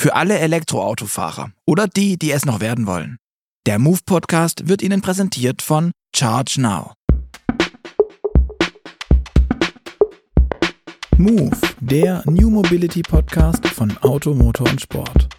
Für alle Elektroautofahrer oder die, die es noch werden wollen. Der Move Podcast wird Ihnen präsentiert von Charge Now. Move, der New Mobility Podcast von Auto, Motor und Sport.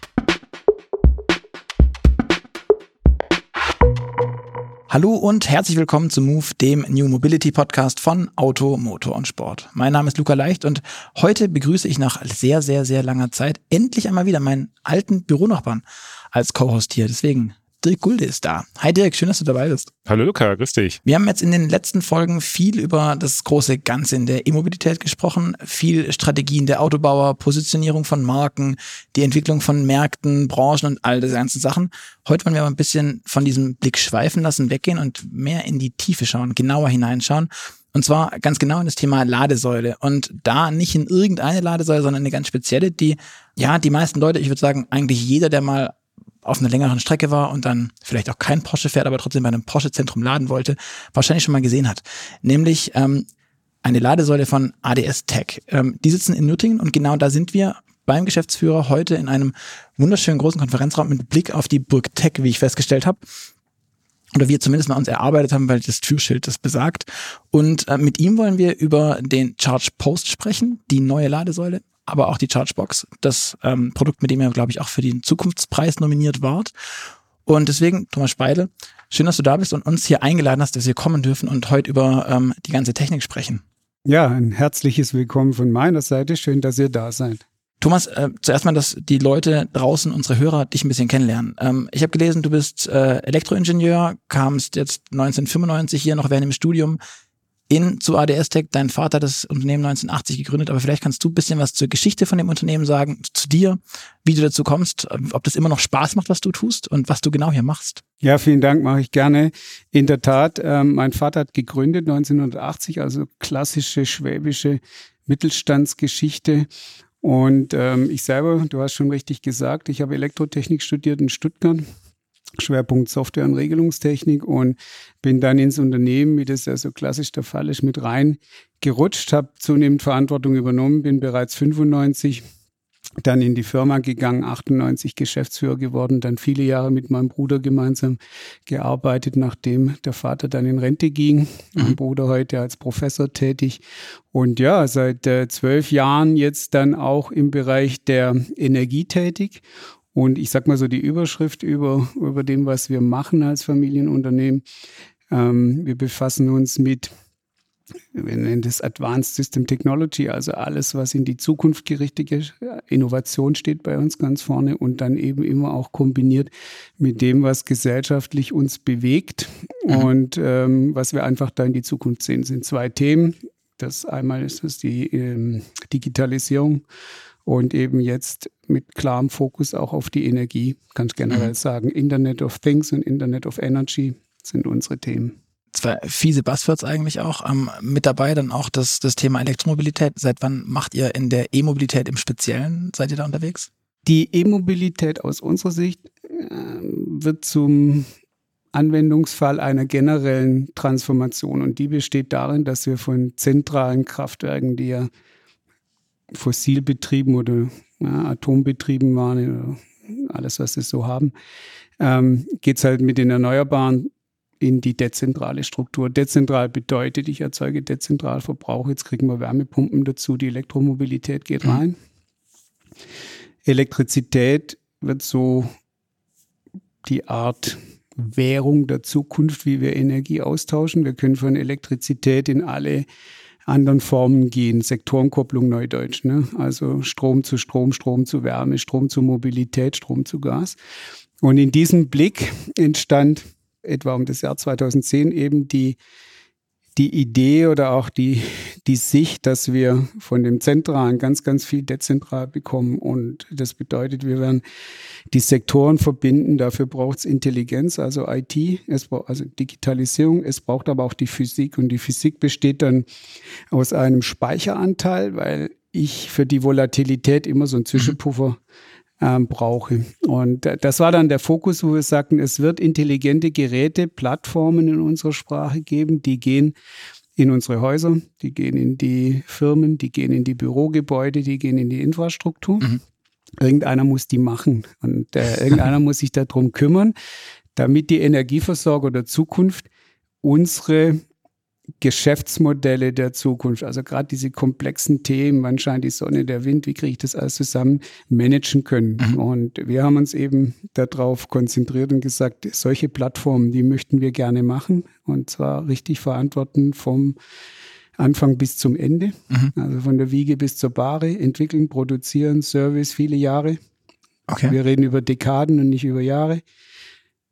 Hallo und herzlich willkommen zu Move, dem New Mobility Podcast von Auto, Motor und Sport. Mein Name ist Luca Leicht und heute begrüße ich nach sehr, sehr, sehr langer Zeit endlich einmal wieder meinen alten Büronachbarn als Co-Host hier. Deswegen Dirk Gulde ist da. Hi Dirk, schön, dass du dabei bist. Hallo Luca, grüß dich. Wir haben jetzt in den letzten Folgen viel über das große Ganze in der E-Mobilität gesprochen, viel Strategien der Autobauer, Positionierung von Marken, die Entwicklung von Märkten, Branchen und all diese ganzen Sachen. Heute wollen wir aber ein bisschen von diesem Blick schweifen lassen, weggehen und mehr in die Tiefe schauen, genauer hineinschauen. Und zwar ganz genau in das Thema Ladesäule. Und da nicht in irgendeine Ladesäule, sondern eine ganz spezielle, die, ja, die meisten Leute, ich würde sagen, eigentlich jeder, der mal auf einer längeren Strecke war und dann vielleicht auch kein Porsche fährt, aber trotzdem bei einem Porsche-Zentrum laden wollte, wahrscheinlich schon mal gesehen hat. Nämlich ähm, eine Ladesäule von ADS Tech. Ähm, die sitzen in Nürtingen und genau da sind wir beim Geschäftsführer heute in einem wunderschönen großen Konferenzraum mit Blick auf die Burg Tech, wie ich festgestellt habe oder wir zumindest mal uns erarbeitet haben, weil das Türschild das besagt. Und äh, mit ihm wollen wir über den Charge Post sprechen, die neue Ladesäule, aber auch die Chargebox, das ähm, Produkt, mit dem ihr, glaube ich, auch für den Zukunftspreis nominiert wart. Und deswegen, Thomas Speidel, schön, dass du da bist und uns hier eingeladen hast, dass wir kommen dürfen und heute über ähm, die ganze Technik sprechen. Ja, ein herzliches Willkommen von meiner Seite. Schön, dass ihr da seid. Thomas, äh, zuerst mal, dass die Leute draußen, unsere Hörer, dich ein bisschen kennenlernen. Ähm, ich habe gelesen, du bist äh, Elektroingenieur, kamst jetzt 1995 hier noch während dem Studium in zu ADS Tech. Dein Vater hat das Unternehmen 1980 gegründet, aber vielleicht kannst du ein bisschen was zur Geschichte von dem Unternehmen sagen, zu dir, wie du dazu kommst, ob das immer noch Spaß macht, was du tust und was du genau hier machst. Ja, vielen Dank, mache ich gerne. In der Tat, ähm, mein Vater hat gegründet 1980, also klassische schwäbische Mittelstandsgeschichte. Und ähm, ich selber, du hast schon richtig gesagt, ich habe Elektrotechnik studiert in Stuttgart Schwerpunkt Software- und Regelungstechnik und bin dann ins Unternehmen, wie das ja so klassisch der Fall ist, mit rein gerutscht, habe zunehmend Verantwortung übernommen, bin bereits 95 dann in die Firma gegangen, 98 Geschäftsführer geworden, dann viele Jahre mit meinem Bruder gemeinsam gearbeitet, nachdem der Vater dann in Rente ging. Mhm. Mein Bruder heute als Professor tätig. Und ja, seit äh, zwölf Jahren jetzt dann auch im Bereich der Energie tätig und ich sag mal so die Überschrift über, über dem, was wir machen als Familienunternehmen. Ähm, wir befassen uns mit, wir nennen das Advanced System Technology, also alles, was in die Zukunft gerichtet ist. Innovation steht bei uns ganz vorne und dann eben immer auch kombiniert mit dem, was gesellschaftlich uns bewegt mhm. und ähm, was wir einfach da in die Zukunft sehen, sind zwei Themen. Das einmal ist es die ähm, Digitalisierung und eben jetzt mit klarem Fokus auch auf die Energie, ganz generell mhm. sagen. Internet of Things und Internet of Energy sind unsere Themen. Zwei fiese Buzzwords eigentlich auch. Ähm, mit dabei dann auch das, das Thema Elektromobilität. Seit wann macht ihr in der E-Mobilität im Speziellen, seid ihr da unterwegs? Die E-Mobilität aus unserer Sicht äh, wird zum Anwendungsfall einer generellen Transformation und die besteht darin, dass wir von zentralen Kraftwerken, die ja fossil betrieben oder ja, atombetrieben waren, alles, was sie so haben, ähm, geht es halt mit den Erneuerbaren in die dezentrale Struktur. Dezentral bedeutet, ich erzeuge dezentral Verbrauch, jetzt kriegen wir Wärmepumpen dazu, die Elektromobilität geht mhm. rein. Elektrizität wird so die Art Währung der Zukunft, wie wir Energie austauschen. Wir können von Elektrizität in alle anderen Formen gehen. Sektorenkopplung Neudeutsch, ne? also Strom zu Strom, Strom zu Wärme, Strom zu Mobilität, Strom zu Gas. Und in diesem Blick entstand etwa um das Jahr 2010 eben die die Idee oder auch die, die Sicht, dass wir von dem Zentralen ganz, ganz viel dezentral bekommen. Und das bedeutet, wir werden die Sektoren verbinden. Dafür braucht es Intelligenz, also IT, es braucht also Digitalisierung. Es braucht aber auch die Physik. Und die Physik besteht dann aus einem Speicheranteil, weil ich für die Volatilität immer so einen Zwischenpuffer ähm, brauche. Und das war dann der Fokus, wo wir sagten, es wird intelligente Geräte, Plattformen in unserer Sprache geben, die gehen in unsere Häuser, die gehen in die Firmen, die gehen in die Bürogebäude, die gehen in die Infrastruktur. Mhm. Irgendeiner muss die machen und äh, irgendeiner muss sich darum kümmern, damit die Energieversorger der Zukunft unsere Geschäftsmodelle der Zukunft, also gerade diese komplexen Themen, wann scheint die Sonne, der Wind, wie kriege ich das alles zusammen, managen können. Mhm. Und wir haben uns eben darauf konzentriert und gesagt, solche Plattformen, die möchten wir gerne machen und zwar richtig verantworten vom Anfang bis zum Ende, mhm. also von der Wiege bis zur Bahre, entwickeln, produzieren, Service, viele Jahre. Okay. Wir reden über Dekaden und nicht über Jahre.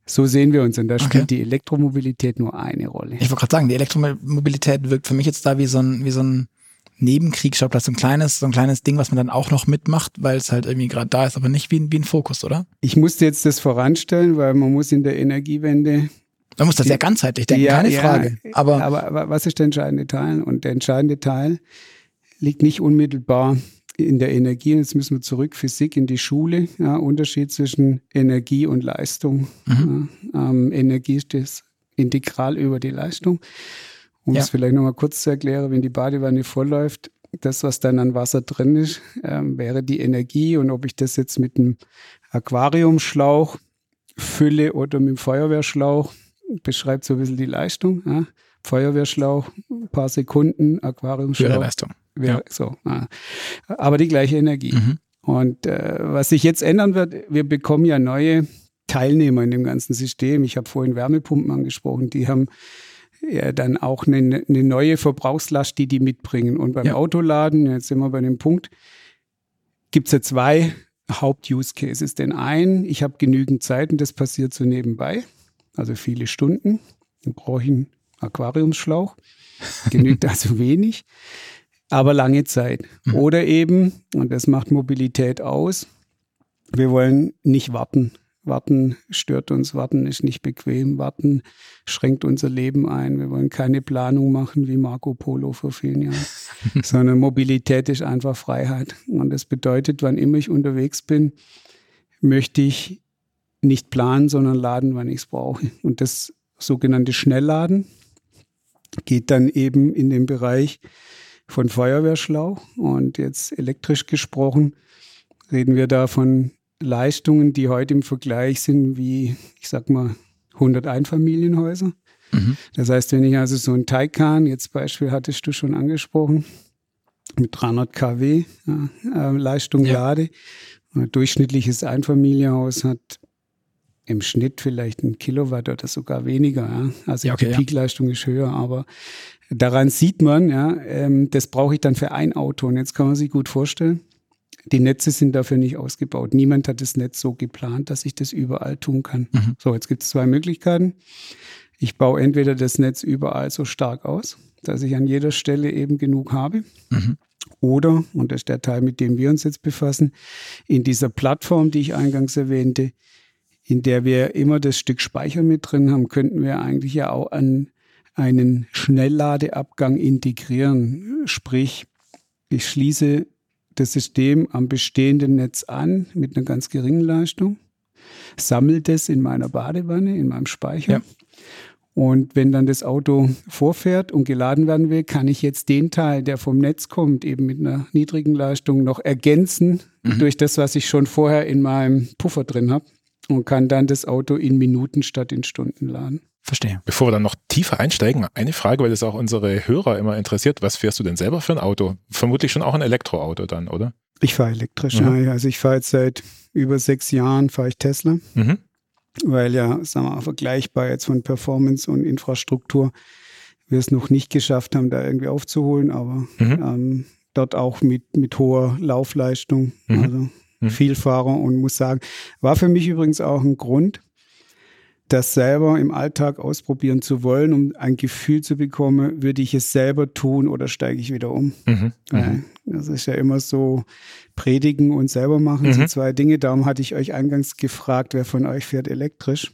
So sehen wir uns und da spielt okay. die Elektromobilität nur eine Rolle. Ich wollte gerade sagen, die Elektromobilität wirkt für mich jetzt da wie so ein, wie so ein Nebenkriegsschauplatz, so ein kleines, so ein kleines Ding, was man dann auch noch mitmacht, weil es halt irgendwie gerade da ist, aber nicht wie, wie ein Fokus, oder? Ich musste jetzt das voranstellen, weil man muss in der Energiewende man muss das die, sehr ganzheitlich denken, ja, keine ja, Frage. Aber, aber, aber was ist der entscheidende Teil? Und der entscheidende Teil liegt nicht unmittelbar in der Energie, jetzt müssen wir zurück, Physik in die Schule, ja, Unterschied zwischen Energie und Leistung. Mhm. Ja, ähm, Energie ist das integral über die Leistung. Um ja. es vielleicht nochmal kurz zu erklären, wenn die Badewanne vollläuft, das, was dann an Wasser drin ist, ähm, wäre die Energie. Und ob ich das jetzt mit einem Aquariumschlauch fülle oder mit einem Feuerwehrschlauch, beschreibt so ein bisschen die Leistung. Ja. Feuerwehrschlauch, ein paar Sekunden, Aquariumschlauch. Höhere Leistung. Ja. So, aber die gleiche Energie. Mhm. Und äh, was sich jetzt ändern wird, wir bekommen ja neue Teilnehmer in dem ganzen System. Ich habe vorhin Wärmepumpen angesprochen, die haben ja dann auch eine, eine neue Verbrauchslast, die die mitbringen. Und beim ja. Autoladen, jetzt sind wir bei dem Punkt, gibt es ja zwei Haupt-Use-Cases. Den einen, ich habe genügend Zeit und das passiert so nebenbei, also viele Stunden. Dann brauche ich einen Aquariumsschlauch. Genügt also wenig aber lange Zeit. Mhm. Oder eben, und das macht Mobilität aus, wir wollen nicht warten. Warten stört uns, warten ist nicht bequem, warten schränkt unser Leben ein. Wir wollen keine Planung machen wie Marco Polo vor vielen Jahren, sondern Mobilität ist einfach Freiheit. Und das bedeutet, wann immer ich unterwegs bin, möchte ich nicht planen, sondern laden, wann ich es brauche. Und das sogenannte Schnellladen geht dann eben in den Bereich, von Feuerwehrschlauch. Und jetzt elektrisch gesprochen reden wir da von Leistungen, die heute im Vergleich sind wie, ich sag mal, 100 Einfamilienhäuser. Mhm. Das heißt, wenn ich also so ein Taycan, jetzt Beispiel hattest du schon angesprochen, mit 300 kW ja, äh, Leistung ja. lade, ein durchschnittliches Einfamilienhaus hat im Schnitt vielleicht ein Kilowatt oder sogar weniger. Ja. Also ja, okay, die Peakleistung ist höher, aber Daran sieht man, ja, ähm, das brauche ich dann für ein Auto. Und jetzt kann man sich gut vorstellen, die Netze sind dafür nicht ausgebaut. Niemand hat das Netz so geplant, dass ich das überall tun kann. Mhm. So, jetzt gibt es zwei Möglichkeiten. Ich baue entweder das Netz überall so stark aus, dass ich an jeder Stelle eben genug habe. Mhm. Oder, und das ist der Teil, mit dem wir uns jetzt befassen, in dieser Plattform, die ich eingangs erwähnte, in der wir immer das Stück Speicher mit drin haben, könnten wir eigentlich ja auch an einen Schnellladeabgang integrieren. Sprich, ich schließe das System am bestehenden Netz an mit einer ganz geringen Leistung, sammle das in meiner Badewanne, in meinem Speicher. Ja. Und wenn dann das Auto vorfährt und geladen werden will, kann ich jetzt den Teil, der vom Netz kommt, eben mit einer niedrigen Leistung noch ergänzen mhm. durch das, was ich schon vorher in meinem Puffer drin habe und kann dann das Auto in Minuten statt in Stunden laden. Verstehe. Bevor wir dann noch tiefer einsteigen, eine Frage, weil das auch unsere Hörer immer interessiert. Was fährst du denn selber für ein Auto? Vermutlich schon auch ein Elektroauto dann, oder? Ich fahre elektrisch, mhm. ja. Also ich fahre jetzt seit über sechs Jahren, fahre ich Tesla. Mhm. Weil ja, sagen wir mal, vergleichbar jetzt von Performance und Infrastruktur wir es noch nicht geschafft haben, da irgendwie aufzuholen, aber mhm. ähm, dort auch mit, mit hoher Laufleistung, mhm. also mhm. viel Fahrer und muss sagen, war für mich übrigens auch ein Grund, das selber im Alltag ausprobieren zu wollen, um ein Gefühl zu bekommen, würde ich es selber tun oder steige ich wieder um? Mhm, mhm. das ist ja immer so, predigen und selber machen mhm. sind zwei Dinge. Darum hatte ich euch eingangs gefragt, wer von euch fährt elektrisch.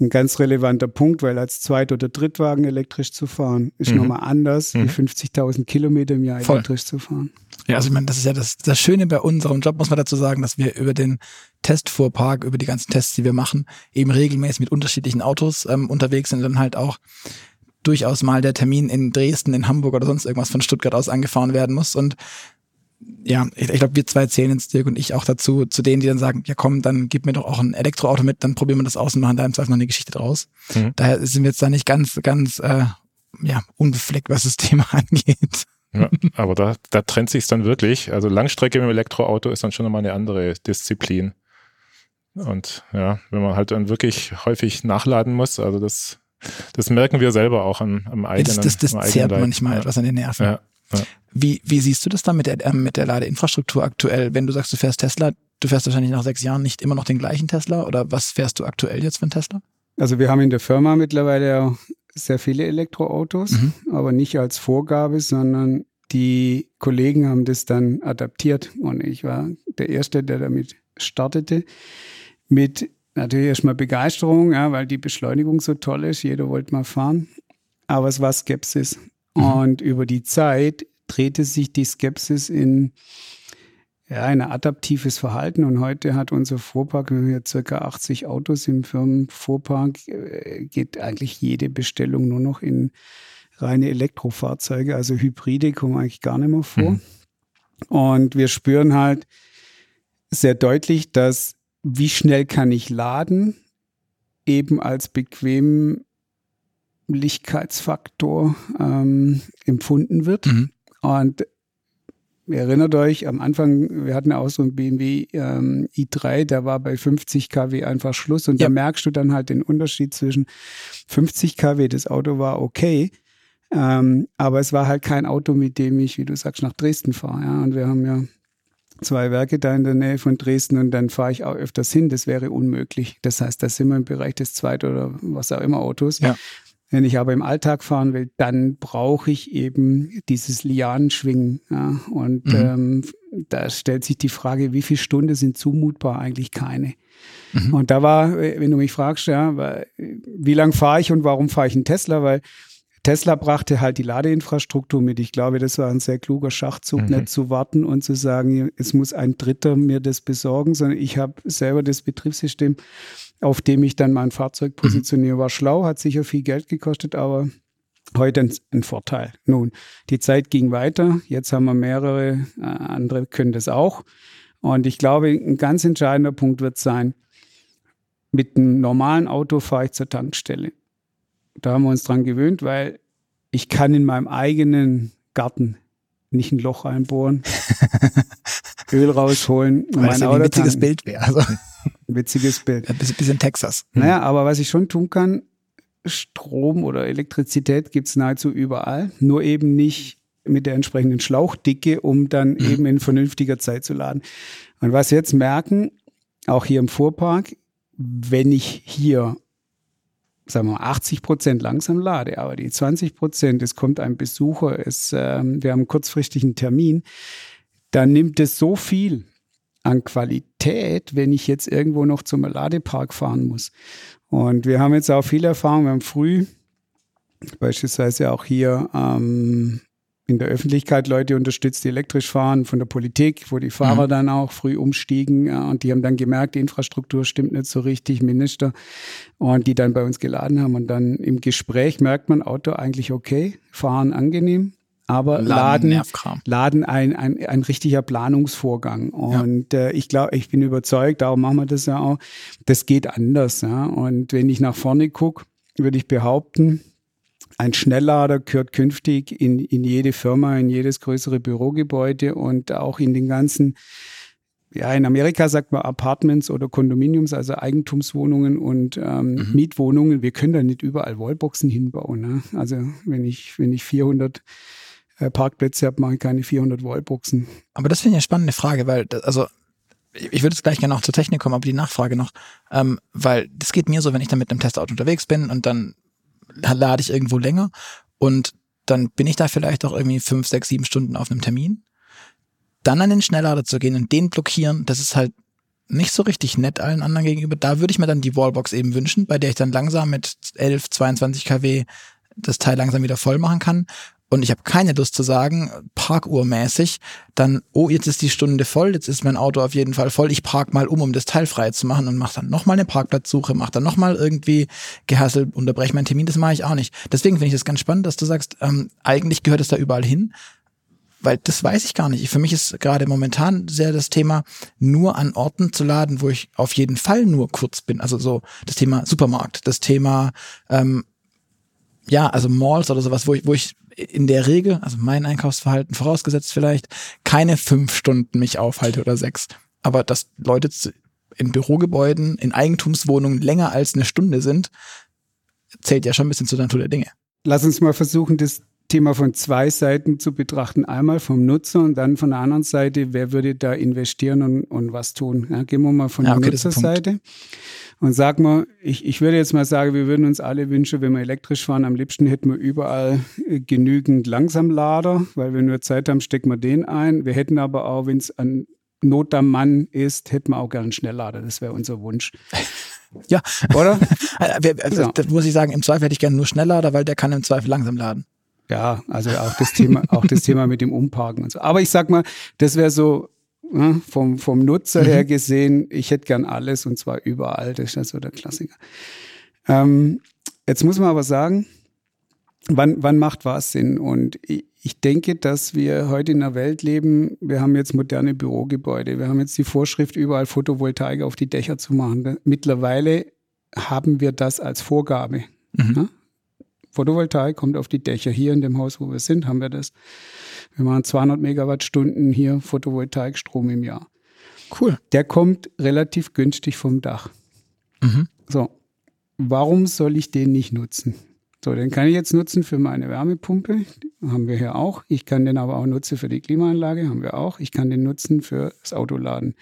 Ein ganz relevanter Punkt, weil als Zweit- oder Drittwagen elektrisch zu fahren, ist mhm. nochmal anders, wie 50.000 mhm. Kilometer im Jahr Voll. elektrisch zu fahren. Ja, also ich meine, das ist ja das, das Schöne bei unserem Job, muss man dazu sagen, dass wir über den Testfuhrpark, über die ganzen Tests, die wir machen, eben regelmäßig mit unterschiedlichen Autos ähm, unterwegs sind und dann halt auch durchaus mal der Termin in Dresden, in Hamburg oder sonst irgendwas von Stuttgart aus angefahren werden muss. Und ja, ich, ich glaube, wir zwei zählen jetzt Dirk und ich auch dazu, zu denen, die dann sagen, ja komm, dann gib mir doch auch ein Elektroauto mit, dann probieren wir das aus und machen da im Zweifel noch eine Geschichte draus. Mhm. Daher sind wir jetzt da nicht ganz, ganz äh, ja, unbefleckt, was das Thema angeht. Ja, aber da, da trennt sich dann wirklich. Also Langstrecke mit dem Elektroauto ist dann schon nochmal eine andere Disziplin. Und ja, wenn man halt dann wirklich häufig nachladen muss, also das, das merken wir selber auch am, am eigenen Das, das, das zehrt manchmal ja. etwas an den Nerven. Ja, ja. Wie, wie siehst du das dann mit der, äh, mit der Ladeinfrastruktur aktuell? Wenn du sagst, du fährst Tesla, du fährst wahrscheinlich nach sechs Jahren nicht immer noch den gleichen Tesla oder was fährst du aktuell jetzt für einen Tesla? Also wir haben in der Firma mittlerweile sehr viele Elektroautos, mhm. aber nicht als Vorgabe, sondern die Kollegen haben das dann adaptiert und ich war der Erste, der damit startete. Mit natürlich erstmal Begeisterung, ja, weil die Beschleunigung so toll ist, jeder wollte mal fahren, aber es war Skepsis. Mhm. Und über die Zeit drehte sich die Skepsis in ja, ein adaptives Verhalten. Und heute hat unser Fuhrpark, wir haben hier circa 80 Autos im Firmenfuhrpark, äh, geht eigentlich jede Bestellung nur noch in reine Elektrofahrzeuge. Also Hybride kommen eigentlich gar nicht mehr vor. Mhm. Und wir spüren halt sehr deutlich, dass wie schnell kann ich laden, eben als Bequemlichkeitsfaktor ähm, empfunden wird. Mhm. Und erinnert euch, am Anfang, wir hatten ja auch so ein BMW ähm, i3, der war bei 50 kW einfach Schluss. Und ja. da merkst du dann halt den Unterschied zwischen 50 kW, das Auto war okay, ähm, aber es war halt kein Auto, mit dem ich, wie du sagst, nach Dresden fahre. Ja? Und wir haben ja zwei Werke da in der Nähe von Dresden und dann fahre ich auch öfters hin. Das wäre unmöglich. Das heißt, da sind wir im Bereich des Zweit- oder was auch immer Autos. Ja. Wenn ich aber im Alltag fahren will, dann brauche ich eben dieses Lianenschwingen. Ja? Und mhm. ähm, da stellt sich die Frage, wie viele Stunden sind zumutbar? Eigentlich keine. Mhm. Und da war, wenn du mich fragst, ja, wie lange fahre ich und warum fahre ich einen Tesla? Weil Tesla brachte halt die Ladeinfrastruktur mit. Ich glaube, das war ein sehr kluger Schachzug, mhm. nicht zu warten und zu sagen, es muss ein Dritter mir das besorgen, sondern ich habe selber das Betriebssystem auf dem ich dann mein Fahrzeug mhm. positioniere. War schlau, hat sicher viel Geld gekostet, aber heute ein, ein, Vorteil. Nun, die Zeit ging weiter. Jetzt haben wir mehrere, äh, andere können das auch. Und ich glaube, ein ganz entscheidender Punkt wird sein, mit einem normalen Auto fahre ich zur Tankstelle. Da haben wir uns dran gewöhnt, weil ich kann in meinem eigenen Garten nicht ein Loch reinbohren, Öl rausholen und mein Auto ein witziges. Bild wäre. Also. Witziges Bild. Ein bisschen, Texas. Naja, aber was ich schon tun kann, Strom oder Elektrizität gibt es nahezu überall, nur eben nicht mit der entsprechenden Schlauchdicke, um dann mhm. eben in vernünftiger Zeit zu laden. Und was wir jetzt merken, auch hier im Fuhrpark, wenn ich hier sagen wir mal, 80 Prozent langsam lade, aber die 20 Prozent, es kommt ein Besucher, es, äh, wir haben kurzfristig einen Termin, dann nimmt es so viel an Qualität, wenn ich jetzt irgendwo noch zum Ladepark fahren muss. Und wir haben jetzt auch viel Erfahrung. Wir haben früh beispielsweise auch hier ähm, in der Öffentlichkeit Leute unterstützt, die elektrisch fahren, von der Politik, wo die Fahrer mhm. dann auch früh umstiegen ja, und die haben dann gemerkt, die Infrastruktur stimmt nicht so richtig, Minister, und die dann bei uns geladen haben. Und dann im Gespräch merkt man, Auto eigentlich okay, fahren angenehm, aber Laden, Laden, Laden ein, ein, ein richtiger Planungsvorgang. Und ja. äh, ich glaube, ich bin überzeugt, darum machen wir das ja auch, das geht anders. Ja? Und wenn ich nach vorne gucke, würde ich behaupten, ein Schnelllader gehört künftig in, in jede Firma, in jedes größere Bürogebäude und auch in den ganzen, ja, in Amerika sagt man Apartments oder Kondominiums, also Eigentumswohnungen und ähm, mhm. Mietwohnungen. Wir können da nicht überall Wallboxen hinbauen. Ne? Also wenn ich, wenn ich 400 äh, Parkplätze habe, mache ich keine 400 Wallboxen. Aber das finde ich eine spannende Frage, weil, also ich würde jetzt gleich gerne auch zur Technik kommen, aber die Nachfrage noch, ähm, weil das geht mir so, wenn ich dann mit einem Testauto unterwegs bin und dann lade ich irgendwo länger und dann bin ich da vielleicht auch irgendwie fünf, sechs, sieben Stunden auf einem Termin. Dann an den Schnelllader zu gehen und den blockieren, das ist halt nicht so richtig nett allen anderen gegenüber. Da würde ich mir dann die Wallbox eben wünschen, bei der ich dann langsam mit 11, 22 kW das Teil langsam wieder voll machen kann und ich habe keine Lust zu sagen, parkuhrmäßig, dann, oh, jetzt ist die Stunde voll, jetzt ist mein Auto auf jeden Fall voll, ich park mal um, um das Teil frei zu machen und mache dann nochmal eine Parkplatzsuche, mache dann nochmal irgendwie Gehassel, unterbreche meinen Termin, das mache ich auch nicht. Deswegen finde ich das ganz spannend, dass du sagst, ähm, eigentlich gehört es da überall hin. weil das weiß ich gar nicht. Für mich ist gerade momentan sehr das Thema, nur an Orten zu laden, wo ich auf jeden Fall nur kurz bin. Also so das Thema Supermarkt, das Thema ähm, ja, also Malls oder sowas, wo ich, wo ich in der Regel, also mein Einkaufsverhalten vorausgesetzt vielleicht, keine fünf Stunden mich aufhalte oder sechs. Aber dass Leute in Bürogebäuden, in Eigentumswohnungen länger als eine Stunde sind, zählt ja schon ein bisschen zur Natur der Dinge. Lass uns mal versuchen, das Thema von zwei Seiten zu betrachten. Einmal vom Nutzer und dann von der anderen Seite, wer würde da investieren und, und was tun. Ja, gehen wir mal von ja, okay, der Nutzerseite. Und sag mal, ich, ich würde jetzt mal sagen, wir würden uns alle wünschen, wenn wir elektrisch fahren, am liebsten hätten wir überall äh, genügend Langsamlader, weil wir nur Zeit haben, stecken wir den ein. Wir hätten aber auch, wenn es an Not am Mann ist, hätten wir auch gerne einen Schnelllader. Das wäre unser Wunsch. Ja, oder? also, ja. Das muss ich sagen, im Zweifel hätte ich gerne nur Schnelllader, weil der kann im Zweifel langsam laden. Ja, also auch das Thema, auch das Thema mit dem Umparken und so. Aber ich sag mal, das wäre so ja, vom, vom Nutzer mhm. her gesehen, ich hätte gern alles und zwar überall. Das ist ja so der Klassiker. Ähm, jetzt muss man aber sagen, wann, wann macht was Sinn? Und ich, ich denke, dass wir heute in einer Welt leben, wir haben jetzt moderne Bürogebäude, wir haben jetzt die Vorschrift, überall Photovoltaik auf die Dächer zu machen. Mittlerweile haben wir das als Vorgabe. Mhm. Photovoltaik kommt auf die Dächer. Hier in dem Haus, wo wir sind, haben wir das. Wir machen 200 Megawattstunden hier Photovoltaikstrom im Jahr. Cool. Der kommt relativ günstig vom Dach. Mhm. So, warum soll ich den nicht nutzen? So, den kann ich jetzt nutzen für meine Wärmepumpe, haben wir hier auch. Ich kann den aber auch nutzen für die Klimaanlage, haben wir auch. Ich kann den nutzen für das Autoladen.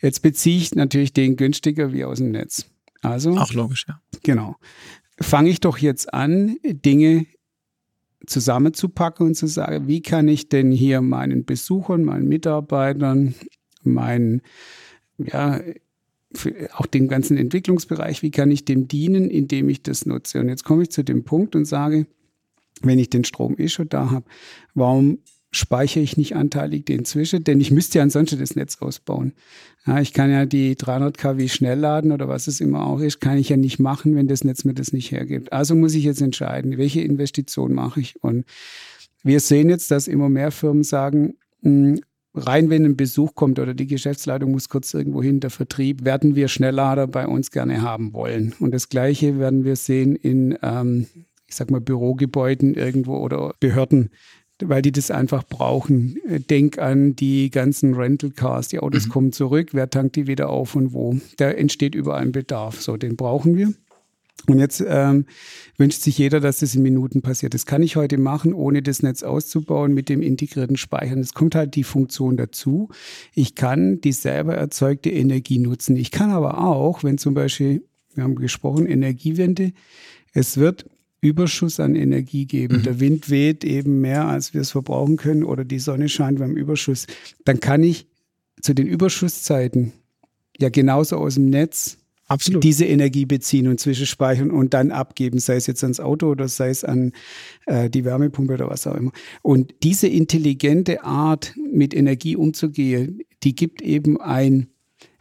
Jetzt beziehe ich natürlich den günstiger wie aus dem Netz. Also auch logisch, ja. Genau fange ich doch jetzt an, Dinge zusammenzupacken und zu sagen, wie kann ich denn hier meinen Besuchern, meinen Mitarbeitern, meinen, ja, auch dem ganzen Entwicklungsbereich, wie kann ich dem dienen, indem ich das nutze? Und jetzt komme ich zu dem Punkt und sage, wenn ich den Strom eh schon da habe, warum speichere ich nicht anteilig den zwischen, denn ich müsste ja ansonsten das Netz ausbauen. Ja, ich kann ja die 300 kW Schnellladen oder was es immer auch ist, kann ich ja nicht machen, wenn das Netz mir das nicht hergibt. Also muss ich jetzt entscheiden, welche Investition mache ich. Und wir sehen jetzt, dass immer mehr Firmen sagen, hm, rein wenn ein Besuch kommt oder die Geschäftsleitung muss kurz irgendwo hin, der Vertrieb, werden wir Schnelllader bei uns gerne haben wollen. Und das Gleiche werden wir sehen in, ähm, ich sag mal, Bürogebäuden irgendwo oder Behörden weil die das einfach brauchen. Denk an die ganzen Rental Cars, die Autos mhm. kommen zurück, wer tankt die wieder auf und wo? Da entsteht überall ein Bedarf. So, den brauchen wir. Und jetzt ähm, wünscht sich jeder, dass das in Minuten passiert. Das kann ich heute machen, ohne das Netz auszubauen mit dem integrierten Speichern. Es kommt halt die Funktion dazu. Ich kann die selber erzeugte Energie nutzen. Ich kann aber auch, wenn zum Beispiel, wir haben gesprochen, Energiewende, es wird Überschuss an Energie geben. Mhm. Der Wind weht eben mehr, als wir es verbrauchen können, oder die Sonne scheint, haben Überschuss. Dann kann ich zu den Überschusszeiten ja genauso aus dem Netz Absolut. diese Energie beziehen und zwischenspeichern und dann abgeben, sei es jetzt ans Auto oder sei es an äh, die Wärmepumpe oder was auch immer. Und diese intelligente Art, mit Energie umzugehen, die gibt eben ein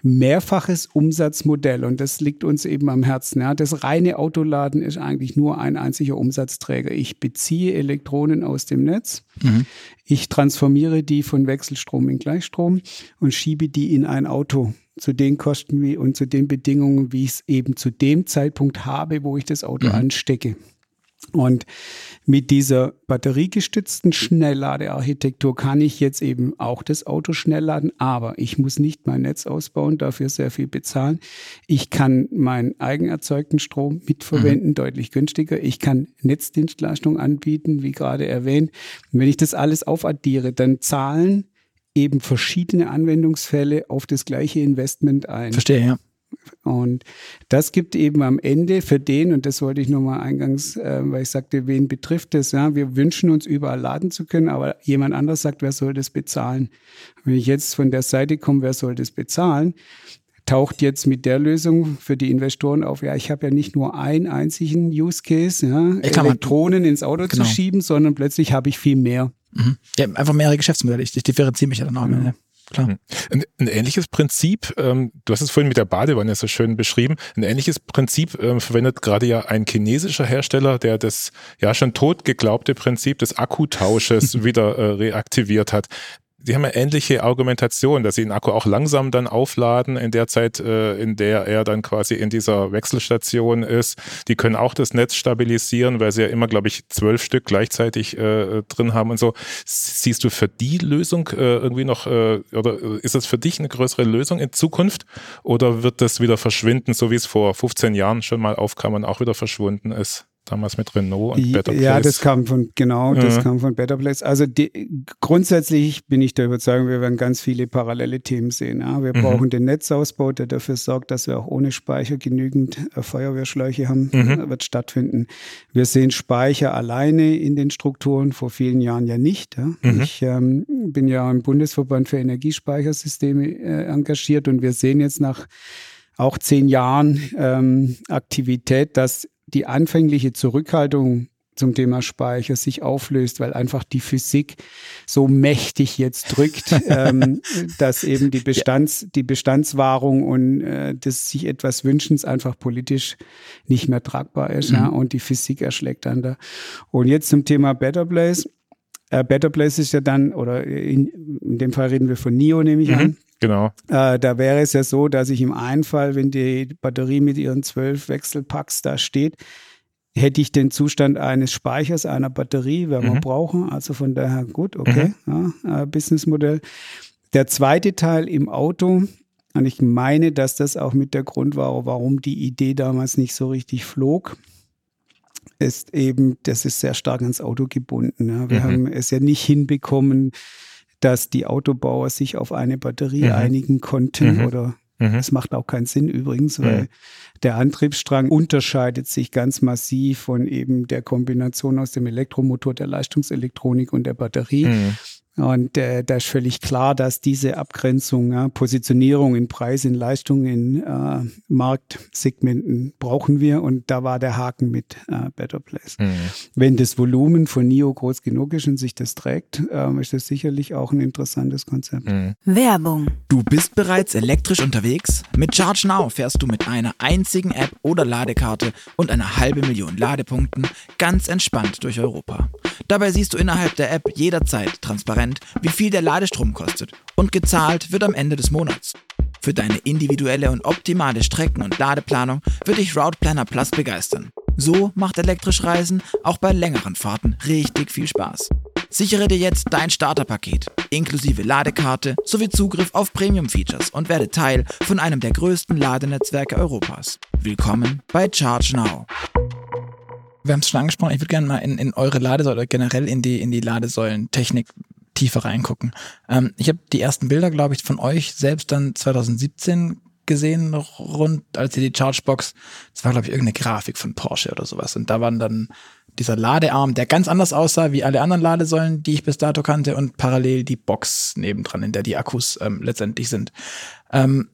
mehrfaches Umsatzmodell und das liegt uns eben am Herzen. Ja. Das reine Autoladen ist eigentlich nur ein einziger Umsatzträger. Ich beziehe Elektronen aus dem Netz, mhm. ich transformiere die von Wechselstrom in Gleichstrom und schiebe die in ein Auto zu den Kosten wie und zu den Bedingungen, wie ich es eben zu dem Zeitpunkt habe, wo ich das Auto mhm. anstecke. Und mit dieser batteriegestützten Schnellladearchitektur kann ich jetzt eben auch das Auto schnell laden, aber ich muss nicht mein Netz ausbauen, dafür sehr viel bezahlen. Ich kann meinen eigenerzeugten Strom mitverwenden, mhm. deutlich günstiger. Ich kann Netzdienstleistungen anbieten, wie gerade erwähnt. Und wenn ich das alles aufaddiere, dann zahlen eben verschiedene Anwendungsfälle auf das gleiche Investment ein. Verstehe, ja. Und das gibt eben am Ende für den, und das wollte ich nur mal eingangs, äh, weil ich sagte, wen betrifft das? Ja, wir wünschen uns überall laden zu können, aber jemand anders sagt, wer soll das bezahlen? Wenn ich jetzt von der Seite komme, wer soll das bezahlen? Taucht jetzt mit der Lösung für die Investoren auf, ja, ich habe ja nicht nur einen einzigen Use Case, ja, Elektronen ins Auto genau. zu schieben, sondern plötzlich habe ich viel mehr. Mhm. Ja, einfach mehrere Geschäftsmodelle. Ich, ich differenziere mich ja dann auch. Ja. Klar. Hm. Ein, ein ähnliches Prinzip, ähm, du hast es vorhin mit der Badewanne so schön beschrieben, ein ähnliches Prinzip ähm, verwendet gerade ja ein chinesischer Hersteller, der das ja schon tot geglaubte Prinzip des Akkutausches wieder äh, reaktiviert hat die haben ja ähnliche Argumentation, dass sie den Akku auch langsam dann aufladen in der Zeit, äh, in der er dann quasi in dieser Wechselstation ist. Die können auch das Netz stabilisieren, weil sie ja immer, glaube ich, zwölf Stück gleichzeitig äh, drin haben und so. Siehst du für die Lösung äh, irgendwie noch, äh, oder ist das für dich eine größere Lösung in Zukunft? Oder wird das wieder verschwinden, so wie es vor 15 Jahren schon mal aufkam und auch wieder verschwunden ist? Damals mit Renault und Better Place. Ja, das kam von, genau, das kam von Better Place. Also die, grundsätzlich bin ich der Überzeugung, wir werden ganz viele parallele Themen sehen. Ja. Wir mhm. brauchen den Netzausbau, der dafür sorgt, dass wir auch ohne Speicher genügend äh, Feuerwehrschläuche haben, mhm. wird stattfinden. Wir sehen Speicher alleine in den Strukturen, vor vielen Jahren ja nicht. Ja. Mhm. Ich ähm, bin ja im Bundesverband für Energiespeichersysteme äh, engagiert und wir sehen jetzt nach auch zehn Jahren ähm, Aktivität, dass die anfängliche Zurückhaltung zum Thema Speicher sich auflöst, weil einfach die Physik so mächtig jetzt drückt, ähm, dass eben die, Bestands, die Bestandswahrung und äh, das sich etwas Wünschens einfach politisch nicht mehr tragbar ist. Mhm. Ja, und die Physik erschlägt dann da. Und jetzt zum Thema Better Place. Äh, Better Place ist ja dann, oder in, in dem Fall reden wir von NIO, nehme ich mhm. an. Genau. Äh, da wäre es ja so, dass ich im einen Fall, wenn die Batterie mit ihren zwölf Wechselpacks da steht, hätte ich den Zustand eines Speichers, einer Batterie, werden wir mhm. brauchen. Also von daher gut, okay, mhm. ja, äh, Businessmodell. Der zweite Teil im Auto, und ich meine, dass das auch mit der Grund war, warum die Idee damals nicht so richtig flog, ist eben, das ist sehr stark ans Auto gebunden. Ja. Wir mhm. haben es ja nicht hinbekommen, dass die Autobauer sich auf eine Batterie mhm. einigen konnten mhm. oder mhm. es macht auch keinen Sinn übrigens, weil der Antriebsstrang unterscheidet sich ganz massiv von eben der Kombination aus dem Elektromotor, der Leistungselektronik und der Batterie. Mhm. Und äh, da ist völlig klar, dass diese Abgrenzung, ja, Positionierung in Preis, in Leistung, in äh, Marktsegmenten brauchen wir. Und da war der Haken mit äh, Better Place. Mhm. Wenn das Volumen von NIO groß genug ist und sich das trägt, äh, ist das sicherlich auch ein interessantes Konzept. Mhm. Werbung. Du bist bereits elektrisch unterwegs? Mit Charge Now fährst du mit einer einzigen App oder Ladekarte und einer halben Million Ladepunkten ganz entspannt durch Europa. Dabei siehst du innerhalb der App jederzeit transparent wie viel der Ladestrom kostet und gezahlt wird am Ende des Monats. Für deine individuelle und optimale Strecken- und Ladeplanung wird dich Route Planner Plus begeistern. So macht elektrisch Reisen auch bei längeren Fahrten richtig viel Spaß. Sichere dir jetzt dein Starterpaket, inklusive Ladekarte sowie Zugriff auf Premium-Features und werde Teil von einem der größten Ladenetzwerke Europas. Willkommen bei Charge Now. Wir haben es schon angesprochen, ich würde gerne mal in, in eure Ladesäule oder generell in die, in die Ladesäulentechnik tiefer reingucken. Ähm, ich habe die ersten Bilder, glaube ich, von euch selbst dann 2017 gesehen, rund als ihr die Chargebox, das war, glaube ich, irgendeine Grafik von Porsche oder sowas. Und da waren dann dieser Ladearm, der ganz anders aussah wie alle anderen Ladesäulen, die ich bis dato kannte, und parallel die Box nebendran, in der die Akkus ähm, letztendlich sind. Ähm,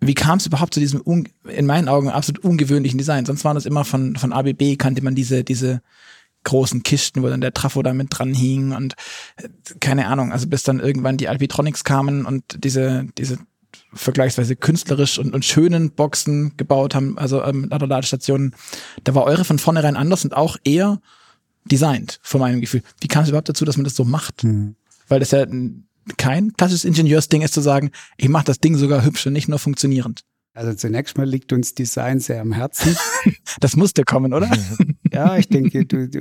wie kam es überhaupt zu diesem, in meinen Augen, absolut ungewöhnlichen Design? Sonst waren das immer von, von ABB, kannte man diese, diese großen Kisten, wo dann der Trafo damit dran hing und äh, keine Ahnung, also bis dann irgendwann die Alpitronics kamen und diese, diese vergleichsweise künstlerisch und, und schönen Boxen gebaut haben, also ähm, Ladestationen, da war eure von vornherein anders und auch eher designt, von meinem Gefühl. Wie kam es überhaupt dazu, dass man das so macht? Mhm. Weil das ja kein klassisches Ingenieursding ist zu sagen, ich mache das Ding sogar hübsch und nicht nur funktionierend. Also zunächst mal liegt uns Design sehr am Herzen. das musste kommen, oder? ja, ich denke, du, du,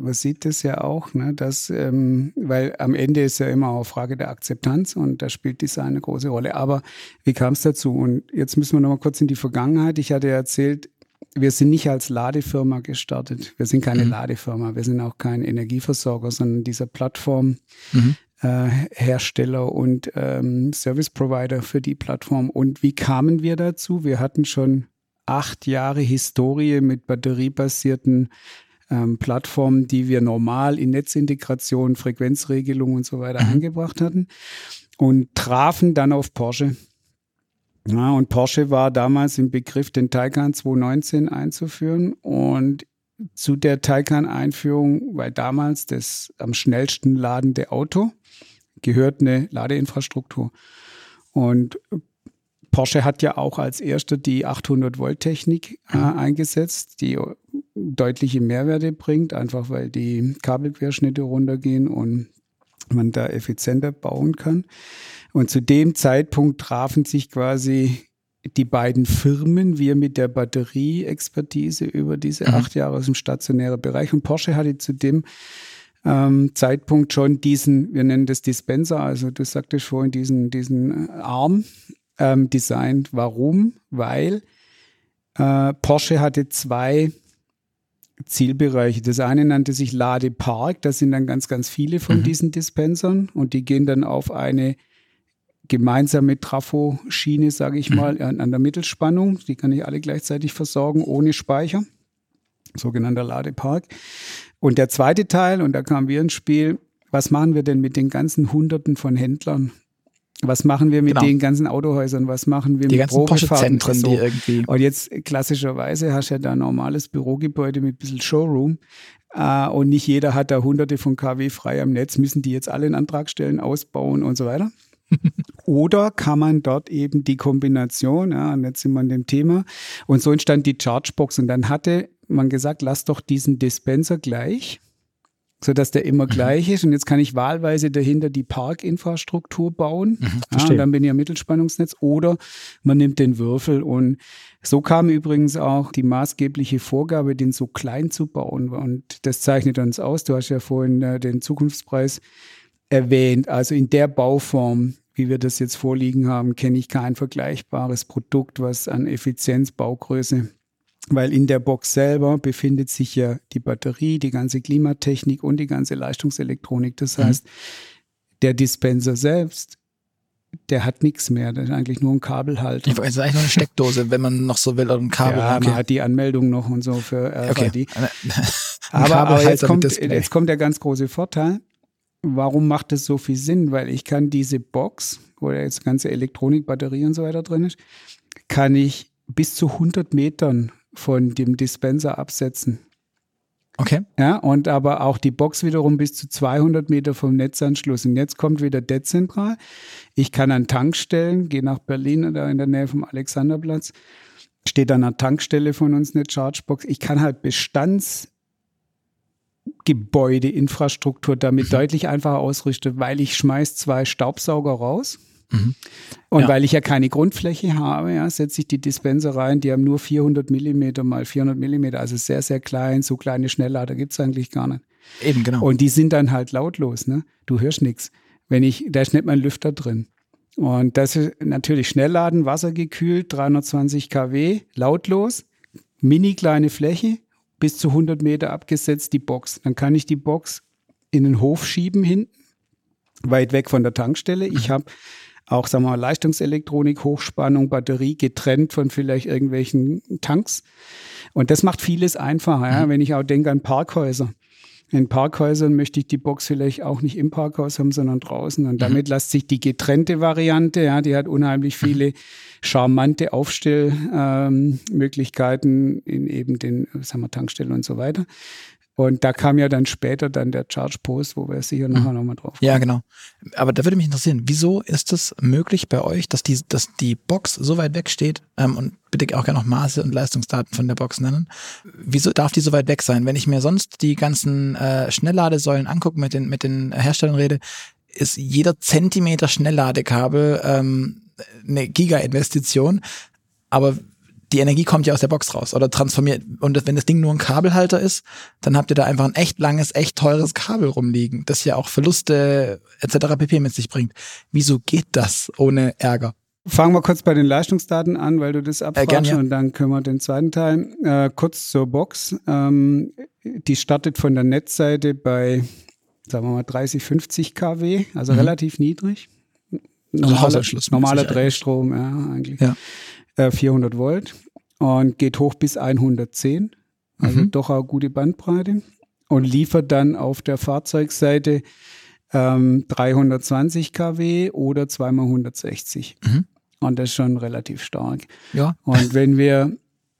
man sieht das ja auch, ne, dass, ähm, weil am Ende ist ja immer auch Frage der Akzeptanz und da spielt Design eine große Rolle. Aber wie kam es dazu? Und jetzt müssen wir noch mal kurz in die Vergangenheit. Ich hatte ja erzählt, wir sind nicht als Ladefirma gestartet. Wir sind keine mhm. Ladefirma. Wir sind auch kein Energieversorger, sondern dieser Plattform. Mhm äh, Hersteller und ähm, Service Provider für die Plattform. Und wie kamen wir dazu? Wir hatten schon acht Jahre Historie mit batteriebasierten ähm, Plattformen, die wir normal in Netzintegration, Frequenzregelung und so weiter mhm. angebracht hatten und trafen dann auf Porsche. Ja, und Porsche war damals im Begriff, den Taycan 2019 einzuführen. Und zu der Taycan-Einführung, weil damals das am schnellsten ladende Auto gehört eine Ladeinfrastruktur. Und Porsche hat ja auch als erster die 800 Volt Technik äh, mhm. eingesetzt, die deutliche Mehrwerte bringt, einfach weil die Kabelquerschnitte runtergehen und man da effizienter bauen kann. Und zu dem Zeitpunkt trafen sich quasi die beiden Firmen, wir mit der Batterieexpertise über diese mhm. acht Jahre aus dem stationären Bereich. Und Porsche hatte zu dem ähm, Zeitpunkt schon diesen, wir nennen das Dispenser, also du sagtest vorhin, diesen, diesen äh, Arm ähm, designt. Warum? Weil äh, Porsche hatte zwei Zielbereiche. Das eine nannte sich Ladepark, das sind dann ganz, ganz viele von mhm. diesen Dispensern und die gehen dann auf eine gemeinsame Trafo-Schiene, sage ich mhm. mal, an, an, der Mittelspannung. Die kann ich alle gleichzeitig versorgen, ohne Speicher. Sogenannter Ladepark. Und der zweite Teil, und da kamen wir ins Spiel, was machen wir denn mit den ganzen Hunderten von Händlern? Was machen wir mit genau. den ganzen Autohäusern? Was machen wir die mit Porsche-Zentren, so? die irgendwie. Und jetzt klassischerweise hast du ja da ein normales Bürogebäude mit ein bisschen Showroom. Uh, und nicht jeder hat da hunderte von KW frei am Netz, müssen die jetzt alle einen Antrag stellen, ausbauen und so weiter. Oder kann man dort eben die Kombination, ja, und jetzt sind wir an dem Thema, und so entstand die Chargebox und dann hatte man gesagt, lass doch diesen Dispenser gleich, sodass der immer mhm. gleich ist und jetzt kann ich wahlweise dahinter die Parkinfrastruktur bauen mhm, ja, und dann bin ich am Mittelspannungsnetz oder man nimmt den Würfel und so kam übrigens auch die maßgebliche Vorgabe, den so klein zu bauen und das zeichnet uns aus. Du hast ja vorhin äh, den Zukunftspreis erwähnt. Also in der Bauform, wie wir das jetzt vorliegen haben, kenne ich kein vergleichbares Produkt, was an Effizienz, Baugröße, weil in der Box selber befindet sich ja die Batterie, die ganze Klimatechnik und die ganze Leistungselektronik. Das mhm. heißt, der Dispenser selbst der hat nichts mehr. Das ist eigentlich nur ein Kabelhalter. Das ist eigentlich nur eine Steckdose, wenn man noch so will, oder ein Kabel. Ja, okay. man hat die Anmeldung noch und so für RFID. Okay. aber, aber jetzt, kommt, jetzt kommt der ganz große Vorteil warum macht es so viel Sinn? Weil ich kann diese Box, wo jetzt ganze Elektronik, Batterie und so weiter drin ist, kann ich bis zu 100 Metern von dem Dispenser absetzen. Okay. Ja, und aber auch die Box wiederum bis zu 200 Meter vom Netzanschluss. Und jetzt kommt wieder dezentral. Ich kann an Tankstellen, gehe nach Berlin oder in der Nähe vom Alexanderplatz, steht an einer Tankstelle von uns eine Chargebox. Ich kann halt Bestands Gebäudeinfrastruktur damit mhm. deutlich einfacher ausrichte, weil ich schmeiß zwei Staubsauger raus. Mhm. Und ja. weil ich ja keine Grundfläche habe, ja, setze ich die Dispenser rein, die haben nur 400 Millimeter mal 400 Millimeter, also sehr, sehr klein, so kleine Schnelllader gibt es eigentlich gar nicht. Eben, genau. Und die sind dann halt lautlos, ne? Du hörst nichts. Wenn ich, da ist nicht mein Lüfter drin. Und das ist natürlich Schnellladen, wassergekühlt, 320 kW, lautlos, mini kleine Fläche, bis zu 100 Meter abgesetzt die Box. Dann kann ich die Box in den Hof schieben hinten, weit weg von der Tankstelle. Ich mhm. habe auch, sagen wir mal, Leistungselektronik, Hochspannung, Batterie getrennt von vielleicht irgendwelchen Tanks. Und das macht vieles einfacher, ja, mhm. wenn ich auch denke an Parkhäuser. In Parkhäusern möchte ich die Box vielleicht auch nicht im Parkhaus haben, sondern draußen. Und damit mhm. lässt sich die getrennte Variante, ja, die hat unheimlich mhm. viele charmante Aufstellmöglichkeiten ähm, in eben den, sagen wir, Tankstellen und so weiter. Und da kam ja dann später dann der Charge Post, wo wir sicher nachher mhm. nochmal drauf kommen. Ja, genau. Aber da würde mich interessieren, wieso ist es möglich bei euch, dass die, dass die Box so weit weg steht ähm, und bitte auch gerne noch Maße und Leistungsdaten von der Box nennen. Wieso darf die so weit weg sein? Wenn ich mir sonst die ganzen äh, Schnellladesäulen angucke, mit den, mit den Herstellern rede, ist jeder Zentimeter Schnellladekabel ähm, eine Giga-Investition. Aber die Energie kommt ja aus der Box raus oder transformiert. Und wenn das Ding nur ein Kabelhalter ist, dann habt ihr da einfach ein echt langes, echt teures Kabel rumliegen, das ja auch Verluste etc. pp. mit sich bringt. Wieso geht das ohne Ärger? Fangen wir kurz bei den Leistungsdaten an, weil du das abfragst äh, gern, ja. und dann können wir den zweiten Teil. Äh, kurz zur Box. Ähm, die startet von der Netzseite bei, sagen wir mal, 30, 50 kW, also mhm. relativ niedrig. Normaler, also normaler Drehstrom, ja, eigentlich. Ja. 400 äh, Volt und geht hoch bis 110, also mhm. doch eine gute Bandbreite und liefert dann auf der Fahrzeugseite ähm, 320 kW oder zweimal 160. Mhm. Und das ist schon relativ stark. Ja. Und wenn wir,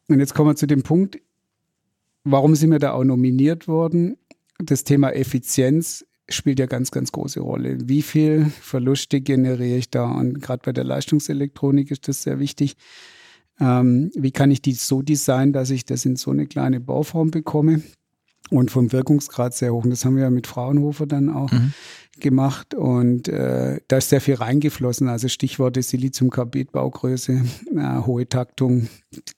und jetzt kommen wir zu dem Punkt, warum sind wir da auch nominiert worden? Das Thema Effizienz spielt ja ganz, ganz große Rolle. Wie viel Verluste generiere ich da? Und gerade bei der Leistungselektronik ist das sehr wichtig. Ähm, wie kann ich die so designen, dass ich das in so eine kleine Bauform bekomme? Und vom Wirkungsgrad sehr hoch. Und das haben wir ja mit Fraunhofer dann auch mhm. gemacht. Und äh, da ist sehr viel reingeflossen. Also Stichworte Siliziumkarbid-Baugröße, äh, hohe Taktung,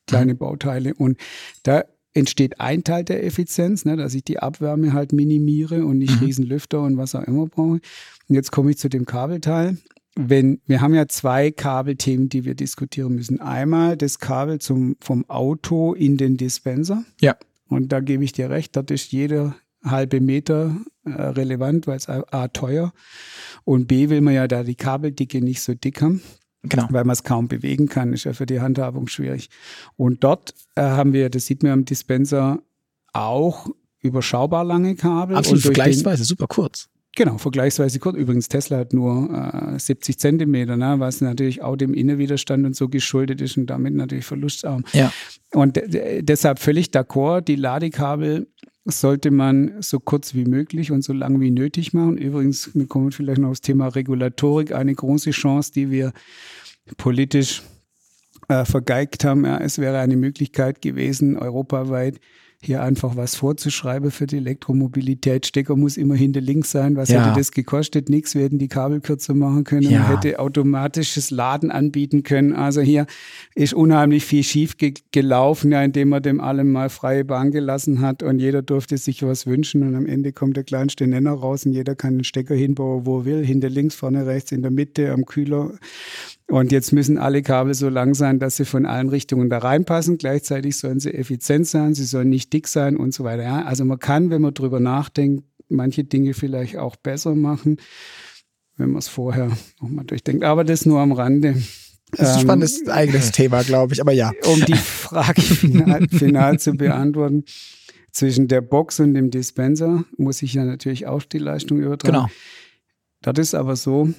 kleine mhm. Bauteile. Und da entsteht ein Teil der Effizienz, ne, dass ich die Abwärme halt minimiere und nicht mhm. Riesenlüfter und was auch immer brauche. Und jetzt komme ich zu dem Kabelteil. Wenn, wir haben ja zwei Kabelthemen, die wir diskutieren müssen. Einmal das Kabel zum, vom Auto in den Dispenser. Ja. Und da gebe ich dir recht, dort ist jeder halbe Meter äh, relevant, weil es A, teuer und B will man ja da die Kabeldicke nicht so dick haben. Genau. Weil man es kaum bewegen kann, ist ja für die Handhabung schwierig. Und dort äh, haben wir, das sieht man am Dispenser, auch überschaubar lange Kabel. Absolut vergleichsweise, super kurz. Genau, vergleichsweise kurz. Übrigens, Tesla hat nur äh, 70 Zentimeter, ne, was natürlich auch dem Innenwiderstand und so geschuldet ist und damit natürlich verlustarm. Ja. Und deshalb völlig d'accord, die Ladekabel sollte man so kurz wie möglich und so lang wie nötig machen. Übrigens, wir kommen vielleicht noch aufs Thema Regulatorik, eine große Chance, die wir politisch äh, vergeigt haben. Ja, es wäre eine Möglichkeit gewesen, europaweit hier einfach was vorzuschreiben für die Elektromobilität. Stecker muss immer hinter links sein. Was ja. hätte das gekostet? Nichts. Wir hätten die Kabel kürzer machen können. Ja. Man hätte automatisches Laden anbieten können. Also hier ist unheimlich viel schief ge gelaufen, ja, indem man dem allem mal freie Bahn gelassen hat und jeder durfte sich was wünschen und am Ende kommt der kleinste Nenner raus und jeder kann den Stecker hinbauen, wo er will. Hinter links, vorne rechts, in der Mitte, am Kühler. Und jetzt müssen alle Kabel so lang sein, dass sie von allen Richtungen da reinpassen. Gleichzeitig sollen sie effizient sein, sie sollen nicht dick sein und so weiter. Ja, also man kann, wenn man drüber nachdenkt, manche Dinge vielleicht auch besser machen, wenn man es vorher nochmal durchdenkt. Aber das nur am Rande. Das ist ein spannendes ähm, eigenes Thema, glaube ich, aber ja. Um die Frage final, final zu beantworten, zwischen der Box und dem Dispenser muss ich ja natürlich auch die Leistung übertragen. Genau. Das ist aber so,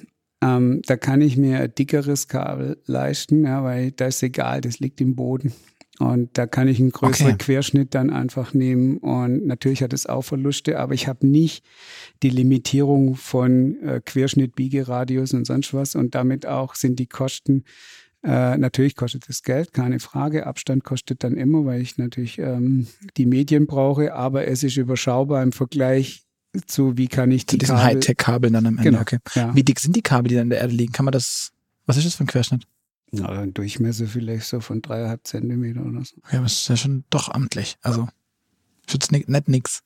ähm, da kann ich mir ein dickeres Kabel leisten, ja, weil das ist egal, das liegt im Boden. Und da kann ich einen größeren okay. Querschnitt dann einfach nehmen. Und natürlich hat es auch Verluste, aber ich habe nicht die Limitierung von äh, Querschnitt, Biegeradius und sonst was. Und damit auch sind die Kosten, äh, natürlich kostet es Geld, keine Frage. Abstand kostet dann immer, weil ich natürlich ähm, die Medien brauche, aber es ist überschaubar im Vergleich zu, wie kann ich die zu diesen Hightech-Kabeln dann am Ende. Genau, okay. Ja. Wie dick sind die Kabel, die dann in der Erde liegen? Kann man das, was ist das für ein Querschnitt? Ja, ein Durchmesser vielleicht so von dreieinhalb Zentimeter oder so. Ja, aber das ist ja schon doch amtlich. Also, schützt nicht, nicht nix.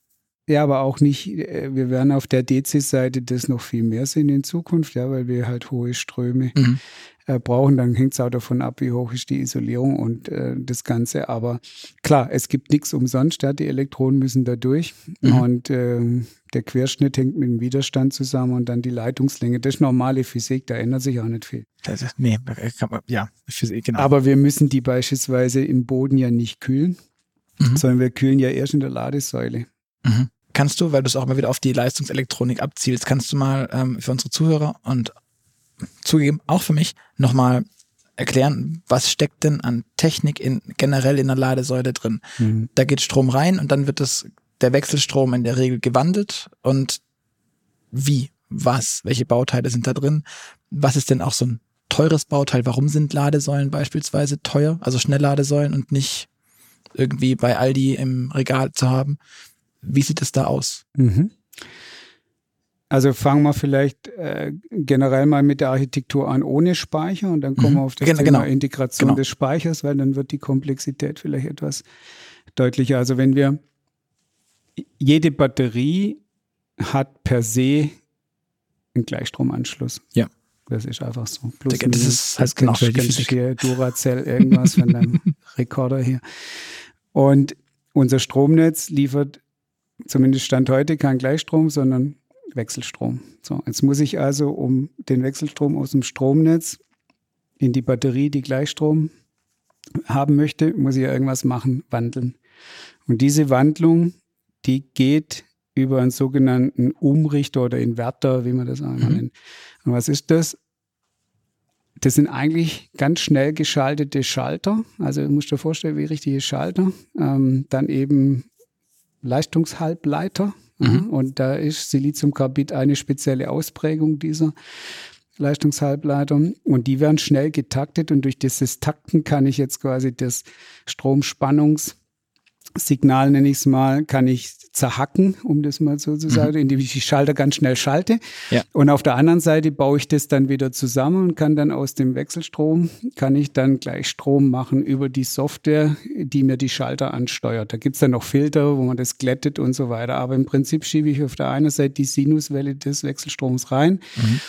Ja, aber auch nicht, äh, wir werden auf der DC-Seite das noch viel mehr sehen in Zukunft, ja, weil wir halt hohe Ströme mhm. äh, brauchen. Dann hängt es auch davon ab, wie hoch ist die Isolierung und äh, das Ganze. Aber klar, es gibt nichts umsonst, ja, die Elektronen müssen da durch mhm. und äh, der Querschnitt hängt mit dem Widerstand zusammen und dann die Leitungslänge. Das ist normale Physik, da ändert sich auch nicht viel. Das ist, nee, kann man, ja, Physik, genau. Aber wir müssen die beispielsweise im Boden ja nicht kühlen, mhm. sondern wir kühlen ja erst in der Ladesäule. Mhm. Kannst du, weil du es auch mal wieder auf die Leistungselektronik abzielst, kannst du mal ähm, für unsere Zuhörer und zugegeben auch für mich nochmal erklären, was steckt denn an Technik in, generell in der Ladesäule drin? Mhm. Da geht Strom rein und dann wird das, der Wechselstrom in der Regel gewandelt und wie, was, welche Bauteile sind da drin? Was ist denn auch so ein teures Bauteil? Warum sind Ladesäulen beispielsweise teuer, also Schnellladesäulen und nicht irgendwie bei Aldi im Regal zu haben? Wie sieht es da aus? Mhm. Also fangen wir vielleicht äh, generell mal mit der Architektur an ohne Speicher und dann kommen mhm. wir auf das genau, Thema Integration genau. des Speichers, weil dann wird die Komplexität vielleicht etwas deutlicher. Also wenn wir jede Batterie hat per se einen Gleichstromanschluss. Ja. Das ist einfach so. Plus das ist halt genau hier Duracell irgendwas von deinem Rekorder hier. Und unser Stromnetz liefert zumindest Stand heute kein Gleichstrom, sondern Wechselstrom. So, jetzt muss ich also, um den Wechselstrom aus dem Stromnetz in die Batterie, die Gleichstrom haben möchte, muss ich ja irgendwas machen, wandeln. Und diese Wandlung, die geht über einen sogenannten Umrichter oder Inverter, wie man das auch mhm. nennt. Und was ist das? Das sind eigentlich ganz schnell geschaltete Schalter. Also du musst dir vorstellen, wie richtige Schalter. Ähm, dann eben Leistungshalbleiter, Mhm. Und da ist Siliziumkarbid eine spezielle Ausprägung dieser Leistungshalbleiter. Und die werden schnell getaktet und durch dieses Takten kann ich jetzt quasi das Stromspannungs Signal, nenne ich es mal, kann ich zerhacken, um das mal so zu sagen, mhm. indem ich die Schalter ganz schnell schalte. Ja. Und auf der anderen Seite baue ich das dann wieder zusammen und kann dann aus dem Wechselstrom, kann ich dann gleich Strom machen über die Software, die mir die Schalter ansteuert. Da gibt es dann noch Filter, wo man das glättet und so weiter. Aber im Prinzip schiebe ich auf der einen Seite die Sinuswelle des Wechselstroms rein, mhm.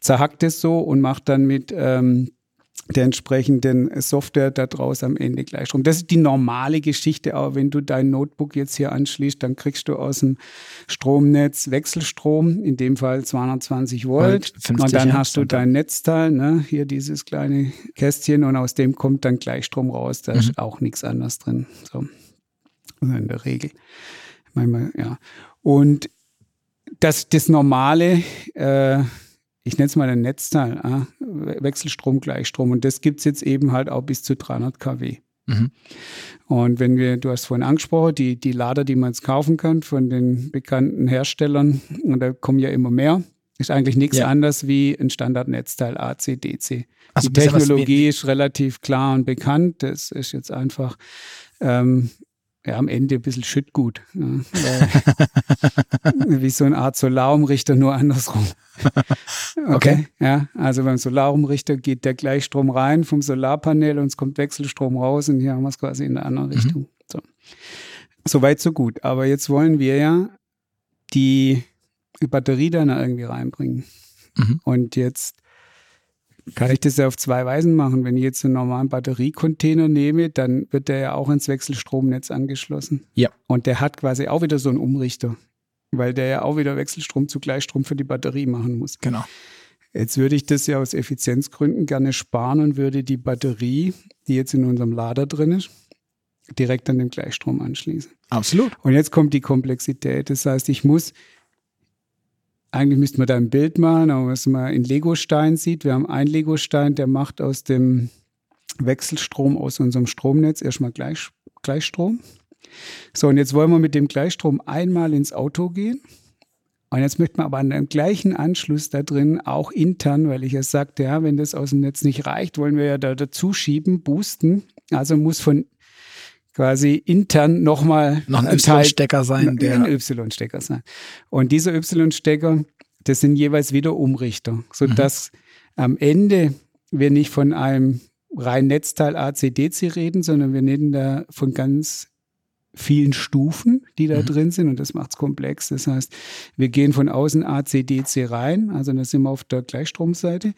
zerhackt es so und mache dann mit ähm, der entsprechenden Software da draus am Ende Gleichstrom. Das ist die normale Geschichte, aber wenn du dein Notebook jetzt hier anschließt, dann kriegst du aus dem Stromnetz Wechselstrom, in dem Fall 220 Volt. 50, und dann hast du dein Netzteil, ne? hier dieses kleine Kästchen und aus dem kommt dann Gleichstrom raus. Da mhm. ist auch nichts anderes drin. So. Also in der Regel. Manchmal, ja. Und das, das normale, äh, ich nenne es mal ein Netzteil, äh, Wechselstrom, Gleichstrom. Und das gibt es jetzt eben halt auch bis zu 300 kW. Mhm. Und wenn wir, du hast vorhin angesprochen, die, die Lader, die man jetzt kaufen kann von den bekannten Herstellern, und da kommen ja immer mehr, ist eigentlich nichts ja. anderes wie ein Standardnetzteil AC, DC. Also die Technologie ist relativ klar und bekannt. Das ist jetzt einfach ähm, ja, am Ende ein bisschen Schüttgut. Ne? wie so eine Art Solarumrichter, nur andersrum. Okay. okay. Ja, also beim Solarumrichter geht der Gleichstrom rein vom Solarpanel und es kommt Wechselstrom raus und hier haben wir es quasi in der anderen mhm. Richtung. So. Soweit, so gut. Aber jetzt wollen wir ja die Batterie dann irgendwie reinbringen. Mhm. Und jetzt kann ich das ja auf zwei Weisen machen. Wenn ich jetzt einen normalen Batteriecontainer nehme, dann wird der ja auch ins Wechselstromnetz angeschlossen. Ja. Und der hat quasi auch wieder so einen Umrichter, weil der ja auch wieder Wechselstrom zu Gleichstrom für die Batterie machen muss. Genau. Jetzt würde ich das ja aus Effizienzgründen gerne sparen und würde die Batterie, die jetzt in unserem Lader drin ist, direkt an den Gleichstrom anschließen. Absolut. Und jetzt kommt die Komplexität. Das heißt, ich muss eigentlich müsste man da ein Bild machen, aber was man in Legostein sieht, wir haben einen Legostein, der macht aus dem Wechselstrom aus unserem Stromnetz erstmal Gleich, Gleichstrom. So, und jetzt wollen wir mit dem Gleichstrom einmal ins Auto gehen. Und jetzt möchte man aber an dem gleichen Anschluss da drin auch intern, weil ich ja sagte, ja, wenn das aus dem Netz nicht reicht, wollen wir ja da dazu schieben, boosten. Also muss von quasi intern nochmal noch ein Y-Stecker sein. Der ein Y-Stecker sein. Und dieser Y-Stecker, das sind jeweils wieder Umrichter, sodass mhm. am Ende wir nicht von einem rein Netzteil AC-DC reden, sondern wir reden da von ganz vielen Stufen, die da mhm. drin sind und das macht es komplex. Das heißt, wir gehen von außen AC-DC rein, also da sind wir auf der Gleichstromseite.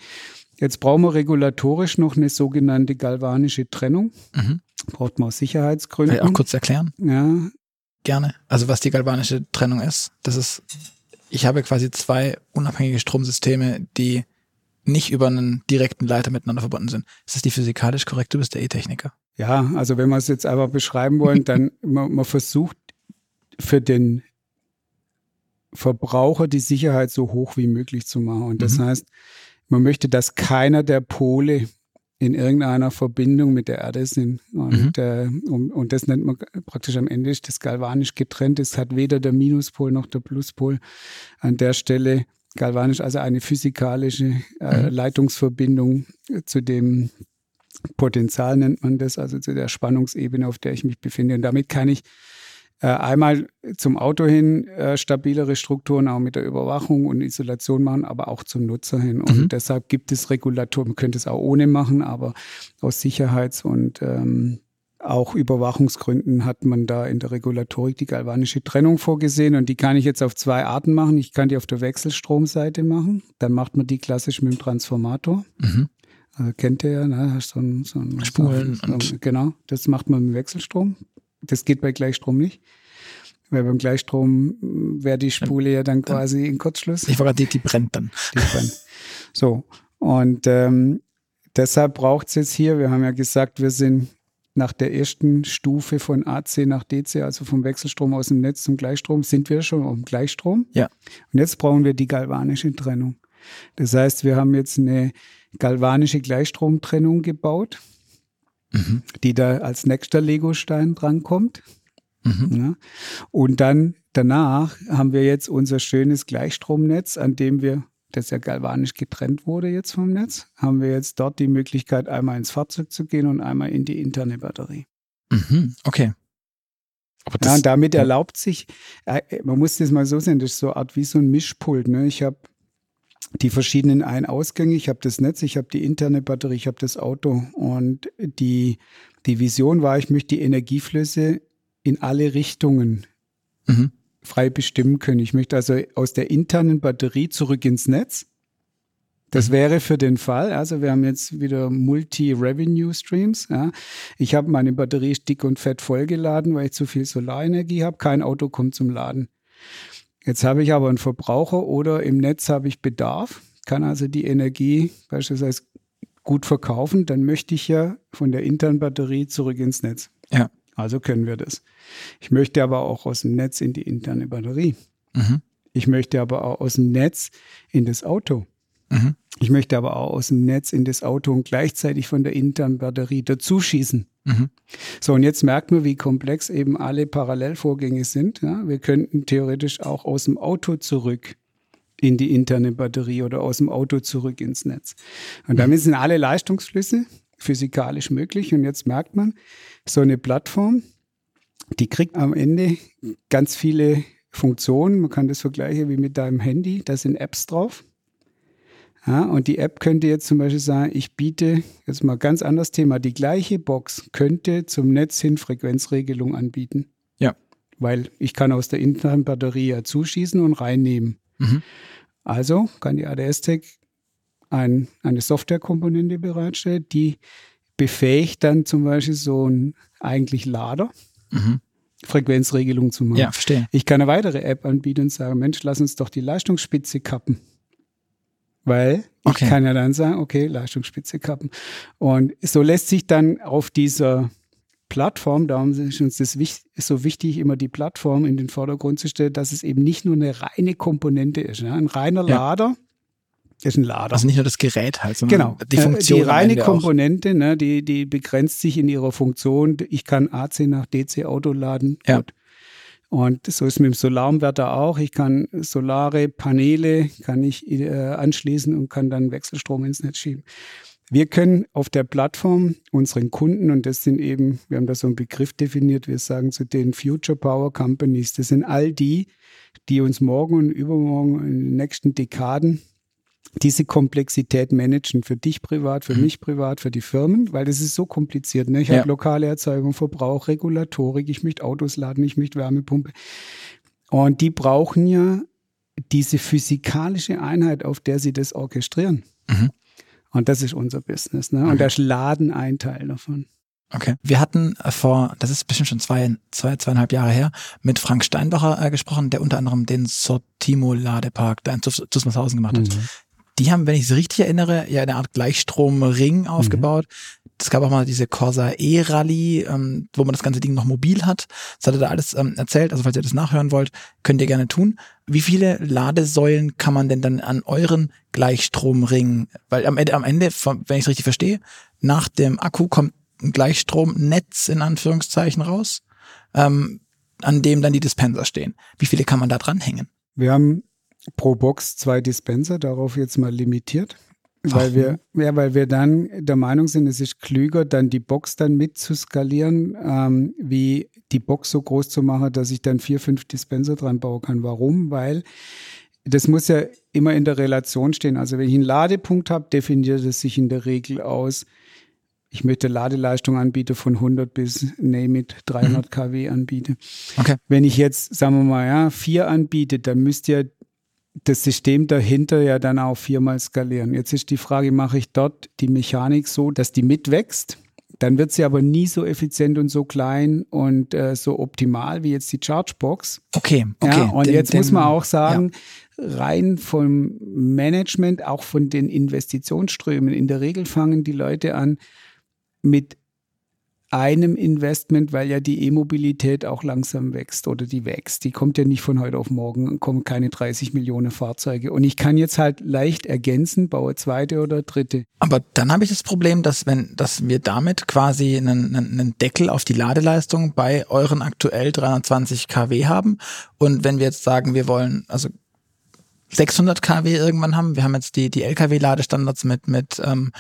Jetzt brauchen wir regulatorisch noch eine sogenannte galvanische Trennung. Mhm. Braucht man aus Sicherheitsgründen. Kann ich auch kurz erklären? Ja. Gerne. Also was die galvanische Trennung ist, das ist, ich habe quasi zwei unabhängige Stromsysteme, die nicht über einen direkten Leiter miteinander verbunden sind. Ist das die physikalisch korrekt? Du bist der E-Techniker. Ja, also wenn wir es jetzt einfach beschreiben wollen, dann man, man versucht für den Verbraucher die Sicherheit so hoch wie möglich zu machen. Und das mhm. heißt, man möchte, dass keiner der Pole in irgendeiner Verbindung mit der Erde sind. Und, mhm. äh, und, und, das nennt man praktisch am Ende ist das galvanisch getrennt. Es hat weder der Minuspol noch der Pluspol an der Stelle galvanisch, also eine physikalische äh, mhm. Leitungsverbindung zu dem Potenzial nennt man das, also zu der Spannungsebene, auf der ich mich befinde. Und damit kann ich einmal zum Auto hin äh, stabilere Strukturen auch mit der Überwachung und Isolation machen, aber auch zum Nutzer hin. Und mhm. deshalb gibt es Regulatoren. Man könnte es auch ohne machen, aber aus Sicherheits- und ähm, auch Überwachungsgründen hat man da in der Regulatorik die galvanische Trennung vorgesehen und die kann ich jetzt auf zwei Arten machen. Ich kann die auf der Wechselstromseite machen, dann macht man die klassisch mit dem Transformator. Mhm. Also kennt ihr ja, ne? Hast so ein, so ein Spulen. So, und genau, das macht man mit Wechselstrom. Das geht bei Gleichstrom nicht. Weil beim Gleichstrom mm, wäre die Spule ja dann quasi in Kurzschluss. Ich war gerade, die, die brennt dann. Die brennt. So. Und ähm, deshalb braucht es jetzt hier, wir haben ja gesagt, wir sind nach der ersten Stufe von AC nach DC, also vom Wechselstrom aus dem Netz zum Gleichstrom, sind wir schon auf Gleichstrom. Ja. Und jetzt brauchen wir die galvanische Trennung. Das heißt, wir haben jetzt eine galvanische Gleichstromtrennung gebaut mhm. die da als nächster Legostein drankommt. Mhm. Ja. Und dann danach haben wir jetzt unser schönes Gleichstromnetz, an dem wir, das ja galvanisch getrennt wurde jetzt vom Netz, haben wir jetzt dort die Möglichkeit, einmal ins Fahrzeug zu gehen und einmal in die interne Batterie. Mhm, okay. ja, und damit erlaubt sich, äh, man muss das mal so sehen, das ist so eine Art wie so ein Mischpult. Ne? Ich habe die verschiedenen Ein-Ausgänge, ich habe das Netz, ich habe die interne Batterie, ich habe das Auto. Und die, die Vision war, ich möchte die Energieflüsse in alle Richtungen mhm. frei bestimmen können. Ich möchte also aus der internen Batterie zurück ins Netz. Das mhm. wäre für den Fall, also wir haben jetzt wieder Multi-Revenue-Streams. Ja. Ich habe meine Batterie dick und fett vollgeladen, weil ich zu viel Solarenergie habe. Kein Auto kommt zum Laden. Jetzt habe ich aber einen Verbraucher oder im Netz habe ich Bedarf, kann also die Energie beispielsweise gut verkaufen, dann möchte ich ja von der internen Batterie zurück ins Netz. Ja. Also können wir das. Ich möchte aber auch aus dem Netz in die interne Batterie. Mhm. Ich möchte aber auch aus dem Netz in das Auto. Mhm. Ich möchte aber auch aus dem Netz in das Auto und gleichzeitig von der internen Batterie dazuschießen. Mhm. So, und jetzt merkt man, wie komplex eben alle Parallelvorgänge sind. Ja? Wir könnten theoretisch auch aus dem Auto zurück in die interne Batterie oder aus dem Auto zurück ins Netz. Und mhm. damit sind alle Leistungsflüsse physikalisch möglich. Und jetzt merkt man, so eine Plattform, die kriegt am Ende ganz viele Funktionen. Man kann das vergleichen wie mit deinem Handy. Da sind Apps drauf. Ja, und die App könnte jetzt zum Beispiel sagen, ich biete, jetzt mal ganz anderes Thema, die gleiche Box könnte zum Netz hin Frequenzregelung anbieten. Ja. Weil ich kann aus der internen Batterie ja zuschießen und reinnehmen. Mhm. Also kann die ADS-Tech ein, eine Softwarekomponente bereitstellen, die befähigt dann zum Beispiel so ein eigentlich Lader. Mhm. Frequenzregelung zu machen. Ja, verstehe. Ich kann eine weitere App anbieten und sagen, Mensch, lass uns doch die Leistungsspitze kappen. Weil okay. ich kann ja dann sagen, okay, Leistungsspitze kappen. Und so lässt sich dann auf dieser Plattform, darum ist uns das so wichtig, immer die Plattform in den Vordergrund zu stellen, dass es eben nicht nur eine reine Komponente ist. Ne? Ein reiner ja. Lader ist ein Lader. Also nicht nur das Gerät halt, sondern genau. die Funktion. Die reine Komponente, ne, die, die begrenzt sich in ihrer Funktion. Ich kann AC nach DC Auto laden. Ja. Gut. Und so ist mit dem Solarumwärter auch. Ich kann solare Paneele kann ich äh, anschließen und kann dann Wechselstrom ins Netz schieben. Wir können auf der Plattform unseren Kunden, und das sind eben, wir haben da so einen Begriff definiert, wir sagen zu den Future Power Companies, das sind all die, die uns morgen und übermorgen in den nächsten Dekaden diese Komplexität managen, für dich privat, für mhm. mich privat, für die Firmen, weil das ist so kompliziert. Ne? Ich ja. habe lokale Erzeugung, Verbrauch, Regulatorik, ich möchte Autos laden, ich möchte Wärmepumpe. Und die brauchen ja diese physikalische Einheit, auf der sie das orchestrieren. Mhm. Und das ist unser Business. Ne? Und okay. das Laden ein Teil davon. Okay. Wir hatten vor, das ist bestimmt schon zwei, zwei zweieinhalb Jahre her, mit Frank Steinbacher äh, gesprochen, der unter anderem den Sortimo-Ladepark da in Zusmarshausen gemacht hat. Mhm. Die haben, wenn ich es richtig erinnere, ja eine Art Gleichstromring mhm. aufgebaut. Mhm. Es gab auch mal diese Corsa E-Rallye, ähm, wo man das ganze Ding noch mobil hat. Das hat er da alles ähm, erzählt. Also falls ihr das nachhören wollt, könnt ihr gerne tun. Wie viele Ladesäulen kann man denn dann an euren Gleichstromring, weil am Ende, am Ende, wenn ich es richtig verstehe, nach dem Akku kommt ein Gleichstromnetz in Anführungszeichen raus, ähm, an dem dann die Dispenser stehen. Wie viele kann man da dranhängen? Wir haben pro Box zwei Dispenser, darauf jetzt mal limitiert. Weil wir, ja, weil wir dann der Meinung sind, es ist klüger, dann die Box dann mit zu skalieren, ähm, wie die Box so groß zu machen, dass ich dann vier, fünf Dispenser dran bauen kann. Warum? Weil das muss ja immer in der Relation stehen. Also wenn ich einen Ladepunkt habe, definiert es sich in der Regel aus, ich möchte Ladeleistung anbieten von 100 bis, name it, 300 mhm. kW anbiete. Okay. Wenn ich jetzt, sagen wir mal, ja, vier anbiete, dann müsst ihr das System dahinter ja dann auch viermal skalieren. Jetzt ist die Frage, mache ich dort die Mechanik so, dass die mitwächst? Dann wird sie aber nie so effizient und so klein und äh, so optimal wie jetzt die Chargebox. Okay, okay. Ja, und den, jetzt den, muss man auch sagen, ja. rein vom Management, auch von den Investitionsströmen, in der Regel fangen die Leute an mit einem Investment, weil ja die E-Mobilität auch langsam wächst oder die wächst. Die kommt ja nicht von heute auf morgen, kommen keine 30 Millionen Fahrzeuge. Und ich kann jetzt halt leicht ergänzen, baue zweite oder dritte. Aber dann habe ich das Problem, dass wenn, dass wir damit quasi einen, einen Deckel auf die Ladeleistung bei euren aktuell 320 kW haben. Und wenn wir jetzt sagen, wir wollen, also 600 kW irgendwann haben, wir haben jetzt die, die LKW-Ladestandards mit, mit ähm,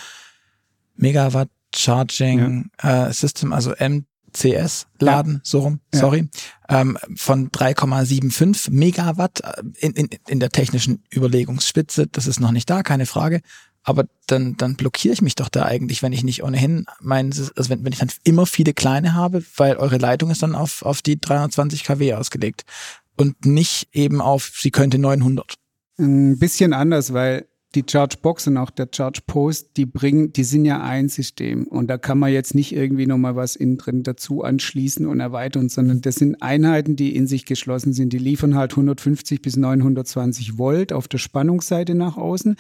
Megawatt Charging ja. äh, System, also MCS laden, ja. so rum, ja. sorry, ähm, von 3,75 Megawatt äh, in, in, in der technischen Überlegungsspitze. Das ist noch nicht da, keine Frage. Aber dann, dann blockiere ich mich doch da eigentlich, wenn ich nicht ohnehin mein, also wenn, wenn ich dann immer viele kleine habe, weil eure Leitung ist dann auf, auf die 320 kW ausgelegt und nicht eben auf, sie könnte 900. Ein bisschen anders, weil die Chargebox und auch der Charge Post, die bringen, die sind ja ein System und da kann man jetzt nicht irgendwie nochmal was innen drin dazu anschließen und erweitern, sondern das sind Einheiten, die in sich geschlossen sind. Die liefern halt 150 bis 920 Volt auf der Spannungsseite nach außen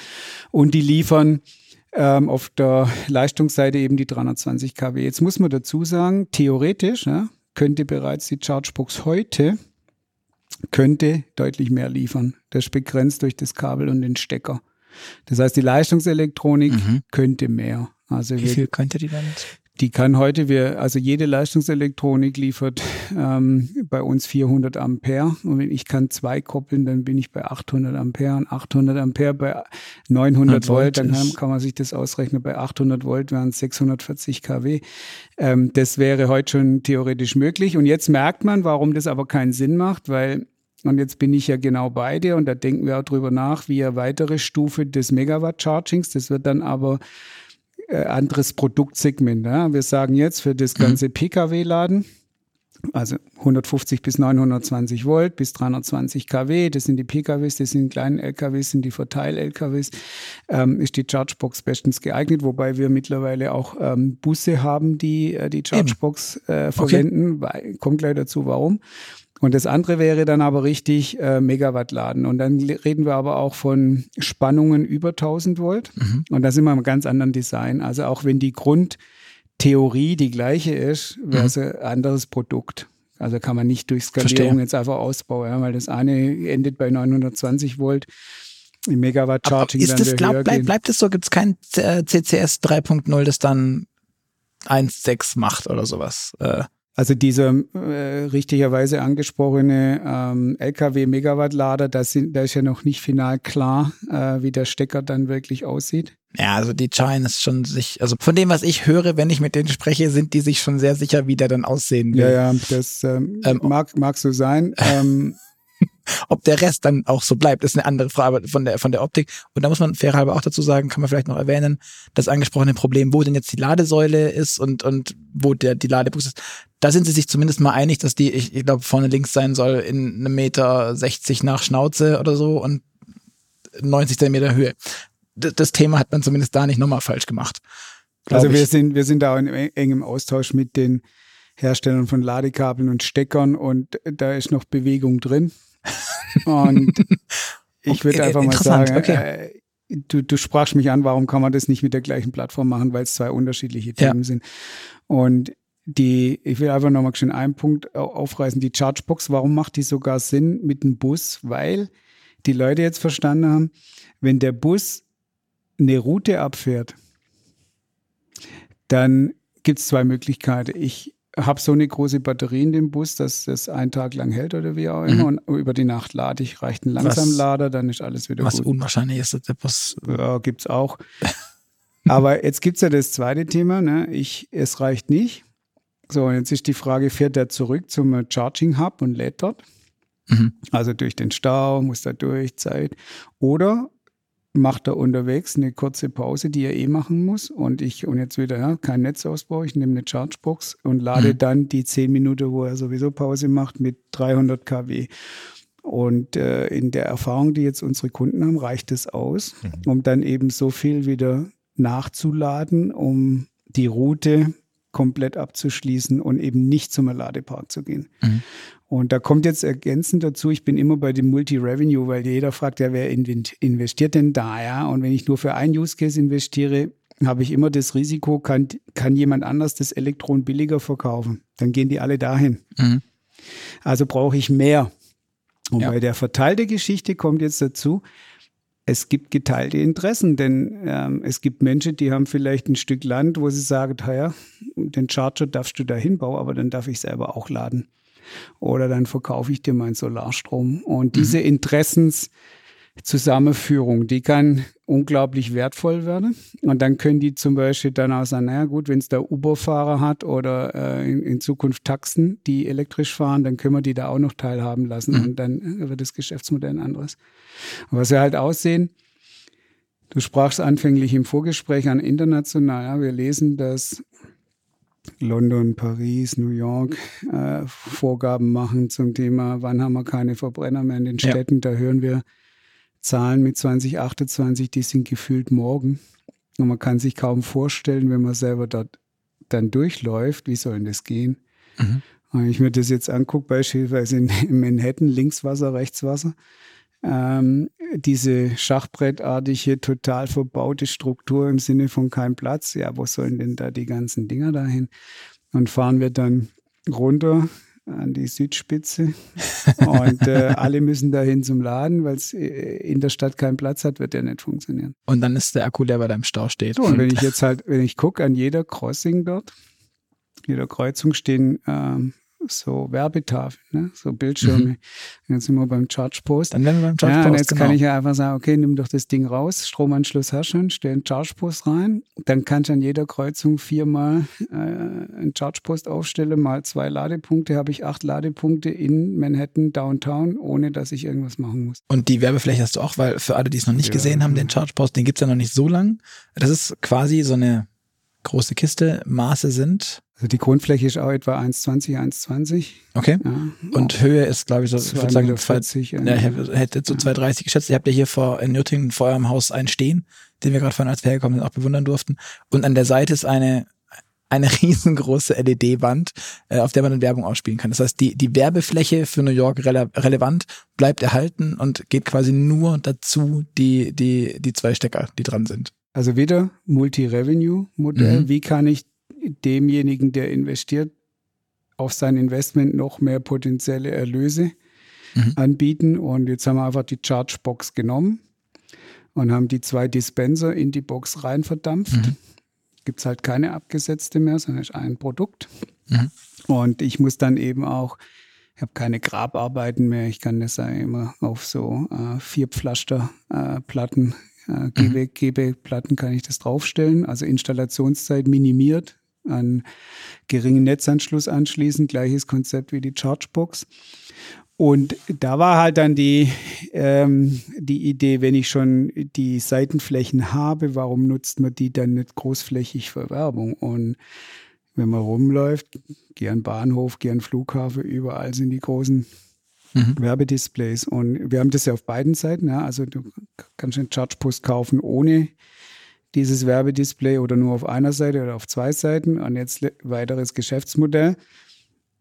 und die liefern ähm, auf der Leistungsseite eben die 320 kW. Jetzt muss man dazu sagen, theoretisch ja, könnte bereits die Chargebox heute könnte deutlich mehr liefern. Das ist begrenzt durch das Kabel und den Stecker. Das heißt, die Leistungselektronik mhm. könnte mehr. Also Wie viel könnte die dann jetzt? Die kann heute, wir, also jede Leistungselektronik liefert ähm, bei uns 400 Ampere. Und wenn ich kann zwei koppeln, dann bin ich bei 800 Ampere. Und 800 Ampere bei 900 Volt, dann kann, kann, man sich das ausrechnen. Bei 800 Volt wären es 640 kW. Ähm, das wäre heute schon theoretisch möglich. Und jetzt merkt man, warum das aber keinen Sinn macht, weil und jetzt bin ich ja genau bei dir und da denken wir auch drüber nach, wie eine weitere Stufe des Megawatt-Chargings. Das wird dann aber äh, anderes Produktsegment. Ja? Wir sagen jetzt für das ganze mhm. Pkw-Laden, also 150 bis 920 Volt bis 320 kW, das sind die PKWs, das sind die kleinen LKWs, sind die Verteil-LKWs, ähm, ist die Chargebox bestens geeignet, wobei wir mittlerweile auch ähm, Busse haben, die äh, die Chargebox äh, verwenden. Okay. Kommt gleich dazu, warum. Und das andere wäre dann aber richtig äh, Megawatt laden. Und dann reden wir aber auch von Spannungen über 1000 Volt. Mhm. Und da sind wir im ganz anderen Design. Also auch wenn die Grundtheorie die gleiche ist, wäre es mhm. ein anderes Produkt. Also kann man nicht durch Skalierung Verstehe. jetzt einfach ausbauen, ja, weil das eine endet bei 920 Volt. Im Megawatt Charging ist das, glaub, bleib, bleibt es so? Gibt es kein CCS 3.0, das dann 1.6 macht oder sowas? Äh. Also dieser äh, richtigerweise angesprochene ähm, LKW-Megawattlader, da, sind, da ist ja noch nicht final klar, äh, wie der Stecker dann wirklich aussieht. Ja, also die Chine ist schon sich, also von dem, was ich höre, wenn ich mit denen spreche, sind die sich schon sehr sicher, wie der dann aussehen will. Ja, ja, das ähm, ähm, mag, mag so sein. Ähm, Ob der Rest dann auch so bleibt, ist eine andere Frage von der, von der Optik. Und da muss man fairhalber auch dazu sagen, kann man vielleicht noch erwähnen, das angesprochene Problem, wo denn jetzt die Ladesäule ist und, und wo der, die Ladebuchs ist. Da sind sie sich zumindest mal einig, dass die, ich, ich glaube, vorne links sein soll in einem Meter 60 nach Schnauze oder so und 90 Zentimeter Höhe. Das, das Thema hat man zumindest da nicht nochmal falsch gemacht. Also wir ich. sind, wir sind da in engem Austausch mit den Herstellern von Ladekabeln und Steckern und da ist noch Bewegung drin. Und ich würde einfach mal sagen, okay. äh, du, du sprachst mich an, warum kann man das nicht mit der gleichen Plattform machen, weil es zwei unterschiedliche Themen ja. sind. Und die, ich will einfach nochmal schön einen Punkt aufreißen, die Chargebox, warum macht die sogar Sinn mit dem Bus? Weil die Leute jetzt verstanden haben, wenn der Bus eine Route abfährt, dann gibt es zwei Möglichkeiten. Ich habe so eine große Batterie in dem Bus, dass das einen Tag lang hält oder wie auch immer. Mhm. Und über die Nacht lade ich, reicht ein Langsamlader, dann ist alles wieder was gut. Was unwahrscheinlich ist, dass der Bus. Ja, gibt es auch. Aber jetzt gibt es ja das zweite Thema, ne? Ich, es reicht nicht. So, und jetzt ist die Frage, fährt er zurück zum Charging Hub und lädt dort? Mhm. Also durch den Stau, muss da durch, Zeit. Oder macht er unterwegs eine kurze Pause, die er eh machen muss. Und ich, und jetzt wieder, ja, kein Netzausbau, ich nehme eine Chargebox und lade mhm. dann die zehn Minuten, wo er sowieso Pause macht, mit 300 kW. Und äh, in der Erfahrung, die jetzt unsere Kunden haben, reicht es aus, mhm. um dann eben so viel wieder nachzuladen, um die Route komplett abzuschließen und eben nicht zum Ladepark zu gehen. Mhm. Und da kommt jetzt ergänzend dazu, ich bin immer bei dem Multi-Revenue, weil jeder fragt ja, wer investiert denn da, ja? Und wenn ich nur für einen Use Case investiere, habe ich immer das Risiko, kann, kann jemand anders das Elektron billiger verkaufen. Dann gehen die alle dahin. Mhm. Also brauche ich mehr. Und ja. bei der verteilte Geschichte kommt jetzt dazu, es gibt geteilte Interessen, denn ähm, es gibt Menschen, die haben vielleicht ein Stück Land, wo sie sagen, ja, den Charger darfst du da hinbauen, aber dann darf ich selber auch laden. Oder dann verkaufe ich dir meinen Solarstrom. Und mhm. diese Interessens, Zusammenführung, die kann unglaublich wertvoll werden. Und dann können die zum Beispiel dann auch sagen, naja gut, wenn es da Uber-Fahrer hat oder äh, in, in, Zukunft Taxen, die elektrisch fahren, dann können wir die da auch noch teilhaben lassen mhm. und dann wird das Geschäftsmodell ein anderes. Und was wir halt aussehen, du sprachst anfänglich im Vorgespräch an international, ja, wir lesen, dass London, Paris, New York äh, Vorgaben machen zum Thema, wann haben wir keine Verbrenner mehr in den Städten. Ja. Da hören wir Zahlen mit 2028, die sind gefühlt morgen. Und man kann sich kaum vorstellen, wenn man selber dort dann durchläuft, wie soll denn das gehen? Mhm. Wenn ich mir das jetzt angucke, beispielsweise in, Manhattan, links Wasser, rechts Wasser, ähm, diese schachbrettartige, total verbaute Struktur im Sinne von kein Platz, ja, wo sollen denn da die ganzen Dinger dahin? Und fahren wir dann runter an die Südspitze. Und äh, alle müssen dahin zum Laden, weil es äh, in der Stadt keinen Platz hat, wird ja nicht funktionieren. Und dann ist der Akku leer, weil er im Stau steht. So, und wenn ich jetzt halt, wenn ich gucke, an jeder Crossing dort, jeder Kreuzung stehen ähm, so Werbetafeln, ne? so Bildschirme. Mhm. Jetzt sind wir beim Charge Post. Dann werden wir beim Charge Post. Ja, jetzt genau. kann ich ja einfach sagen, okay, nimm doch das Ding raus, Stromanschluss hast schon, stell einen Charge Post rein. Dann kannst du an jeder Kreuzung viermal äh, einen Charge Post aufstellen, mal zwei Ladepunkte, habe ich acht Ladepunkte in Manhattan, Downtown, ohne dass ich irgendwas machen muss. Und die Werbefläche hast du auch, weil für alle, die es noch nicht ja. gesehen haben, den Charge Post, den gibt es ja noch nicht so lang. Das ist quasi so eine große Kiste. Maße sind also die Grundfläche ist auch etwa 1,20, 1,20. Okay. Ja. Und Höhe ist, glaube ich, so, ich würde sagen, 40, ja, ich hätte so 2,30 geschätzt. Ihr habt ja hier vor in Nürtingen vor eurem Haus einen stehen, den wir gerade vorhin, als wir hergekommen sind, auch bewundern durften. Und an der Seite ist eine eine riesengroße LED-Wand, äh, auf der man dann Werbung ausspielen kann. Das heißt, die, die Werbefläche für New York rele relevant bleibt erhalten und geht quasi nur dazu die, die, die zwei Stecker, die dran sind. Also wieder Multi-Revenue-Modell. Mhm. Wie kann ich demjenigen, der investiert, auf sein Investment noch mehr potenzielle Erlöse mhm. anbieten. Und jetzt haben wir einfach die Chargebox genommen und haben die zwei Dispenser in die Box rein verdampft. Mhm. Gibt es halt keine abgesetzte mehr, sondern ist ein Produkt. Mhm. Und ich muss dann eben auch, ich habe keine Grabarbeiten mehr, ich kann das ja immer auf so äh, vier Pflasterplatten, äh, GB-Platten kann ich das draufstellen, also Installationszeit minimiert an geringen Netzanschluss anschließen. Gleiches Konzept wie die Chargebox. Und da war halt dann die, ähm, die Idee, wenn ich schon die Seitenflächen habe, warum nutzt man die dann nicht großflächig für Werbung? Und wenn man rumläuft, geh an Bahnhof, geh an Flughafen, überall sind die großen mhm. Werbedisplays. Und wir haben das ja auf beiden Seiten. Ja. Also du kannst einen Chargepost kaufen ohne dieses Werbedisplay oder nur auf einer Seite oder auf zwei Seiten und jetzt weiteres Geschäftsmodell.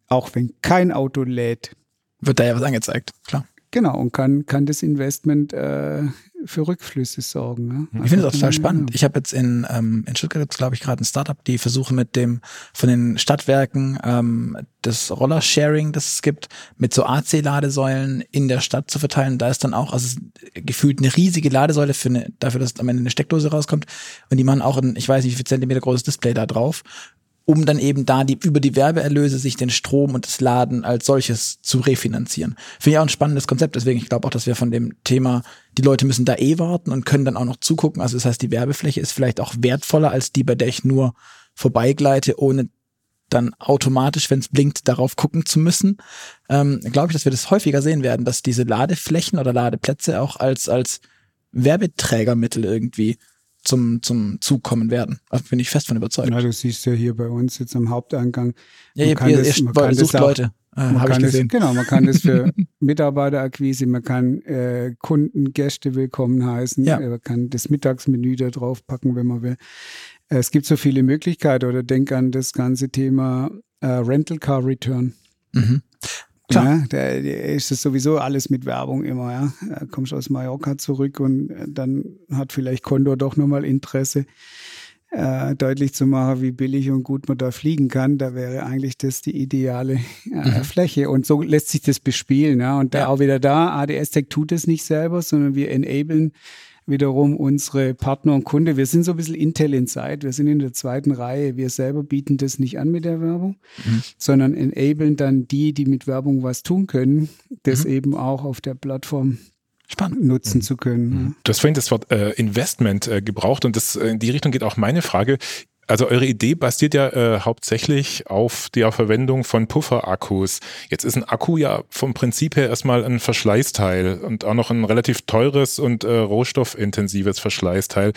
Auch wenn kein Auto lädt. Wird da ja was angezeigt, klar. Genau, und kann, kann das Investment äh, für Rückflüsse sorgen. Ne? Ich finde es auch total spannend. Ich habe jetzt in, ähm, in Stuttgart, glaube ich, gerade ein Startup, die versuchen mit dem von den Stadtwerken ähm, das Rollersharing, das es gibt, mit so AC-Ladesäulen in der Stadt zu verteilen. Da ist dann auch, also gefühlt eine riesige Ladesäule für eine, dafür, dass am Ende eine Steckdose rauskommt. Und die machen auch ein, ich weiß nicht, wie viel Zentimeter großes Display da drauf um dann eben da die, über die Werbeerlöse sich den Strom und das Laden als solches zu refinanzieren. Finde ich auch ein spannendes Konzept, deswegen ich glaube auch, dass wir von dem Thema, die Leute müssen da eh warten und können dann auch noch zugucken. Also das heißt, die Werbefläche ist vielleicht auch wertvoller als die, bei der ich nur vorbeigleite, ohne dann automatisch, wenn es blinkt, darauf gucken zu müssen. Ähm, glaube ich, dass wir das häufiger sehen werden, dass diese Ladeflächen oder Ladeplätze auch als, als Werbeträgermittel irgendwie zum, zum Zug kommen werden. Da bin ich fest von überzeugt. Ja, du siehst ja hier bei uns jetzt am Haupteingang. Ja, ihr, ihr, das, ihr sucht auch, Leute. Äh, man kann das, genau, man kann das für Mitarbeiterakquise, man kann äh, Kunden, Gäste willkommen heißen, ja. man kann das Mittagsmenü da drauf packen, wenn man will. Es gibt so viele Möglichkeiten oder denk an das ganze Thema äh, Rental Car Return. Mhm. Klar. Ja, da ist es sowieso alles mit Werbung immer, ja. Da kommst aus Mallorca zurück und dann hat vielleicht Condor doch nochmal Interesse. äh, deutlich zu machen, wie billig und gut man da fliegen kann. Da wäre eigentlich das die ideale äh, mhm. Fläche. Und so lässt sich das bespielen. Ja. Und da ja. auch wieder da, ADS Tech tut es nicht selber, sondern wir enablen wiederum unsere Partner und Kunde. Wir sind so ein bisschen Intel Inside. Wir sind in der zweiten Reihe. Wir selber bieten das nicht an mit der Werbung, mhm. sondern enablen dann die, die mit Werbung was tun können, das mhm. eben auch auf der Plattform Spannend. nutzen zu können. Mhm. Du hast vorhin das Wort äh, Investment äh, gebraucht und das, äh, in die Richtung geht auch meine Frage. Also eure Idee basiert ja äh, hauptsächlich auf der Verwendung von Pufferakkus. Jetzt ist ein Akku ja vom Prinzip her erstmal ein Verschleißteil und auch noch ein relativ teures und äh, rohstoffintensives Verschleißteil.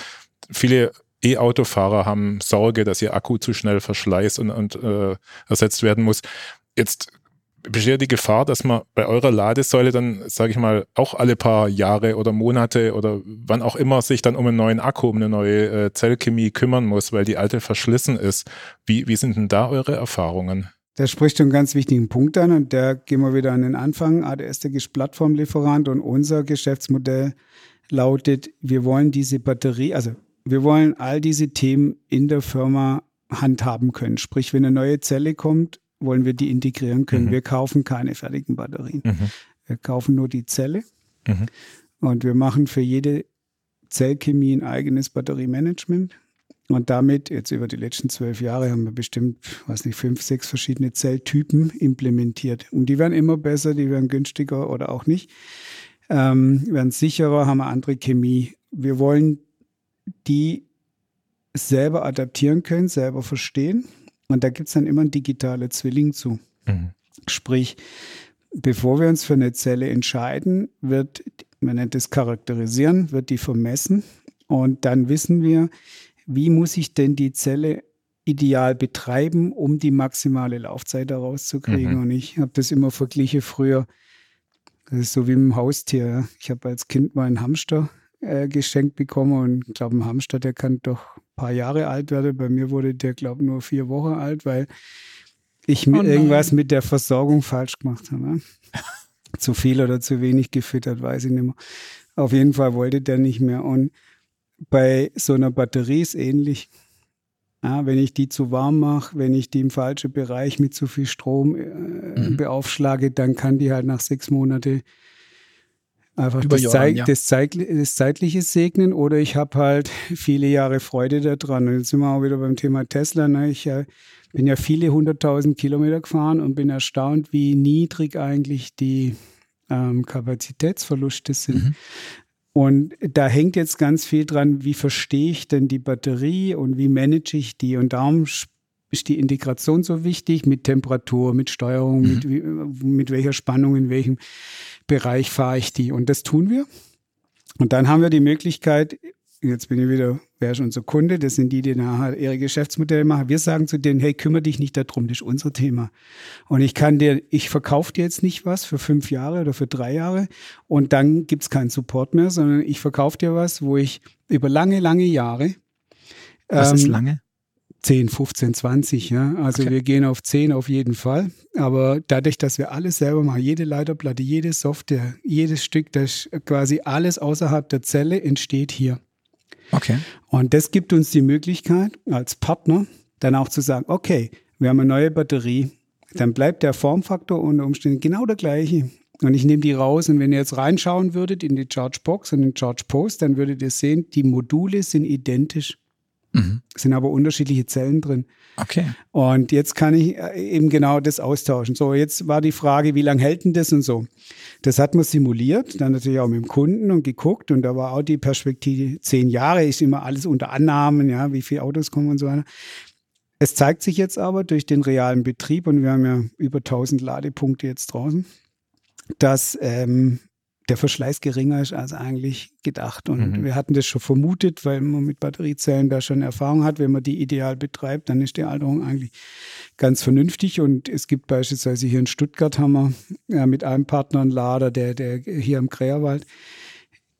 Viele E-Autofahrer haben Sorge, dass ihr Akku zu schnell verschleißt und, und äh, ersetzt werden muss. Jetzt besteht die Gefahr, dass man bei eurer Ladesäule dann, sage ich mal, auch alle paar Jahre oder Monate oder wann auch immer sich dann um einen neuen Akku, um eine neue äh, Zellchemie kümmern muss, weil die alte verschlissen ist. Wie, wie sind denn da eure Erfahrungen? Der spricht schon einen ganz wichtigen Punkt an und der gehen wir wieder an den Anfang. ADS ist Plattformlieferant und unser Geschäftsmodell lautet, wir wollen diese Batterie, also wir wollen all diese Themen in der Firma handhaben können. Sprich, wenn eine neue Zelle kommt, wollen wir die integrieren können. Mhm. Wir kaufen keine fertigen Batterien. Mhm. Wir kaufen nur die Zelle. Mhm. Und wir machen für jede Zellchemie ein eigenes Batteriemanagement. Und damit, jetzt über die letzten zwölf Jahre, haben wir bestimmt, weiß nicht, fünf, sechs verschiedene Zelltypen implementiert. Und die werden immer besser, die werden günstiger oder auch nicht. Ähm, werden sicherer, haben eine andere Chemie. Wir wollen die selber adaptieren können, selber verstehen und da gibt es dann immer einen digitalen Zwilling zu. Mhm. Sprich, bevor wir uns für eine Zelle entscheiden, wird, man nennt es charakterisieren, wird die vermessen. Und dann wissen wir, wie muss ich denn die Zelle ideal betreiben, um die maximale Laufzeit daraus zu kriegen. Mhm. Und ich habe das immer verglichen früher. Das ist so wie mit dem Haustier. Ich habe als Kind mal einen Hamster äh, geschenkt bekommen und ich glaube, ein Hamster, der kann doch paar Jahre alt werde. Bei mir wurde der, glaube ich, nur vier Wochen alt, weil ich oh irgendwas mit der Versorgung falsch gemacht habe. Ne? zu viel oder zu wenig gefüttert, weiß ich nicht mehr. Auf jeden Fall wollte der nicht mehr. Und bei so einer Batterie ist ähnlich. Ja, wenn ich die zu warm mache, wenn ich die im falschen Bereich mit zu viel Strom äh, mhm. beaufschlage, dann kann die halt nach sechs Monaten Einfach das, Zeit, ja. das, Zeit, das, zeitliche Segnen oder ich habe halt viele Jahre Freude daran. Und jetzt sind wir auch wieder beim Thema Tesla. Ne? Ich äh, bin ja viele hunderttausend Kilometer gefahren und bin erstaunt, wie niedrig eigentlich die ähm, Kapazitätsverluste sind. Mhm. Und da hängt jetzt ganz viel dran, wie verstehe ich denn die Batterie und wie manage ich die? Und darum ist die Integration so wichtig mit Temperatur, mit Steuerung, mhm. mit, mit welcher Spannung, in welchem Bereich fahre ich die. Und das tun wir. Und dann haben wir die Möglichkeit, jetzt bin ich wieder, wer ist unser Kunde? Das sind die, die nachher ihre Geschäftsmodelle machen. Wir sagen zu denen, hey, kümmere dich nicht darum, das ist unser Thema. Und ich kann dir, ich verkaufe dir jetzt nicht was für fünf Jahre oder für drei Jahre und dann gibt es keinen Support mehr, sondern ich verkaufe dir was, wo ich über lange, lange Jahre. Was ähm, ist lange? 10, 15, 20, ja. Also okay. wir gehen auf 10 auf jeden Fall. Aber dadurch, dass wir alles selber machen, jede Leiterplatte, jede Software, jedes Stück, das quasi alles außerhalb der Zelle entsteht hier. Okay. Und das gibt uns die Möglichkeit, als Partner dann auch zu sagen, okay, wir haben eine neue Batterie, dann bleibt der Formfaktor unter Umständen genau der gleiche. Und ich nehme die raus und wenn ihr jetzt reinschauen würdet in die Charge Box und den Charge Post, dann würdet ihr sehen, die Module sind identisch. Mhm. Sind aber unterschiedliche Zellen drin. Okay. Und jetzt kann ich äh, eben genau das austauschen. So, jetzt war die Frage, wie lange hält denn das und so? Das hat man simuliert, dann natürlich auch mit dem Kunden und geguckt. Und da war auch die Perspektive, zehn Jahre ist immer alles unter Annahmen, ja, wie viele Autos kommen und so weiter. Es zeigt sich jetzt aber durch den realen Betrieb, und wir haben ja über 1000 Ladepunkte jetzt draußen, dass ähm, der Verschleiß geringer ist als eigentlich gedacht. Und mhm. wir hatten das schon vermutet, weil man mit Batteriezellen da schon Erfahrung hat. Wenn man die ideal betreibt, dann ist die Alterung eigentlich ganz vernünftig. Und es gibt beispielsweise hier in Stuttgart haben wir ja, mit einem Partner einen Lader, der, der hier im Kräherwald,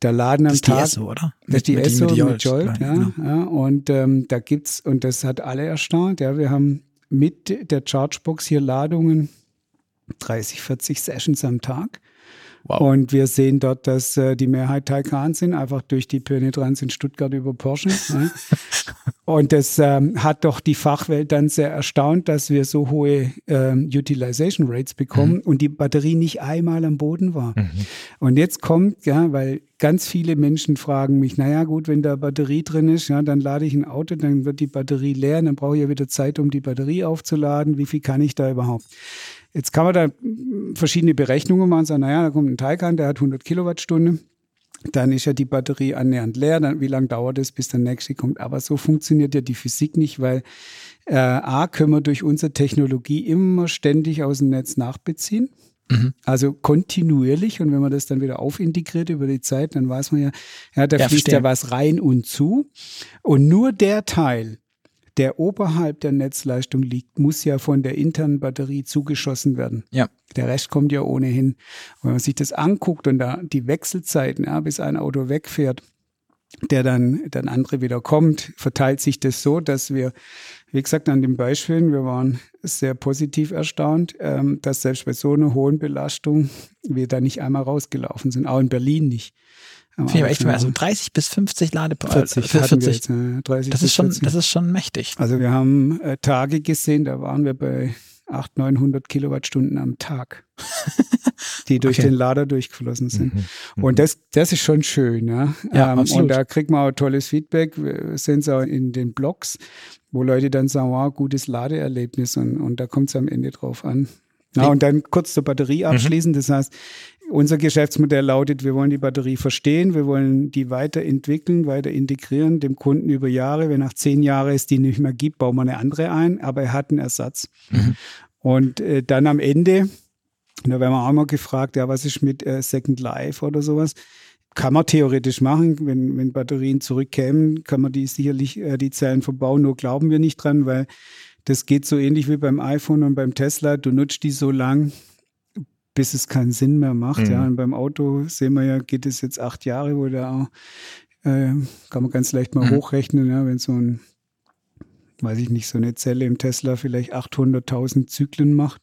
der Laden am das ist Tag. Die Esso, oder? Das ist die mit, Esso mit mit Jolt ja, genau. ja. Und ähm, da gibt's, und das hat alle erstaunt, ja, wir haben mit der Chargebox hier Ladungen 30, 40 Sessions am Tag Wow. Und wir sehen dort, dass äh, die Mehrheit Taycan sind, einfach durch die Penetranz in Stuttgart über Porsche. ne? Und das ähm, hat doch die Fachwelt dann sehr erstaunt, dass wir so hohe ähm, Utilization Rates bekommen mhm. und die Batterie nicht einmal am Boden war. Mhm. Und jetzt kommt, ja, weil ganz viele Menschen fragen mich, naja gut, wenn da Batterie drin ist, ja, dann lade ich ein Auto, dann wird die Batterie leer, dann brauche ich ja wieder Zeit, um die Batterie aufzuladen. Wie viel kann ich da überhaupt? Jetzt kann man da verschiedene Berechnungen machen, sagen, naja, da kommt ein Taycan, der hat 100 Kilowattstunden dann ist ja die Batterie annähernd leer. Dann, wie lange dauert es, bis der nächste kommt? Aber so funktioniert ja die Physik nicht, weil äh, A, können wir durch unsere Technologie immer ständig aus dem Netz nachbeziehen. Mhm. Also kontinuierlich. Und wenn man das dann wieder aufintegriert über die Zeit, dann weiß man ja, ja da ja, fließt verstehe. ja was rein und zu. Und nur der Teil, der oberhalb der Netzleistung liegt, muss ja von der internen Batterie zugeschossen werden. Ja. Der Rest kommt ja ohnehin. Und wenn man sich das anguckt und da die Wechselzeiten, ja, bis ein Auto wegfährt, der dann, dann andere wieder kommt, verteilt sich das so, dass wir, wie gesagt, an den Beispielen, wir waren sehr positiv erstaunt, ähm, dass selbst bei so einer hohen Belastung wir da nicht einmal rausgelaufen sind, auch in Berlin nicht. Finde ich echt also 30 bis 50 Ladepunkte. 40, 40. Jetzt, äh, 30 das ist schon, das ist schon mächtig. Also wir haben äh, Tage gesehen, da waren wir bei 800, 900 Kilowattstunden am Tag, die durch okay. den Lader durchgeflossen sind. Mhm. Mhm. Und das, das ist schon schön. Ja? ja ähm, und da kriegt man auch tolles Feedback. Wir sind auch in den Blogs, wo Leute dann sagen, wow, gutes Ladeerlebnis und, und da kommt es am Ende drauf an. Ja, und dann kurz zur Batterie mhm. abschließen. Das heißt, unser Geschäftsmodell lautet, wir wollen die Batterie verstehen, wir wollen die weiterentwickeln, weiter integrieren, dem Kunden über Jahre. Wenn nach zehn Jahren es die nicht mehr gibt, bauen wir eine andere ein, aber er hat einen Ersatz. Mhm. Und äh, dann am Ende, da werden wir auch mal gefragt, ja, was ist mit äh, Second Life oder sowas? Kann man theoretisch machen, wenn, wenn Batterien zurückkämen, kann man die sicherlich äh, die Zellen verbauen, nur glauben wir nicht dran, weil das geht so ähnlich wie beim iPhone und beim Tesla. Du nutzt die so lang, bis es keinen Sinn mehr macht. Mhm. Ja, und beim Auto sehen wir ja, geht es jetzt acht Jahre, wo der auch, äh, kann man ganz leicht mal mhm. hochrechnen, ja, wenn so ein, weiß ich nicht, so eine Zelle im Tesla vielleicht 800.000 Zyklen macht,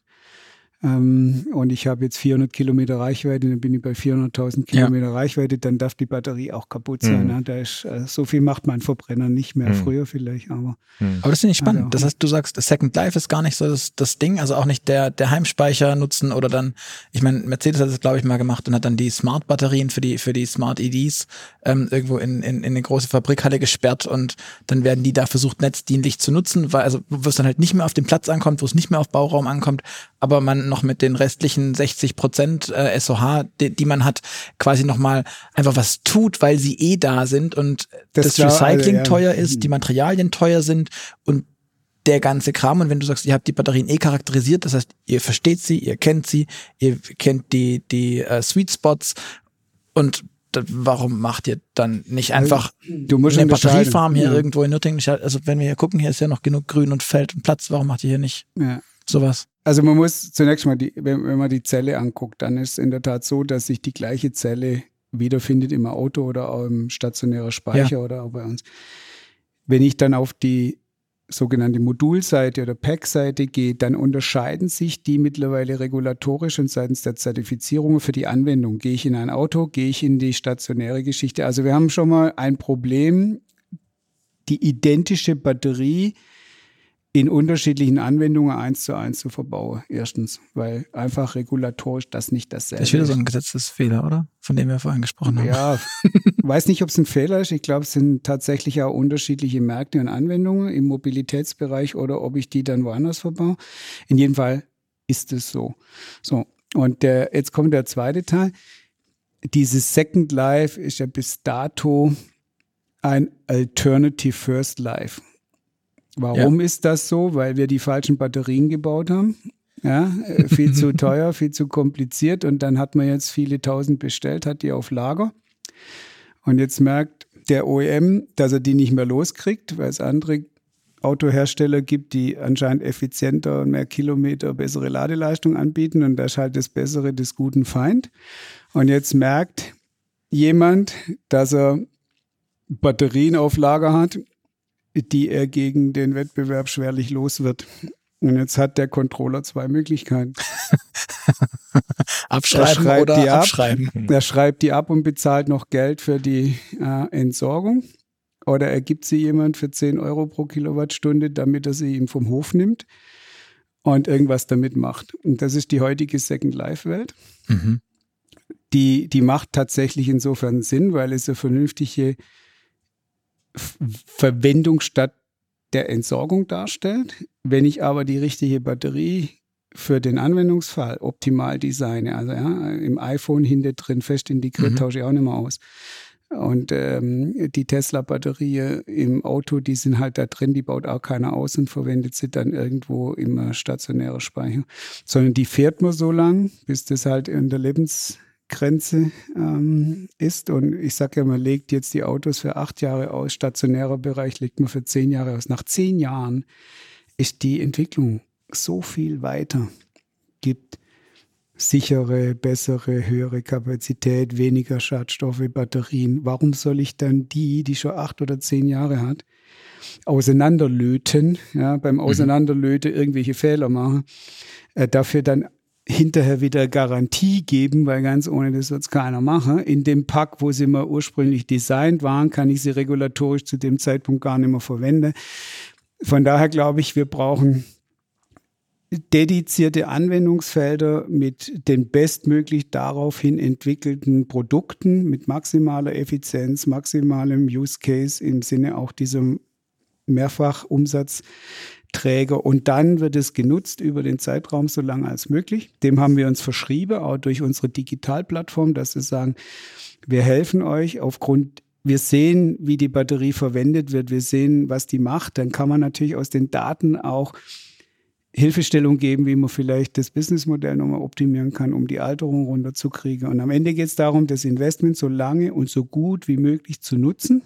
ähm, und ich habe jetzt 400 Kilometer Reichweite, dann bin ich bei 400.000 Kilometer ja. Reichweite, dann darf die Batterie auch kaputt sein. Mhm. Ne? Da ist, äh, so viel macht mein Verbrenner nicht mehr, mhm. früher vielleicht, aber. Mhm. Aber das finde ich spannend. Also, das heißt, du sagst, Second Life ist gar nicht so das, das Ding, also auch nicht der, der Heimspeicher nutzen oder dann, ich meine, Mercedes hat das, glaube ich, mal gemacht und hat dann die Smart-Batterien für die, für die Smart EDs ähm, irgendwo in, in, in eine große Fabrikhalle gesperrt und dann werden die da versucht, netzdienlich zu nutzen, weil, also, wo es dann halt nicht mehr auf den Platz ankommt, wo es nicht mehr auf Bauraum ankommt, aber man noch mit den restlichen 60 Prozent äh, SOH, die, die man hat, quasi nochmal einfach was tut, weil sie eh da sind und das, das Recycling also, ja. teuer ist, die Materialien teuer sind und der ganze Kram. Und wenn du sagst, ihr habt die Batterien eh charakterisiert, das heißt, ihr versteht sie, ihr kennt sie, ihr kennt die, die äh, Sweet Spots und warum macht ihr dann nicht einfach du musst eine Batteriefarm hier ja. irgendwo in Nürtingen? Also wenn wir hier gucken, hier ist ja noch genug Grün und Feld und Platz, warum macht ihr hier nicht ja. Sowas? Also man muss zunächst mal, die, wenn, wenn man die Zelle anguckt, dann ist es in der Tat so, dass sich die gleiche Zelle wiederfindet im Auto oder auch im stationären Speicher ja. oder auch bei uns. Wenn ich dann auf die sogenannte Modulseite oder Pack-Seite gehe, dann unterscheiden sich die mittlerweile regulatorisch und seitens der Zertifizierung für die Anwendung. Gehe ich in ein Auto, gehe ich in die stationäre Geschichte. Also wir haben schon mal ein Problem, die identische Batterie in unterschiedlichen Anwendungen eins zu eins zu verbauen. Erstens, weil einfach regulatorisch das nicht dasselbe ist. Das ist wieder so ein Gesetzesfehler, oder? Von dem wir vorhin gesprochen haben. Ja, weiß nicht, ob es ein Fehler ist. Ich glaube, es sind tatsächlich auch unterschiedliche Märkte und Anwendungen im Mobilitätsbereich oder ob ich die dann woanders verbaue. In jedem Fall ist es so. So. Und der, jetzt kommt der zweite Teil. Dieses Second Life ist ja bis dato ein Alternative First Life. Warum ja. ist das so? Weil wir die falschen Batterien gebaut haben. Ja, äh, viel zu teuer, viel zu kompliziert und dann hat man jetzt viele tausend bestellt, hat die auf Lager. Und jetzt merkt der OEM, dass er die nicht mehr loskriegt, weil es andere Autohersteller gibt, die anscheinend effizienter und mehr Kilometer bessere Ladeleistung anbieten und das ist halt das Bessere des guten Feind. Und jetzt merkt jemand, dass er Batterien auf Lager hat, die er gegen den Wettbewerb schwerlich los wird. Und jetzt hat der Controller zwei Möglichkeiten. abschreiben oder die ab. abschreiben. Er schreibt die ab und bezahlt noch Geld für die äh, Entsorgung. Oder er gibt sie jemand für 10 Euro pro Kilowattstunde, damit er sie ihm vom Hof nimmt und irgendwas damit macht. Und das ist die heutige Second Life-Welt. Mhm. Die, die macht tatsächlich insofern Sinn, weil es eine vernünftige Verwendung statt der Entsorgung darstellt. Wenn ich aber die richtige Batterie für den Anwendungsfall optimal designe, also ja, im iPhone hinter drin fest integriert, Mhm. tausche ich auch nicht mehr aus. Und ähm, die Tesla-Batterie im Auto, die sind halt da drin, die baut auch keiner aus und verwendet sie dann irgendwo im äh, stationären Speicher. Sondern die fährt nur so lang, bis das halt in der Lebensgrenze ähm, ist. Und ich sage ja, man legt jetzt die Autos für acht Jahre aus, stationärer Bereich legt man für zehn Jahre aus. Nach zehn Jahren ist die Entwicklung so viel weiter. Gibt sichere, bessere, höhere Kapazität, weniger Schadstoffe, Batterien. Warum soll ich dann die, die schon acht oder zehn Jahre hat, auseinanderlöten, ja, beim Auseinanderlöten irgendwelche Fehler machen, äh, dafür dann hinterher wieder Garantie geben, weil ganz ohne das wird es keiner machen. In dem Pack, wo sie mal ursprünglich designt waren, kann ich sie regulatorisch zu dem Zeitpunkt gar nicht mehr verwenden. Von daher glaube ich, wir brauchen dedizierte Anwendungsfelder mit den bestmöglich daraufhin entwickelten Produkten mit maximaler Effizienz, maximalem Use Case im Sinne auch diesem Mehrfachumsatzträger. Und dann wird es genutzt über den Zeitraum so lange als möglich. Dem haben wir uns verschrieben, auch durch unsere Digitalplattform, dass wir sagen, wir helfen euch aufgrund wir sehen, wie die Batterie verwendet wird, wir sehen, was die macht, dann kann man natürlich aus den Daten auch Hilfestellung geben, wie man vielleicht das Businessmodell nochmal optimieren kann, um die Alterung runterzukriegen. Und am Ende geht es darum, das Investment so lange und so gut wie möglich zu nutzen.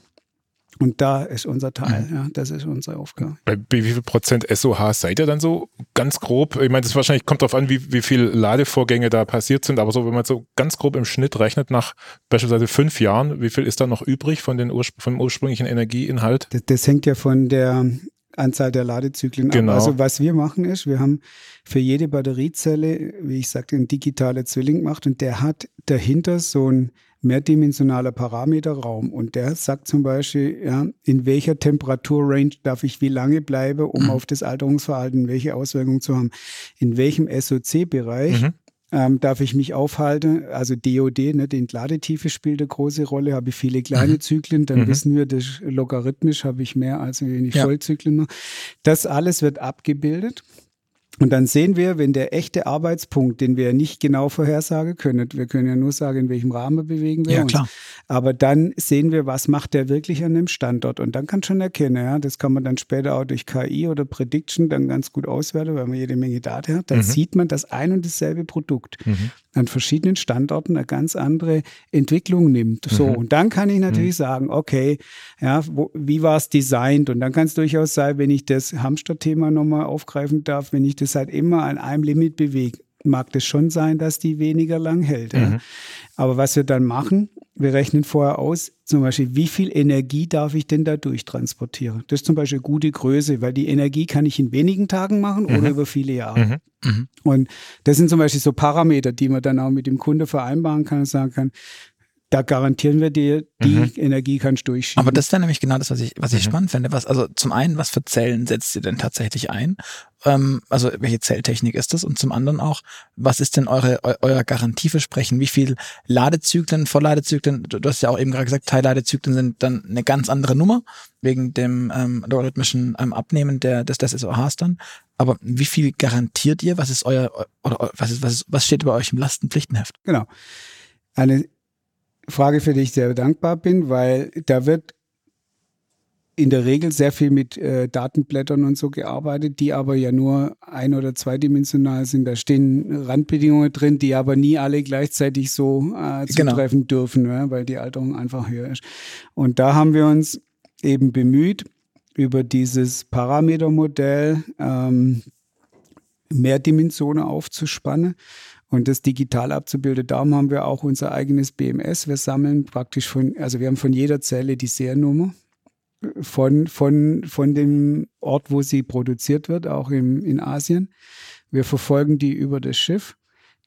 Und da ist unser Teil, ja, das ist unsere Aufgabe. Bei wie viel Prozent SOH seid ihr dann so ganz grob? Ich meine, das wahrscheinlich kommt darauf an, wie, wie viel Ladevorgänge da passiert sind, aber so, wenn man so ganz grob im Schnitt rechnet, nach beispielsweise fünf Jahren, wie viel ist da noch übrig von den Urspr vom ursprünglichen Energieinhalt? Das, das hängt ja von der Anzahl der Ladezyklen Genau. ab. Also was wir machen ist, wir haben für jede Batteriezelle, wie ich sagte, einen digitalen Zwilling gemacht und der hat dahinter so ein mehrdimensionaler Parameterraum und der sagt zum Beispiel, ja, in welcher Temperaturrange darf ich wie lange bleiben, um auf das Alterungsverhalten welche Auswirkungen zu haben. In welchem SOC-Bereich Mhm. ähm, darf ich mich aufhalten. Also DOD, ne, die Entladetiefe spielt eine große Rolle. Habe ich viele kleine Zyklen, dann Mhm. wissen wir, das logarithmisch habe ich mehr, als wenn ich Ja. Vollzyklen mache. Das alles wird abgebildet. Und dann sehen wir, wenn der echte Arbeitspunkt, den wir nicht genau vorhersagen können, wir können ja nur sagen, in welchem Rahmen bewegen wir Ja, uns. klar. Aber dann sehen wir, was macht der wirklich an dem Standort. Und dann kann schon erkennen, ja, das kann man dann später auch durch KI oder Prediction dann ganz gut auswerten, weil man jede Menge Daten hat. Dann Mhm. sieht man, dass ein und dasselbe Produkt Mhm. An verschiedenen Standorten eine ganz andere Entwicklung nimmt. So, Mhm. und dann kann ich natürlich sagen, okay, ja, wo, wie war es designt? Und dann kann es durchaus sein, wenn ich das Hamster-Thema nochmal aufgreifen darf, wenn ich das halt immer an einem Limit bewege, mag das schon sein, dass die weniger lang hält. Ja. Mhm. Aber was wir dann machen, wir rechnen vorher aus, zum Beispiel, wie viel Energie darf ich denn da durchtransportieren? Das ist zum Beispiel gute Größe, weil die Energie kann ich in wenigen Tagen machen oder über viele Jahre. Mhm. Mhm. Und das sind zum Beispiel so Parameter, die man dann auch mit dem Kunde vereinbaren kann und sagen kann, da garantieren wir dir, die Mhm. Energie kannst du durchschieben. Aber das wäre nämlich genau das, was ich, was ich Mhm. spannend finde. Was, also zum einen, was für Zellen setzt ihr denn tatsächlich ein? Ähm, also welche Zelltechnik ist das? Und zum anderen auch, was ist denn eure, eu, euer Garantieversprechen? Wie viel Ladezyklen, Volladezyklen, du, du hast ja auch eben gerade gesagt, Teilladezyklen sind dann eine ganz andere Nummer, wegen dem ähm, logarithmischen ähm, Abnehmen der, des, des SOHs dann. Aber wie viel garantiert ihr? Was ist euer, oder was ist, was ist, was steht bei euch im Lastenpflichtenheft? Genau. Eine Frage, für die ich sehr dankbar bin, weil da wird in der Regel sehr viel mit äh, Datenblättern und so gearbeitet, die aber ja nur ein- oder zweidimensional sind. Da stehen Randbedingungen drin, die aber nie alle gleichzeitig so äh, Genau. zutreffen dürfen, ja, weil die Alterung einfach höher ist. Und da haben wir uns eben bemüht, über dieses Parametermodell ähm, mehr Dimensionen aufzuspannen und das digital abzubilden. Darum haben wir auch unser eigenes BMS. Wir sammeln praktisch von, also wir haben von jeder Zelle die Seriennummer von, von, von dem Ort, wo sie produziert wird, auch im, in Asien. Wir verfolgen die über das Schiff.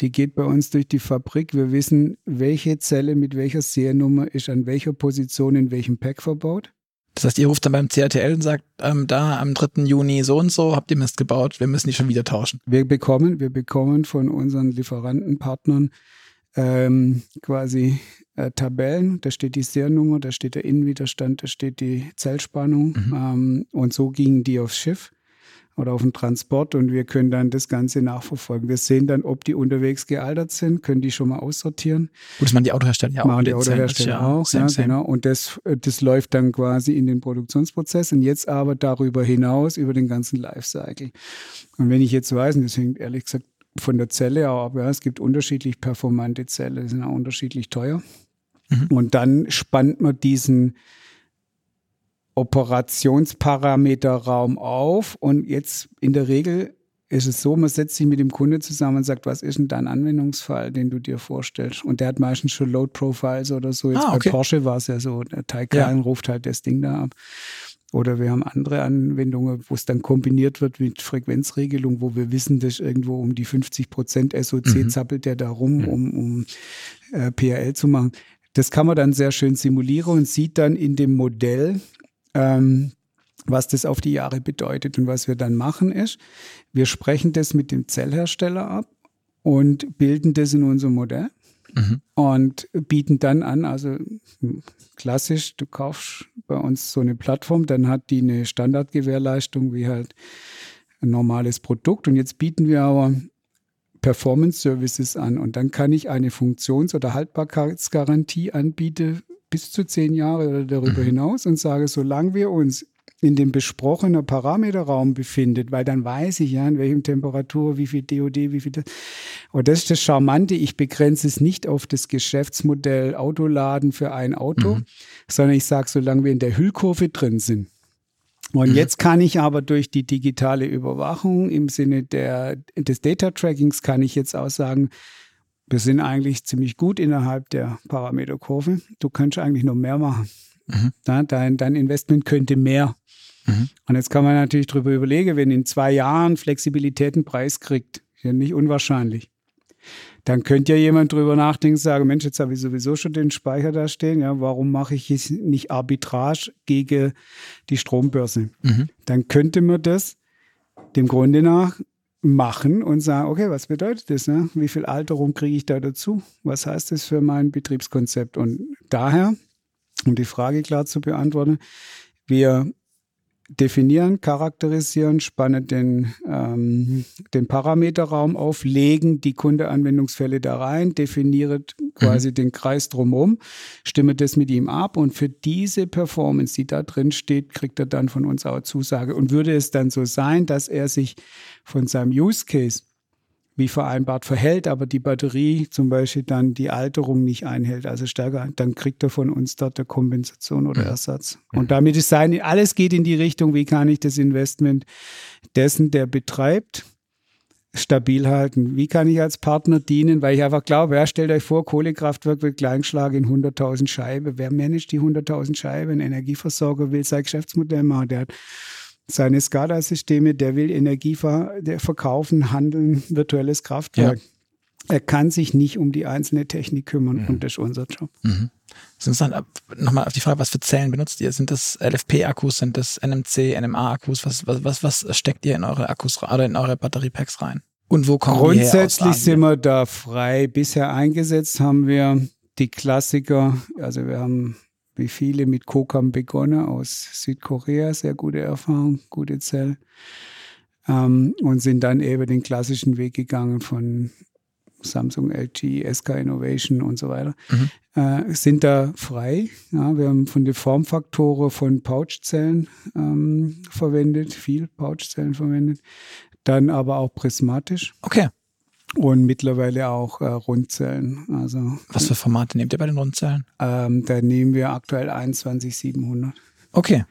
Die geht bei uns durch die Fabrik. Wir wissen, welche Zelle mit welcher Seriennummer ist an welcher Position in welchem Pack verbaut. Das heißt, ihr ruft dann beim CRTL und sagt, ähm, da am 3. Juni so und so habt ihr Mist gebaut, wir müssen die schon wieder tauschen. Wir bekommen, wir bekommen von unseren Lieferantenpartnern ähm, quasi äh, Tabellen. Da steht die Seriennummer, da steht der Innenwiderstand, da steht die Zellspannung. Mhm. Ähm, und so gingen die aufs Schiff oder auf den Transport und wir können dann das Ganze nachverfolgen. Wir sehen dann, ob die unterwegs gealtert sind, können die schon mal aussortieren. Gut, das machen die Autohersteller ja auch. Machen die Autohersteller ja auch, same, ja, same. genau. Und das, das läuft dann quasi in den Produktionsprozess und jetzt aber darüber hinaus über den ganzen Lifecycle. Und wenn ich jetzt weiß, und das hängt ehrlich gesagt von der Zelle auch ab, ja, es gibt unterschiedlich performante Zellen, die sind auch unterschiedlich teuer. Mhm. Und dann spannt man diesen Operationsparameterraum auf und jetzt in der Regel ist es so, man setzt sich mit dem Kunde zusammen und sagt, was ist denn dein Anwendungsfall, den du dir vorstellst? Und der hat meistens schon Load Profiles oder so. Jetzt ah, okay. bei Porsche war es ja so, der Taycan ja. ruft halt das Ding da ab. Oder wir haben andere Anwendungen, wo es dann kombiniert wird mit Frequenzregelung, wo wir wissen, dass irgendwo um die 50 Prozent SOC mhm. zappelt der da rum, mhm. um, um äh, PRL zu machen. Das kann man dann sehr schön simulieren und sieht dann in dem Modell, ähm, was das auf die Jahre bedeutet. Und was wir dann machen ist, wir sprechen das mit dem Zellhersteller ab und bilden das in unser Modell mhm. und bieten dann an, also klassisch, du kaufst bei uns so eine Plattform, dann hat die eine Standardgewährleistung wie halt ein normales Produkt und jetzt bieten wir aber Performance Services an und dann kann ich eine Funktions- oder Haltbarkeitsgarantie anbieten bis zu zehn Jahre oder darüber mhm. hinaus und sage, solange wir uns in dem besprochenen Parameterraum befindet, weil dann weiß ich ja, in welchem Temperatur, wie viel DOD, wie viel das. Und das ist das Charmante. Ich begrenze es nicht auf das Geschäftsmodell Autoladen für ein Auto, mhm. sondern ich sage, solange wir in der Hüllkurve drin sind. Und mhm. jetzt kann ich aber durch die digitale Überwachung im Sinne der, des Data Trackings kann ich jetzt auch sagen, wir sind eigentlich ziemlich gut innerhalb der Parameterkurve. Du könntest eigentlich noch mehr machen. Mhm. dein, dein Investment könnte mehr. Mhm. Und jetzt kann man natürlich darüber überlegen, wenn in zwei Jahren Flexibilität einen Preis kriegt, ist ja nicht unwahrscheinlich. Dann könnte ja jemand drüber nachdenken, sagen, Mensch, jetzt habe ich sowieso schon den Speicher da stehen, ja, warum mache ich jetzt nicht Arbitrage gegen die Strombörse? Mhm. Dann könnte man das dem Grunde nach machen und sagen, okay, was bedeutet das? Ne? Wie viel Alterung kriege ich da dazu? Was heißt das für mein Betriebskonzept? Und daher, um die Frage klar zu beantworten, wir definieren, charakterisieren, spannen den, ähm, den Parameterraum auf, legen die Kundeanwendungsfälle da rein, definiert quasi mhm. den Kreis drumherum, stimme das mit ihm ab und für diese Performance, die da drin steht, kriegt er dann von uns auch Zusage. Und würde es dann so sein, dass er sich von seinem Use Case wie vereinbart verhält, aber die Batterie zum Beispiel dann die Alterung nicht einhält, also stärker, dann kriegt er von uns dort eine Kompensation oder Ersatz. Und damit ist sein, alles geht in die Richtung, wie kann ich das Investment dessen, der betreibt, stabil halten? Wie kann ich als Partner dienen? Weil ich einfach glaube, ja, stellt euch vor, Kohlekraftwerk wird Kleinschlag in 100.000 Scheiben. Wer managt die 100.000 Scheiben? Ein Energieversorger will sein Geschäftsmodell machen. Der hat seine SCADA-Systeme, der will Energie ver der verkaufen, handeln, virtuelles Kraftwerk. Ja. Er kann sich nicht um die einzelne Technik kümmern mhm. und das ist unser Job. Mhm. Sind dann nochmal auf die Frage, was für Zellen benutzt ihr? Sind das LFP-Akkus, sind das NMC, NMA-Akkus? Was, was, was, was steckt ihr in eure Akkus oder in eure Batteriepacks rein? Und wo kommen Grundsätzlich sind wir da frei. Bisher eingesetzt haben wir die Klassiker, also wir haben wie viele mit Kokam begonnen aus Südkorea, sehr gute Erfahrung, gute Zell. Ähm, und sind dann eben den klassischen Weg gegangen von Samsung, LG, SK Innovation und so weiter. Mhm. Äh, sind da frei. Ja, wir haben von den Formfaktoren von Pouchzellen ähm, verwendet, viel Pouchzellen verwendet. Dann aber auch prismatisch. Okay und mittlerweile auch äh, Rundzellen. Also, Was für Formate nehmt ihr bei den Rundzellen? Ähm, da nehmen wir aktuell 21700. Okay,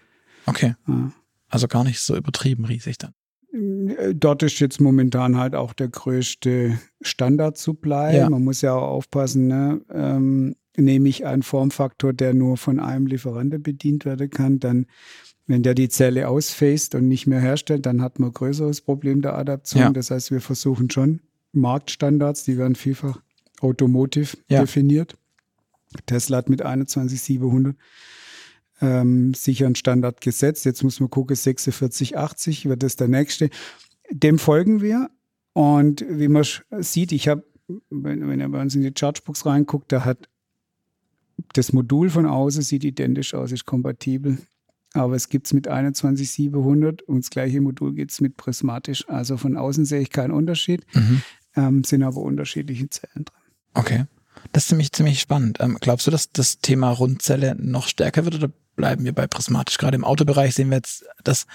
okay. Ja. Also gar nicht so übertrieben riesig dann. Äh, dort ist jetzt momentan halt auch der größte Standard-Supply. Ja. Man muss ja auch aufpassen, ne? ähm, nehme ich einen Formfaktor, der nur von einem Lieferanten bedient werden kann, dann wenn der die Zelle ausfaced und nicht mehr herstellt, dann hat man ein größeres Problem der Adaption. Ja. Das heißt, wir versuchen schon Marktstandards, die werden vielfach automotive Ja. definiert. Tesla hat mit 21700 ähm, sicher einen Standard gesetzt. Jetzt muss man gucken, 4680 wird das der nächste. Dem folgen wir. Und wie man sieht, ich habe, wenn, wenn ihr bei uns in die Chargebox reinguckt, da hat das Modul von außen sieht identisch aus, ist kompatibel. Aber es gibt es mit 21700 und das gleiche Modul gibt es mit prismatisch. Also von außen sehe ich keinen Unterschied, Mhm. Ähm, sind aber unterschiedliche Zellen drin. Okay. Das ist ziemlich, ziemlich spannend. Ähm, glaubst du, dass das Thema Rundzelle noch stärker wird oder bleiben wir bei prismatisch? Gerade im Autobereich sehen wir jetzt, dass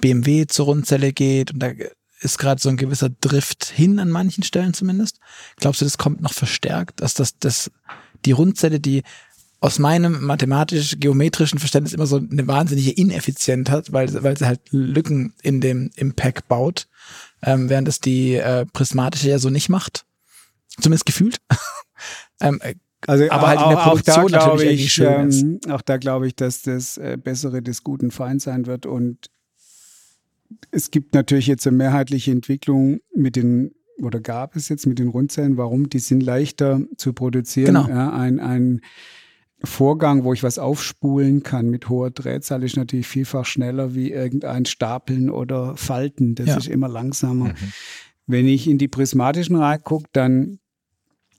BMW zur Rundzelle geht und da ist gerade so ein gewisser Drift hin an manchen Stellen zumindest. Glaubst du, das kommt noch verstärkt, dass das, das die Rundzelle, die aus meinem mathematisch-geometrischen Verständnis immer so eine wahnsinnige Ineffizienz hat, weil, weil sie halt Lücken in dem im Pack baut, ähm, während es die äh, prismatische ja so nicht macht. Zumindest gefühlt. ähm, äh, Also, Aber halt in der Produktion da glaube natürlich ich, schön ist. ähm, auch da glaube ich, dass das äh, Bessere des guten Feind sein wird. Und es gibt natürlich jetzt eine mehrheitliche Entwicklung mit den, oder gab es jetzt mit den Rundzellen. Warum? Die sind leichter zu produzieren. Genau. Ja, ein, ein Vorgang, wo ich was aufspulen kann mit hoher Drehzahl, ist natürlich vielfach schneller wie irgendein Stapeln oder Falten. Das Ja. ist immer langsamer. Wenn ich in die prismatischen reingucke, dann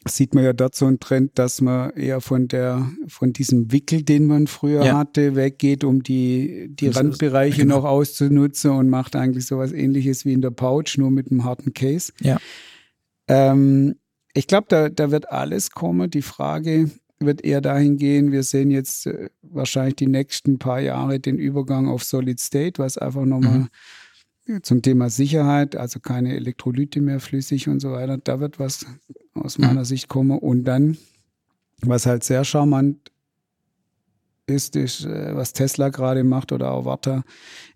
sieht man ja dort so einen Trend, dass man eher von der, von diesem Wickel, den man früher Ja. hatte, weggeht, um die, die Das ist- Randbereiche genau. noch auszunutzen und macht eigentlich sowas ähnliches wie in der Pouch, nur mit einem harten Case. Ja. Ähm, ich glaube, da, da wird alles kommen. Die Frage wird eher dahin gehen, wir sehen jetzt äh, wahrscheinlich die nächsten paar Jahre den Übergang auf Solid State, was einfach nochmal Mhm. zum Thema Sicherheit, also keine Elektrolyte mehr flüssig und so weiter, da wird was aus Mhm. meiner Sicht kommen. Und dann, was halt sehr charmant ist, ist, äh, was Tesla gerade macht oder auch Warta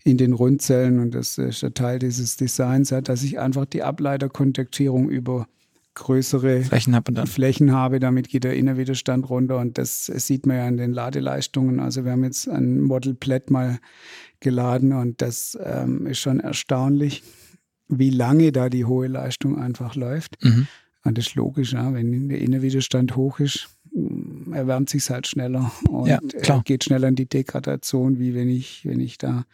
in den Rundzellen und das ist ein Teil dieses Designs, ja, dass ich einfach die Ableiterkontaktierung über größere Flächen dann. Flächen habe, damit geht der Innenwiderstand runter und das sieht man ja an den Ladeleistungen. Also wir haben jetzt ein Model Plaid mal geladen und das ähm, ist schon erstaunlich, wie lange da die hohe Leistung einfach läuft. Mhm. Und das ist logisch, ja, wenn der Innenwiderstand hoch ist, mm, erwärmt sich halt schneller und Ja, äh, geht schneller in die Degradation, wie wenn ich, wenn ich da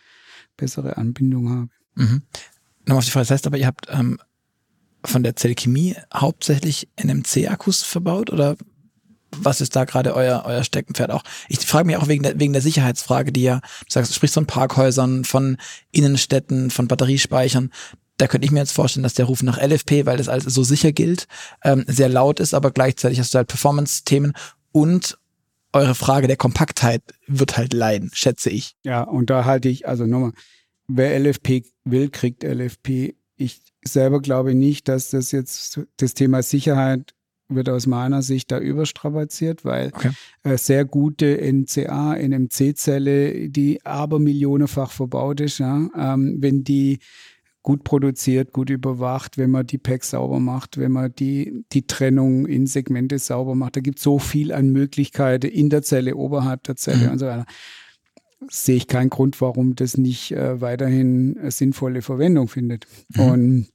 bessere Anbindung habe. Mhm. Nochmal auf die Frage, das heißt aber, ihr habt ähm, von der Zellchemie hauptsächlich NMC-Akkus verbaut oder was ist da gerade euer, euer Steckenpferd auch? Ich frage mich auch wegen der, wegen der Sicherheitsfrage, die ja, du sagst, du sprichst von Parkhäusern, von Innenstädten, von Batteriespeichern. Da könnte ich mir jetzt vorstellen, dass der Ruf nach LFP, weil das alles so sicher gilt, ähm, sehr laut ist, aber gleichzeitig hast du halt Performance-Themen und eure Frage der Kompaktheit wird halt leiden, schätze ich. Ja, und da halte ich, also nochmal, wer LFP will, kriegt LFP. Ich selber glaube nicht, dass das jetzt das Thema Sicherheit wird aus meiner Sicht da überstrapaziert, weil Okay. äh, sehr gute NCA, NMC-Zelle, die aber millionenfach verbaut ist, ja, ähm, wenn die gut produziert, gut überwacht, wenn man die Packs sauber macht, wenn man die, die Trennung in Segmente sauber macht. Da gibt es so viel an Möglichkeiten in der Zelle, oberhalb der Zelle Mhm. und so weiter. Sehe ich keinen Grund, warum das nicht äh, weiterhin äh, sinnvolle Verwendung findet. Mhm. Und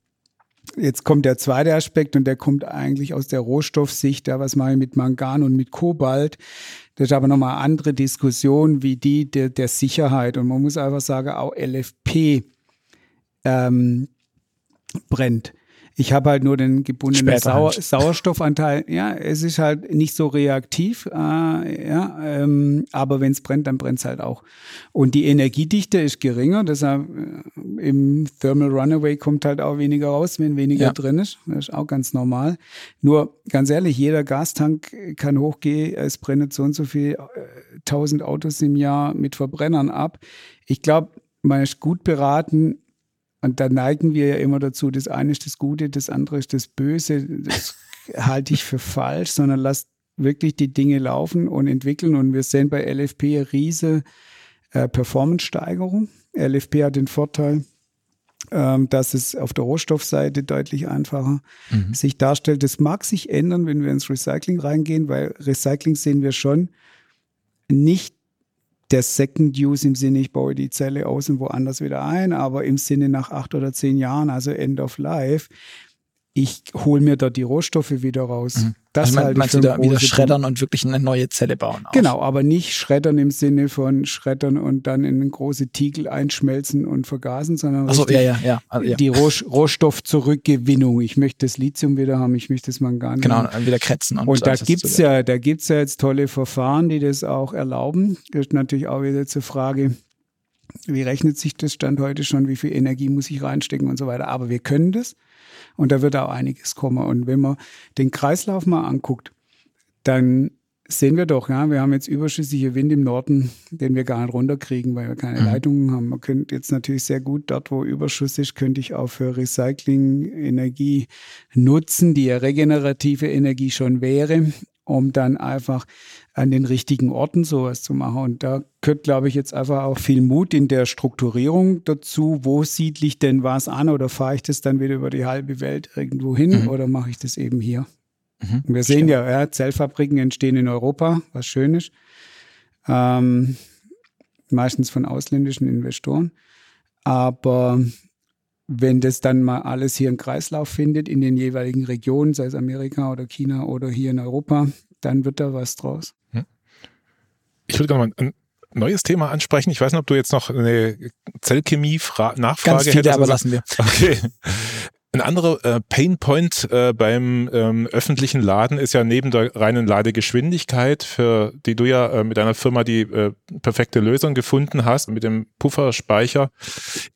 jetzt kommt der zweite Aspekt und der kommt eigentlich aus der Rohstoffsicht, da was mache ich mit Mangan und mit Kobalt. Das ist aber nochmal eine andere Diskussion wie die der, der Sicherheit. Und man muss einfach sagen, auch LFP ähm, brennt. Ich habe halt nur den gebundenen halt. Sauerstoffanteil. Ja, es ist halt nicht so reaktiv, äh, ja, ähm, aber wenn es brennt, dann brennt es halt auch. Und die Energiedichte ist geringer, deshalb äh, im Thermal Runaway kommt halt auch weniger raus, wenn weniger Ja. drin ist. Das ist auch ganz normal. Nur ganz ehrlich, jeder Gastank kann hochgehen, es brennen so und so viel äh, tausend Autos im Jahr mit Verbrennern ab. Ich glaube, man ist gut beraten, und da neigen wir ja immer dazu, das eine ist das Gute, das andere ist das Böse. Das halte ich für falsch, sondern lasst wirklich die Dinge laufen und entwickeln. Und wir sehen bei LFP eine riese äh, Performance-Steigerung. LFP hat den Vorteil, ähm, dass es auf der Rohstoffseite deutlich einfacher Mhm. sich darstellt. Das mag sich ändern, wenn wir ins Recycling reingehen, weil Recycling sehen wir schon nicht der Second Use im Sinne, ich baue die Zelle aus und woanders wieder ein, aber im Sinne nach acht oder zehn Jahren, also End of Life, ich hole mir da die Rohstoffe wieder raus. Mhm. Das also halt meinst du da wieder schreddern und wirklich eine neue Zelle bauen? Auch. Genau, aber nicht schreddern im Sinne von schreddern und dann in große Tiegel einschmelzen und vergasen, sondern so, ja, ja, ja. Also, ja. die Roh Rohstoffzurückgewinnung. Ich möchte das Lithium wieder haben, ich möchte das Mangan Genau, wieder kretzen. Und, und da gibt's ja, da gibt's ja jetzt tolle Verfahren, die das auch erlauben. Das ist natürlich auch wieder zur Frage, wie rechnet sich das Stand heute schon, wie viel Energie muss ich reinstecken und so weiter. Aber wir können das. Und da wird auch einiges kommen. Und wenn man den Kreislauf mal anguckt, dann sehen wir doch, ja, wir haben jetzt überschüssige Wind im Norden, den wir gar nicht runterkriegen, weil wir keine mhm. Leitungen haben. Man könnte jetzt natürlich sehr gut dort, wo Überschuss ist, könnte ich auch für Recycling Energie nutzen, die ja regenerative Energie schon wäre, um dann einfach an den richtigen Orten sowas zu machen. Und da gehört, glaube ich, jetzt einfach auch viel Mut in der Strukturierung dazu. Wo siedle ich denn was an oder fahre ich das dann wieder über die halbe Welt irgendwo hin mhm. oder mache ich das eben hier? Mhm. Wir sehen ja, ja, Zellfabriken entstehen in Europa, was schön ist. Ähm, meistens von ausländischen Investoren. Aber wenn das dann mal alles hier einen Kreislauf findet in den jeweiligen Regionen, sei es Amerika oder China oder hier in Europa, dann wird da was draus. Ich würde gerne mal ein neues Thema ansprechen. Ich weiß nicht, ob du jetzt noch eine Zellchemie-Nachfrage Ganz viele, hättest. aber lassen wir. Okay. Ein anderer äh, Painpoint äh, beim ähm, öffentlichen Laden ist ja neben der reinen Ladegeschwindigkeit, für die du ja äh, mit deiner Firma die äh, perfekte Lösung gefunden hast, mit dem Pufferspeicher,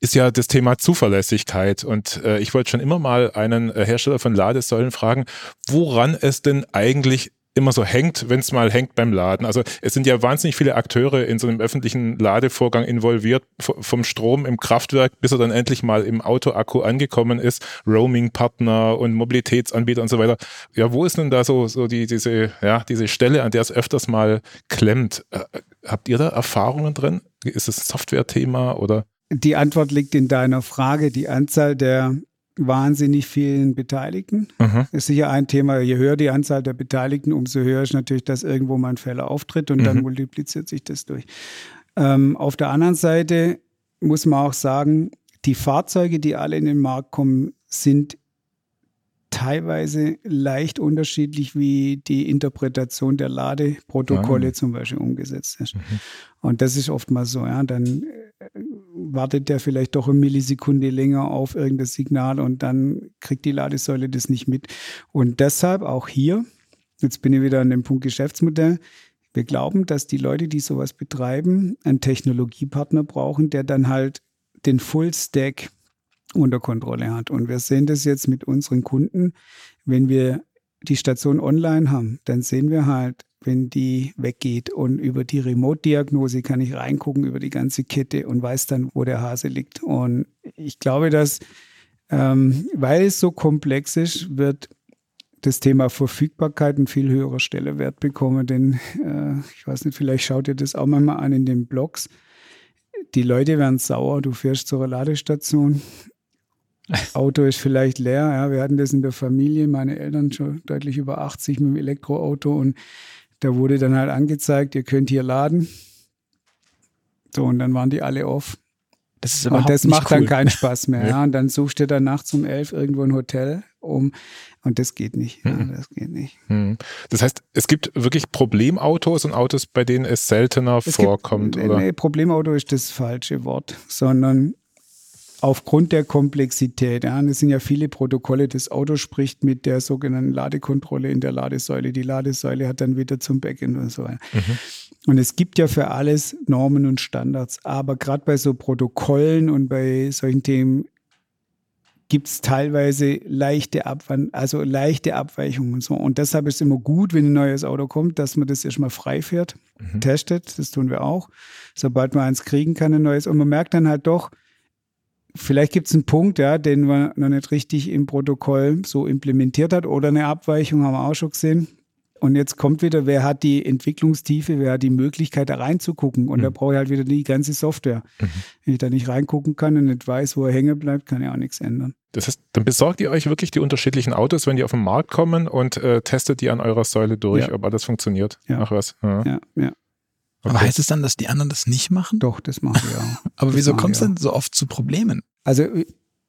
ist ja das Thema Zuverlässigkeit. Und äh, ich wollte schon immer mal einen äh, Hersteller von Ladesäulen fragen, woran es denn eigentlich immer so hängt, wenn es mal hängt beim Laden. Also es sind ja wahnsinnig viele Akteure in so einem öffentlichen Ladevorgang involviert, vom Strom im Kraftwerk, bis er dann endlich mal im Autoakku angekommen ist, Roaming-Partner und Mobilitätsanbieter und so weiter. Ja, wo ist denn da so, so die, diese, ja, diese Stelle, an der es öfters mal klemmt? Äh, habt ihr da Erfahrungen drin? Ist es ein Software-Thema oder? Die Antwort liegt in deiner Frage. Die Anzahl der wahnsinnig vielen Beteiligten. Mhm. Ist sicher ein Thema. Je höher die Anzahl der Beteiligten, umso höher ist natürlich, dass irgendwo mal ein Fehler auftritt und mhm. dann multipliziert sich das durch. Ähm, auf der anderen Seite muss man auch sagen, die Fahrzeuge, die alle in den Markt kommen, sind teilweise leicht unterschiedlich, wie die Interpretation der Ladeprotokolle ah. zum Beispiel umgesetzt ist. Mhm. Und das ist oftmals so, ja, dann wartet der vielleicht doch eine Millisekunde länger auf irgendein Signal und dann kriegt die Ladesäule das nicht mit. Und deshalb auch hier, jetzt bin ich wieder an dem Punkt Geschäftsmodell, wir glauben, dass die Leute, die sowas betreiben, einen Technologiepartner brauchen, der dann halt den Full Stack unter Kontrolle hat. Und wir sehen das jetzt mit unseren Kunden, wenn wir die Station online haben, dann sehen wir halt, wenn die weggeht. Und über die Remote-Diagnose kann ich reingucken über die ganze Kette und weiß dann, wo der Hase liegt. Und ich glaube, dass, ähm, weil es so komplex ist, wird das Thema Verfügbarkeit einen viel höherer Stellenwert bekommen. Denn äh, ich weiß nicht, vielleicht schaut ihr das auch mal an in den Blogs. Die Leute werden sauer, du fährst zur Ladestation Auto ist vielleicht leer. Ja, wir hatten das in der Familie, meine Eltern schon deutlich über 80 mit dem Elektroauto und da wurde dann halt angezeigt, ihr könnt hier laden. So, und dann waren die alle off. Das ist und das macht cool. dann keinen Spaß mehr. ja. Und dann suchst du dann nachts um elf irgendwo ein Hotel um und das geht nicht. Ja, mhm. das geht nicht. Mhm. Das heißt, es gibt wirklich Problemautos und Autos, bei denen es seltener es vorkommt, gibt, oder? Nee, Problemauto ist das falsche Wort, sondern aufgrund der Komplexität, ja, es sind ja viele Protokolle, das Auto spricht mit der sogenannten Ladekontrolle in der Ladesäule. Die Ladesäule hat dann wieder zum Backend und so weiter. Mhm. Und es gibt ja für alles Normen und Standards, aber gerade bei so Protokollen und bei solchen Themen gibt es teilweise leichte Abwand also leichte Abweichungen und so. Und deshalb ist es immer gut, wenn ein neues Auto kommt, dass man das erstmal frei fährt, mhm. testet. Das tun wir auch. Sobald man eins kriegen kann, ein neues. Und man merkt dann halt doch, Vielleicht gibt es einen Punkt, ja, den man noch nicht richtig im Protokoll so implementiert hat oder eine Abweichung, haben wir auch schon gesehen. Und jetzt kommt wieder, wer hat die Entwicklungstiefe, wer hat die Möglichkeit, da reinzugucken. Und mhm. da brauche ich halt wieder die ganze Software. Mhm. Wenn ich da nicht reingucken kann und nicht weiß, wo er hängen bleibt, kann ich auch nichts ändern. Das heißt, dann besorgt ihr euch wirklich die unterschiedlichen Autos, wenn die auf den Markt kommen und äh, testet die an eurer Säule durch, ja. ob alles funktioniert. Ja. Ach was. Ja, ja. ja. Okay. Aber heißt es dann, dass die anderen das nicht machen? Doch, das machen wir auch. Aber das wieso kommt es denn so oft zu Problemen? Also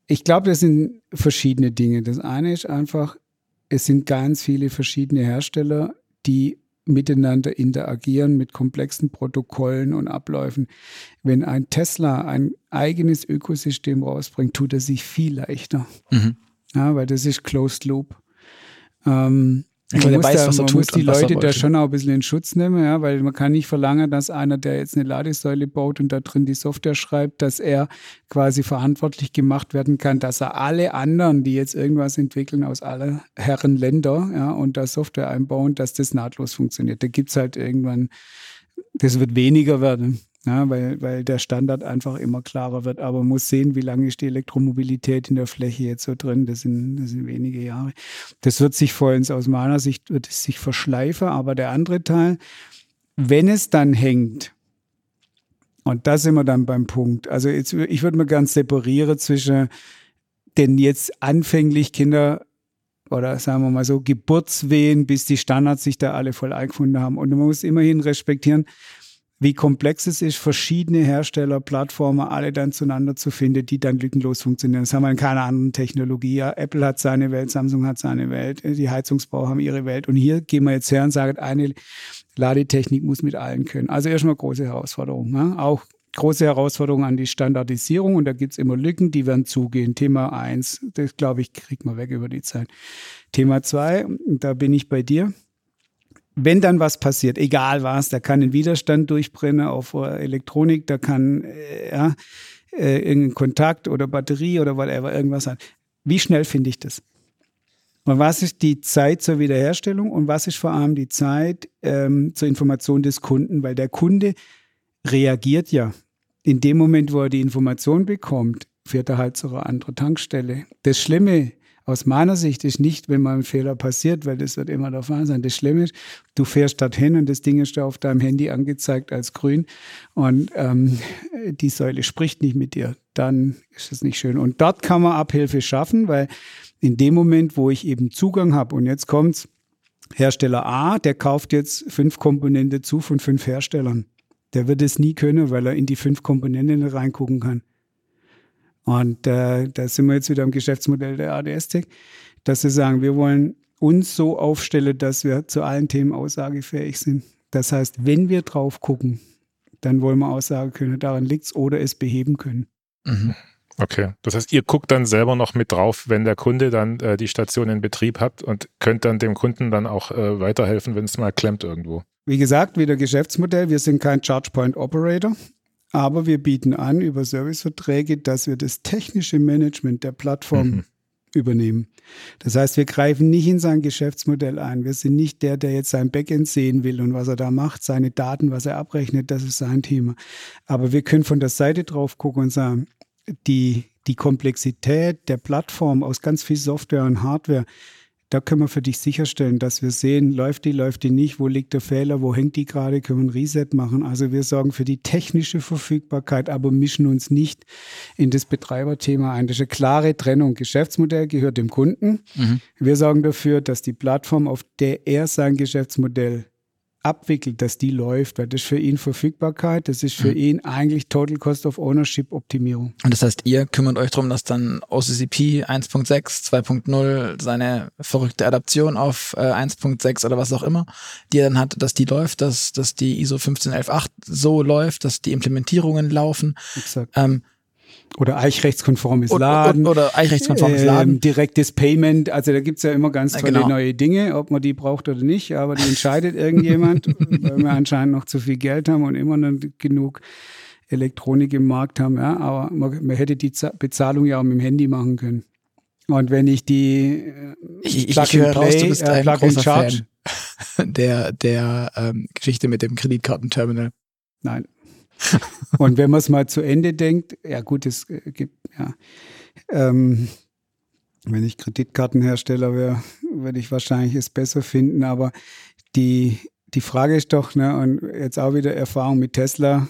ich glaube, das sind verschiedene Dinge. Das eine ist einfach, es sind ganz viele verschiedene Hersteller, die miteinander interagieren mit komplexen Protokollen und Abläufen. Wenn ein Tesla ein eigenes Ökosystem rausbringt, tut er sich viel leichter. Mhm. Ja, weil das ist Closed Loop. Ähm, ich der weiß, da, was er man tut. muss die Leute da schon auch ein bisschen in Schutz nehmen, ja, weil man kann nicht verlangen, dass einer, der jetzt eine Ladesäule baut und da drin die Software schreibt, dass er quasi verantwortlich gemacht werden kann, dass er alle anderen, die jetzt irgendwas entwickeln aus aller Herren Länder ja, und da Software einbauen, dass das nahtlos funktioniert. Da gibt es halt irgendwann, das wird weniger werden ja, weil, weil der Standard einfach immer klarer wird. Aber man muss sehen, wie lange ist die Elektromobilität in der Fläche jetzt so drin. Das sind, das sind wenige Jahre. Das wird sich vollends aus meiner Sicht wird es sich verschleifen. Aber der andere Teil, wenn es dann hängt, und da sind wir dann beim Punkt. Also jetzt, ich würde mal ganz separieren zwischen den jetzt anfänglich Kinder oder sagen wir mal so Geburtswehen, bis die Standards sich da alle voll eingefunden haben. Und man muss immerhin respektieren, wie komplex es ist, verschiedene Hersteller, Plattformen, alle dann zueinander zu finden, die dann lückenlos funktionieren. Das haben wir in keiner anderen Technologie. Ja, Apple hat seine Welt, Samsung hat seine Welt, die Heizungsbauer haben ihre Welt. Und hier gehen wir jetzt her und sagen, eine Ladetechnik muss mit allen können. Also erstmal große Herausforderung. Ja? Auch große Herausforderung an die Standardisierung und da gibt's immer Lücken, die werden zugehen. Thema eins, das glaube ich, kriegt man weg über die Zeit. Thema zwei, da bin ich bei dir wenn dann was passiert, egal was, da kann ein Widerstand durchbrennen auf Elektronik, da kann äh, ja, äh, irgendein Kontakt oder Batterie oder whatever irgendwas sein. Wie schnell finde ich das? Und was ist die Zeit zur Wiederherstellung und was ist vor allem die Zeit ähm, zur Information des Kunden? Weil der Kunde reagiert ja. In dem Moment, wo er die Information bekommt, fährt er halt zu einer anderen Tankstelle. Das Schlimme aus meiner Sicht ist nicht, wenn mal ein Fehler passiert, weil das wird immer der Fall sein. Das Schlimme ist, du fährst dorthin und das Ding ist da auf deinem Handy angezeigt als grün und ähm, die Säule spricht nicht mit dir. Dann ist es nicht schön. Und dort kann man Abhilfe schaffen, weil in dem Moment, wo ich eben Zugang habe und jetzt kommt's, Hersteller A, der kauft jetzt fünf Komponenten zu von fünf Herstellern. Der wird es nie können, weil er in die fünf Komponenten reingucken kann. Und äh, da sind wir jetzt wieder im Geschäftsmodell der ADS-Tech, dass sie sagen, wir wollen uns so aufstellen, dass wir zu allen Themen aussagefähig sind. Das heißt, wenn wir drauf gucken, dann wollen wir aussagen können, daran liegt es oder es beheben können. Mhm. Okay, das heißt, ihr guckt dann selber noch mit drauf, wenn der Kunde dann äh, die Station in Betrieb hat und könnt dann dem Kunden dann auch äh, weiterhelfen, wenn es mal klemmt irgendwo. Wie gesagt, wieder Geschäftsmodell. Wir sind kein Charge Point Operator. Aber wir bieten an über Serviceverträge, dass wir das technische Management der Plattform mhm. übernehmen. Das heißt, wir greifen nicht in sein Geschäftsmodell ein. Wir sind nicht der, der jetzt sein Backend sehen will und was er da macht, seine Daten, was er abrechnet, das ist sein Thema. Aber wir können von der Seite drauf gucken und sagen, die, die Komplexität der Plattform aus ganz viel Software und Hardware, da können wir für dich sicherstellen, dass wir sehen, läuft die, läuft die nicht, wo liegt der Fehler, wo hängt die gerade, können wir ein Reset machen. Also wir sorgen für die technische Verfügbarkeit, aber mischen uns nicht in das Betreiberthema ein. Das ist eine klare Trennung. Geschäftsmodell gehört dem Kunden. Mhm. Wir sorgen dafür, dass die Plattform, auf der er sein Geschäftsmodell abwickelt, dass die läuft, weil das ist für ihn Verfügbarkeit, das ist für mhm. ihn eigentlich Total Cost of Ownership Optimierung. Und das heißt, ihr kümmert euch darum, dass dann OCCP 1.6, 2.0 seine verrückte Adaption auf äh, 1.6 oder was auch immer, die er dann hat, dass die läuft, dass, dass die ISO 15118 so läuft, dass die Implementierungen laufen. Exakt. Ähm, oder eichrechtskonformes Laden. Oder, oder eichrechtskonformes ähm, Laden. direktes Payment. Also da gibt's ja immer ganz tolle genau. neue Dinge, ob man die braucht oder nicht, aber die entscheidet irgendjemand, weil wir anscheinend noch zu viel Geld haben und immer noch genug Elektronik im Markt haben. Ja, aber man, man hätte die Bezahlung ja auch mit dem Handy machen können. Und wenn ich die äh, ich, ich, ich höre raus, du bist äh, ein großer Fan der, der ähm, Geschichte mit dem Kreditkartenterminal. Nein, und wenn man es mal zu Ende denkt, ja gut, es äh, gibt, ja, ähm, wenn ich Kreditkartenhersteller wäre, würde ich wahrscheinlich es besser finden, aber die, die Frage ist doch, ne, und jetzt auch wieder Erfahrung mit Tesla,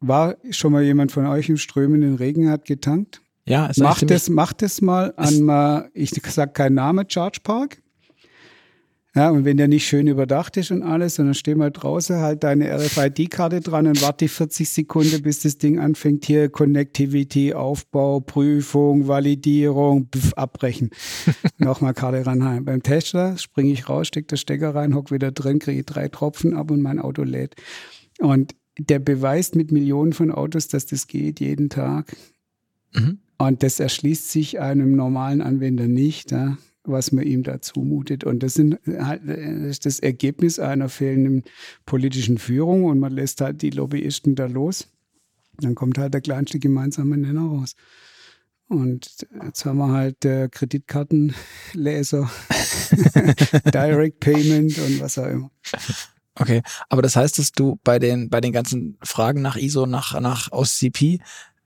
war schon mal jemand von euch im strömenden Regen hat getankt? Ja, es macht es, macht es mal an, mal, ich sag keinen Namen, Charge Park. Ja, und wenn der nicht schön überdacht ist und alles, dann steh mal draußen, halt deine RFID-Karte dran und warte 40 Sekunden, bis das Ding anfängt, hier Connectivity, Aufbau, Prüfung, Validierung, pf, abbrechen. Nochmal Karte ranhalten. Beim Tesla springe ich raus, steck der Stecker rein, hock wieder drin, kriege drei Tropfen ab und mein Auto lädt. Und der beweist mit Millionen von Autos, dass das geht jeden Tag. Mhm. Und das erschließt sich einem normalen Anwender nicht. Ja was man ihm da zumutet. Und das, sind halt, das ist das Ergebnis einer fehlenden politischen Führung und man lässt halt die Lobbyisten da los. Dann kommt halt der kleinste gemeinsame Nenner raus. Und jetzt haben wir halt äh, Kreditkartenleser, Direct Payment und was auch immer. Okay, aber das heißt, dass du bei den, bei den ganzen Fragen nach ISO, nach, nach OCP,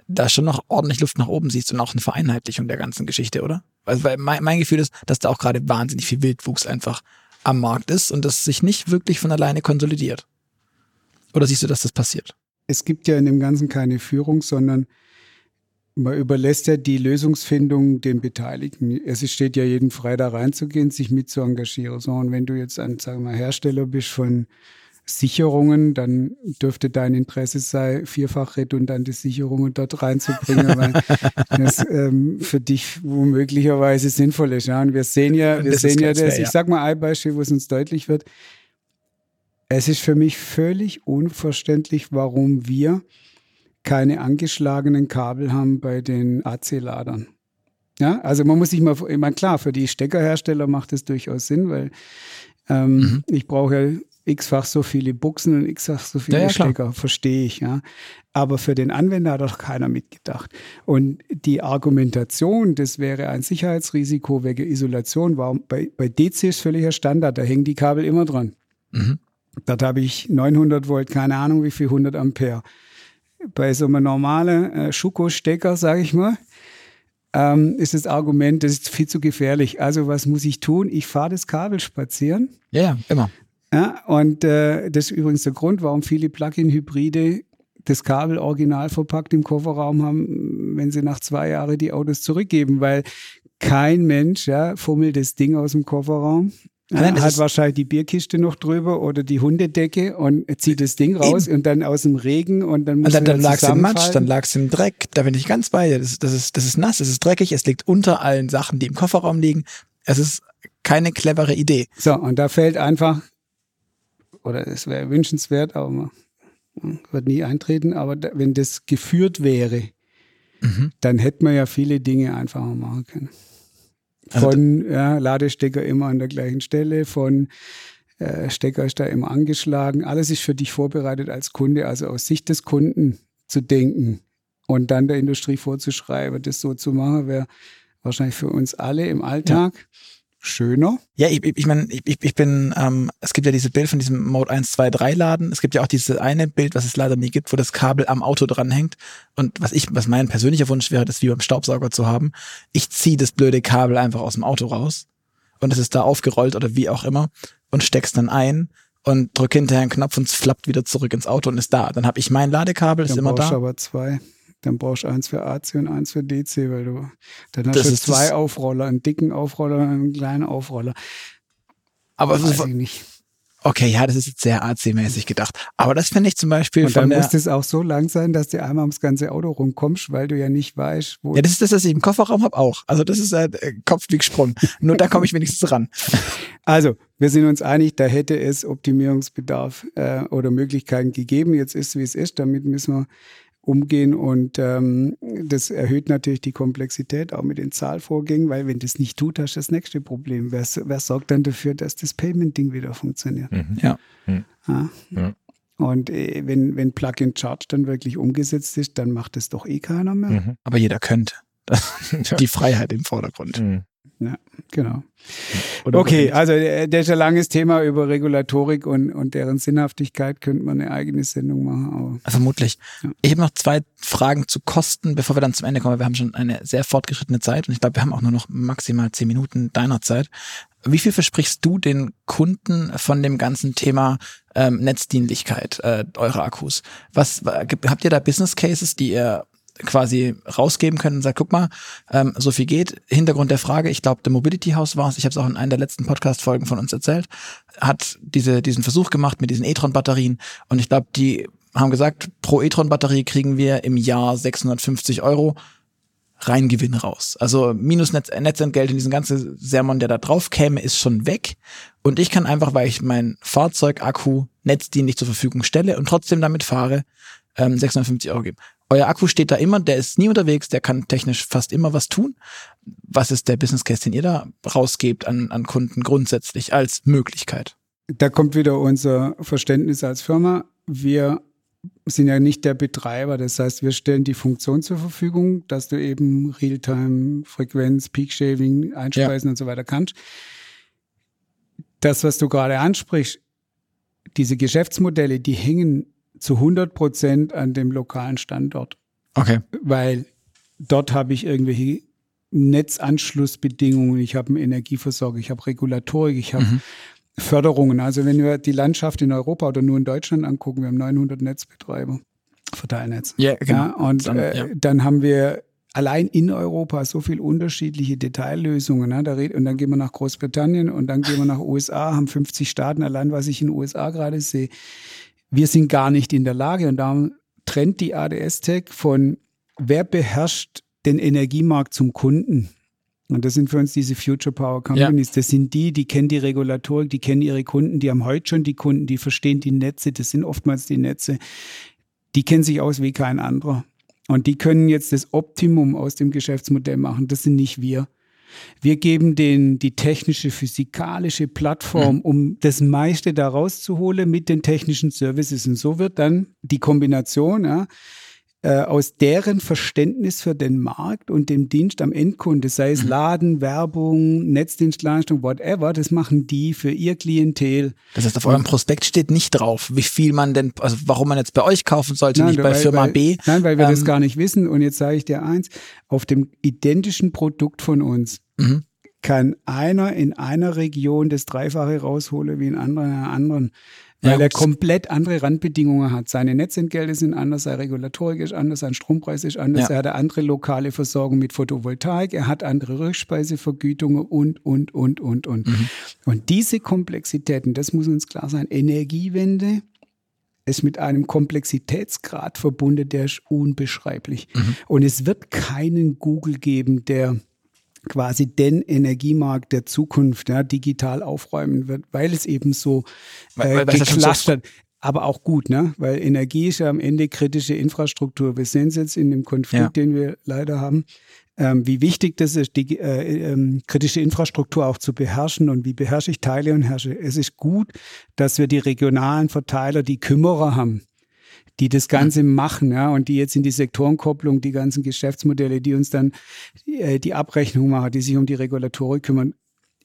da schon noch ordentlich Luft nach oben siehst und auch eine Vereinheitlichung der ganzen Geschichte, oder? Also, weil mein, mein Gefühl ist, dass da auch gerade wahnsinnig viel Wildwuchs einfach am Markt ist und das sich nicht wirklich von alleine konsolidiert. Oder siehst du, dass das passiert? Es gibt ja in dem Ganzen keine Führung, sondern man überlässt ja die Lösungsfindung den Beteiligten. Es steht ja jedem frei, da reinzugehen, sich mit zu engagieren. So, und wenn du jetzt ein, sagen wir Hersteller bist von Sicherungen, dann dürfte dein Interesse sein, vierfach redundante Sicherungen dort reinzubringen, weil das ähm, für dich womöglicherweise sinnvoll ist. Ja. Und wir sehen ja, wir das sehen ja das, ich sag mal ein Beispiel, wo es uns deutlich wird. Es ist für mich völlig unverständlich, warum wir keine angeschlagenen Kabel haben bei den AC-Ladern. Ja, also man muss sich mal, ich meine, klar, für die Steckerhersteller macht es durchaus Sinn, weil ähm, mhm. ich brauche ja x-fach so viele Buchsen und x-fach so viele ja, Stecker, verstehe ich, ja. Aber für den Anwender hat doch keiner mitgedacht. Und die Argumentation, das wäre ein Sicherheitsrisiko wegen Isolation, war bei, bei DC ist völliger Standard, da hängen die Kabel immer dran. Mhm. Dort habe ich 900 Volt, keine Ahnung wie viel, 100 Ampere. Bei so einem normalen äh, Schuko-Stecker, sage ich mal, ähm, ist das Argument, das ist viel zu gefährlich. Also was muss ich tun? Ich fahre das Kabel spazieren. Ja, ja, immer. Ja, und äh, das ist übrigens der Grund, warum viele Plug-in-Hybride das Kabel original verpackt im Kofferraum haben, wenn sie nach zwei Jahren die Autos zurückgeben, weil kein Mensch ja, fummelt das Ding aus dem Kofferraum. Nein, hat wahrscheinlich die Bierkiste noch drüber oder die Hundedecke und zieht das Ding raus eben. und dann aus dem Regen und dann muss und dann, dann lag es im Matsch, dann lag es im Dreck. Da bin ich ganz bei dir. Das, das, ist, das ist nass, es ist dreckig, es liegt unter allen Sachen, die im Kofferraum liegen. Es ist keine clevere Idee. So, und da fällt einfach oder es wäre wünschenswert, aber man, wird nie eintreten. Aber da, wenn das geführt wäre, mhm. dann hätte man ja viele Dinge einfacher machen können. Also von also, ja, Ladestecker immer an der gleichen Stelle, von äh, Stecker ist da immer angeschlagen. Alles ist für dich vorbereitet als Kunde, also aus Sicht des Kunden zu denken und dann der Industrie vorzuschreiben, das so zu machen, wäre wahrscheinlich für uns alle im Alltag. Ja schöner. Ja, ich, ich meine, ich, ich bin, ähm, es gibt ja dieses Bild von diesem Mode 1, 2, 3 Laden. Es gibt ja auch dieses eine Bild, was es leider nie gibt, wo das Kabel am Auto dranhängt. Und was ich, was mein persönlicher Wunsch wäre, das wie beim Staubsauger zu haben. Ich ziehe das blöde Kabel einfach aus dem Auto raus und es ist da aufgerollt oder wie auch immer und steck's dann ein und drücke hinterher einen Knopf und es flappt wieder zurück ins Auto und ist da. Dann habe ich mein Ladekabel, ist immer da. aber zwei. Dann brauchst du eins für AC und eins für DC, weil du dann hast das du zwei Aufroller, einen dicken Aufroller und einen kleinen Aufroller. Aber das weiß ich nicht. Okay, ja, das ist jetzt sehr AC-mäßig gedacht. Aber das finde ich zum Beispiel. Und dann muss es auch so lang sein, dass du einmal ums ganze Auto rumkommst, weil du ja nicht weißt, wo. Ja, das ist das, was ich im Kofferraum habe auch. Also das ist ein äh, Kopf wie gesprungen. Nur da komme ich wenigstens ran. Also, wir sind uns einig, da hätte es Optimierungsbedarf äh, oder Möglichkeiten gegeben. Jetzt ist es, wie es ist. Damit müssen wir umgehen und ähm, das erhöht natürlich die Komplexität auch mit den Zahlvorgängen, weil wenn das nicht tut, hast du das nächste Problem. Wer, wer sorgt dann dafür, dass das Payment-Ding wieder funktioniert? Mhm. Ja. Mhm. ja. Und äh, wenn, wenn Plug-in-Charge dann wirklich umgesetzt ist, dann macht es doch eh keiner mehr. Mhm. Aber jeder könnte. die Freiheit im Vordergrund. Ja, genau. Oder okay, also äh, das ist ein langes Thema über Regulatorik und, und deren Sinnhaftigkeit könnte man eine eigene Sendung machen. Aber, Vermutlich. Ja. Ich habe noch zwei Fragen zu Kosten, bevor wir dann zum Ende kommen. Wir haben schon eine sehr fortgeschrittene Zeit und ich glaube, wir haben auch nur noch maximal zehn Minuten deiner Zeit. Wie viel versprichst du den Kunden von dem ganzen Thema ähm, Netzdienlichkeit äh, eurer Akkus? Was habt ihr da Business Cases, die ihr quasi rausgeben können und sagt, guck mal, ähm, so viel geht. Hintergrund der Frage, ich glaube, der Mobility House war es, ich habe es auch in einer der letzten Podcast-Folgen von uns erzählt, hat diese, diesen Versuch gemacht mit diesen e-tron-Batterien und ich glaube, die haben gesagt, pro e-tron-Batterie kriegen wir im Jahr 650 Euro Reingewinn raus. Also minus Netz, Netzentgelt in diesen ganzen Sermon, der da drauf käme, ist schon weg. Und ich kann einfach, weil ich mein Fahrzeugakku netzdienlich zur Verfügung stelle und trotzdem damit fahre, ähm, 650 Euro geben. Euer Akku steht da immer, der ist nie unterwegs, der kann technisch fast immer was tun. Was ist der Business Case, den ihr da rausgebt an, an Kunden grundsätzlich als Möglichkeit? Da kommt wieder unser Verständnis als Firma. Wir sind ja nicht der Betreiber. Das heißt, wir stellen die Funktion zur Verfügung, dass du eben Realtime, Frequenz, Peak Shaving einspeisen ja. und so weiter kannst. Das, was du gerade ansprichst, diese Geschäftsmodelle, die hängen zu 100 Prozent an dem lokalen Standort. Okay. Weil dort habe ich irgendwelche Netzanschlussbedingungen, ich habe einen Energieversorger, ich habe Regulatorik, ich habe mhm. Förderungen. Also wenn wir die Landschaft in Europa oder nur in Deutschland angucken, wir haben 900 Netzbetreiber, Verteilnetz. Ja, genau. Ja, und dann, äh, ja. dann haben wir allein in Europa so viele unterschiedliche Detaillösungen. Ne? Da red, und dann gehen wir nach Großbritannien und dann gehen wir nach USA, haben 50 Staaten, allein was ich in den USA gerade sehe. Wir sind gar nicht in der Lage und darum trennt die ADS-Tech von, wer beherrscht den Energiemarkt zum Kunden. Und das sind für uns diese Future Power Companies. Ja. Das sind die, die kennen die Regulatorik, die kennen ihre Kunden, die haben heute schon die Kunden, die verstehen die Netze, das sind oftmals die Netze. Die kennen sich aus wie kein anderer. Und die können jetzt das Optimum aus dem Geschäftsmodell machen. Das sind nicht wir. Wir geben denen die technische, physikalische Plattform, mhm. um das meiste da rauszuholen mit den technischen Services. Und so wird dann die Kombination, ja, äh, aus deren Verständnis für den Markt und dem Dienst am Endkunde, sei es mhm. Laden, Werbung, Netzdienstleistung, whatever, das machen die für ihr Klientel. Das heißt, auf eurem Prospekt steht nicht drauf, wie viel man denn, also warum man jetzt bei euch kaufen sollte, nein, nicht bei weil, Firma weil, B. Nein, weil wir ähm, das gar nicht wissen. Und jetzt sage ich dir eins, auf dem identischen Produkt von uns mhm. kann einer in einer Region das Dreifache rausholen wie in einer anderen weil ja, er komplett andere Randbedingungen hat. Seine Netzentgelte sind anders, seine Regulatorik ist anders, sein Strompreis ist anders, ja. er hat eine andere lokale Versorgung mit Photovoltaik, er hat andere Rückspeisevergütungen und, und, und, und, und. Mhm. Und diese Komplexitäten, das muss uns klar sein, Energiewende ist mit einem Komplexitätsgrad verbunden, der ist unbeschreiblich. Mhm. Und es wird keinen Google geben, der quasi den Energiemarkt der Zukunft ja, digital aufräumen wird, weil es eben so äh, geklustert, aber auch gut, ne? Weil Energie ist ja am Ende kritische Infrastruktur. Wir sehen es jetzt in dem Konflikt, ja. den wir leider haben, ähm, wie wichtig das ist, die äh, ähm, kritische Infrastruktur auch zu beherrschen und wie beherrsche ich Teile und herrsche. Es ist gut, dass wir die regionalen Verteiler, die Kümmerer haben die das Ganze machen, ja, und die jetzt in die Sektorenkopplung, die ganzen Geschäftsmodelle, die uns dann äh, die Abrechnung machen, die sich um die Regulatorik kümmern.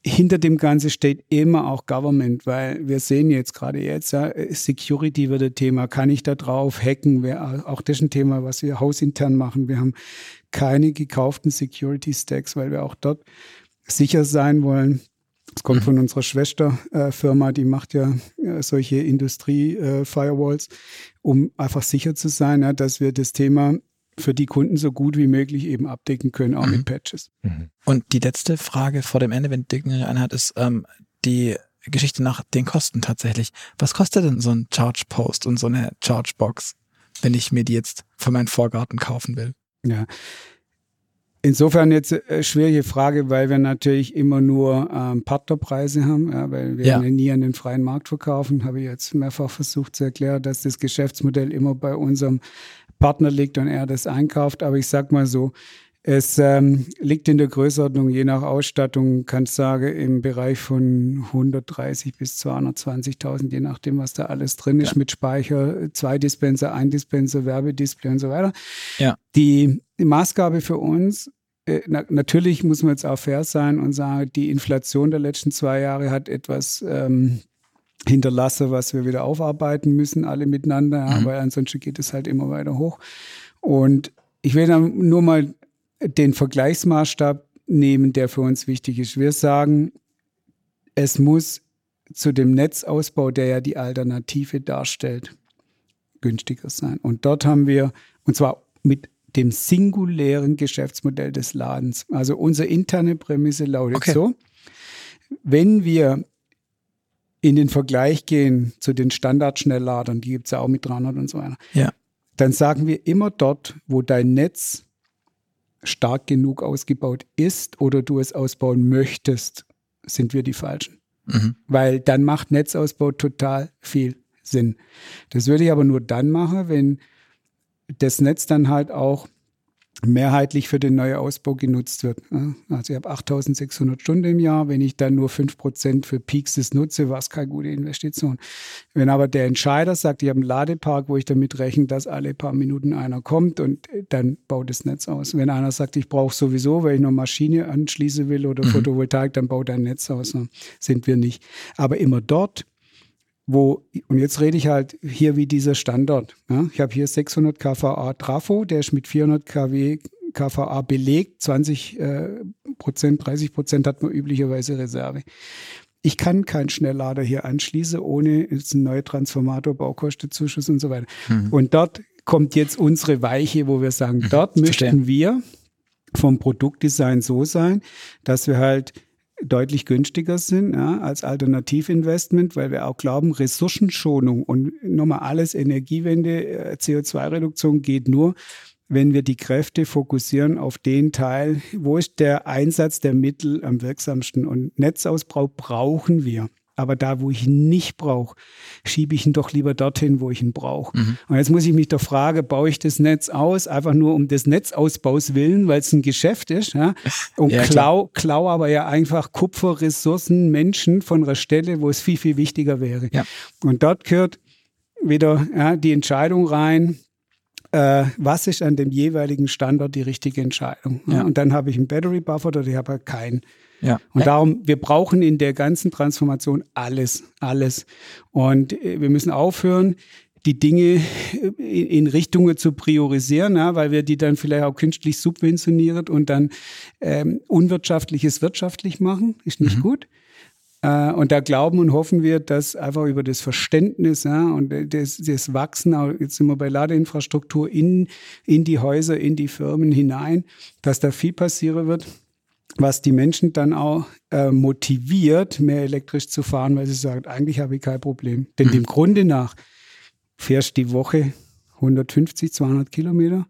Hinter dem Ganzen steht immer auch Government, weil wir sehen jetzt gerade jetzt, ja, Security wird ein Thema. Kann ich da drauf hacken? Wär auch das ist ein Thema, was wir hausintern machen. Wir haben keine gekauften Security Stacks, weil wir auch dort sicher sein wollen. Das kommt mhm. von unserer Schwesterfirma, die macht ja äh, solche Industrie-Firewalls, äh, um einfach sicher zu sein, ja, dass wir das Thema für die Kunden so gut wie möglich eben abdecken können, auch mhm. mit Patches. Mhm. Und die letzte Frage vor dem Ende, wenn Dirk eine hat, ist ähm, die Geschichte nach den Kosten tatsächlich. Was kostet denn so ein Charge Post und so eine Charge Box, wenn ich mir die jetzt für meinen Vorgarten kaufen will? Ja, Insofern jetzt eine äh, schwierige Frage, weil wir natürlich immer nur ähm, Partnerpreise haben, ja, weil wir ja. nie an den freien Markt verkaufen. Habe ich jetzt mehrfach versucht zu erklären, dass das Geschäftsmodell immer bei unserem Partner liegt und er das einkauft. Aber ich sag mal so, es ähm, liegt in der Größenordnung, je nach Ausstattung, kann ich sagen, im Bereich von 130 bis 220.000, je nachdem, was da alles drin ist, ja. mit Speicher, zwei Dispenser, ein Dispenser, Werbedisplay und so weiter. Ja. Die die Maßgabe für uns, äh, na, natürlich muss man jetzt auch fair sein und sagen, die Inflation der letzten zwei Jahre hat etwas ähm, hinterlassen, was wir wieder aufarbeiten müssen, alle miteinander, mhm. weil ansonsten geht es halt immer weiter hoch. Und ich will dann nur mal den Vergleichsmaßstab nehmen, der für uns wichtig ist. Wir sagen, es muss zu dem Netzausbau, der ja die Alternative darstellt, günstiger sein. Und dort haben wir, und zwar mit dem singulären Geschäftsmodell des Ladens. Also unsere interne Prämisse lautet Okay. so, wenn wir in den Vergleich gehen zu den Standardschnellladern, die gibt es ja auch mit 300 und so weiter, Ja. dann sagen wir immer dort, wo dein Netz stark genug ausgebaut ist oder du es ausbauen möchtest, sind wir die Falschen. Mhm. Weil dann macht Netzausbau total viel Sinn. Das würde ich aber nur dann machen, wenn das Netz dann halt auch mehrheitlich für den neuen Ausbau genutzt wird. Ja, Also ich habe 8600 Stunden im Jahr. Wenn ich dann nur 5% für Peaks das nutze, war es keine gute Investition. Wenn aber der Entscheider sagt, ich habe einen Ladepark, wo ich damit rechne, dass alle paar Minuten einer kommt und äh, dann baut das Netz aus. Wenn einer sagt, ich brauche sowieso, weil ich noch Maschine anschließen will oder Photovoltaik, dann baut ein Netz aus. Ja, Sind wir nicht. Aber immer dort, wo, und jetzt rede ich halt hier wie dieser Standort. Ja? Ich habe hier 600 kVA Trafo, der ist mit 400 kW kVA belegt, 20 äh, Prozent, 30 Prozent hat man üblicherweise Reserve. Ich kann keinen Schnelllader hier anschließen, ohne jetzt einen neuen Transformator, Baukostenzuschuss und so weiter. Und dort kommt jetzt unsere Weiche, wo wir sagen, dort verstehe. möchten wir vom Produktdesign so sein, dass wir halt deutlich günstiger sind ja, als Alternativinvestment, weil wir auch glauben, Ressourcenschonung und nochmal alles Energiewende, äh, CO2-Reduktion geht nur, wenn wir die Kräfte fokussieren auf den Teil, wo ist der Einsatz der Mittel am wirksamsten. Und Netzausbau brauchen wir. Aber da, wo ich ihn nicht brauche, schiebe ich ihn doch lieber dorthin, wo ich ihn brauche. Und jetzt muss ich mich doch fragen, baue ich das Netz aus, einfach nur um des Netzausbaus willen, weil es ein Geschäft ist, ja? und Ja, klau, klau aber ja einfach Kupfer, Ressourcen, Menschen von einer Stelle, wo es viel, viel wichtiger wäre. Ja. Und dort gehört wieder ja, die Entscheidung rein, äh, was ist an dem jeweiligen Standort die richtige Entscheidung. Ja. Und dann habe ich einen Battery Buffer oder ich habe halt keinen. Ja. Und darum, wir brauchen in der ganzen Transformation alles, alles. Und äh, wir müssen aufhören, die Dinge äh, in, Richtungen zu priorisieren, ja, weil wir die dann vielleicht auch künstlich subventionieren und dann ähm, Unwirtschaftliches wirtschaftlich machen. Ist nicht gut. Äh, und da glauben und hoffen wir, dass einfach über das Verständnis ja, und das, das Wachsen, auch jetzt sind wir bei Ladeinfrastruktur in, in die Häuser, in die Firmen hinein, dass da viel passieren wird was die Menschen dann auch äh, motiviert, mehr elektrisch zu fahren, weil sie sagen, eigentlich habe ich kein Problem. Denn dem Grunde nach fährst die Woche 150, 200 Kilometer.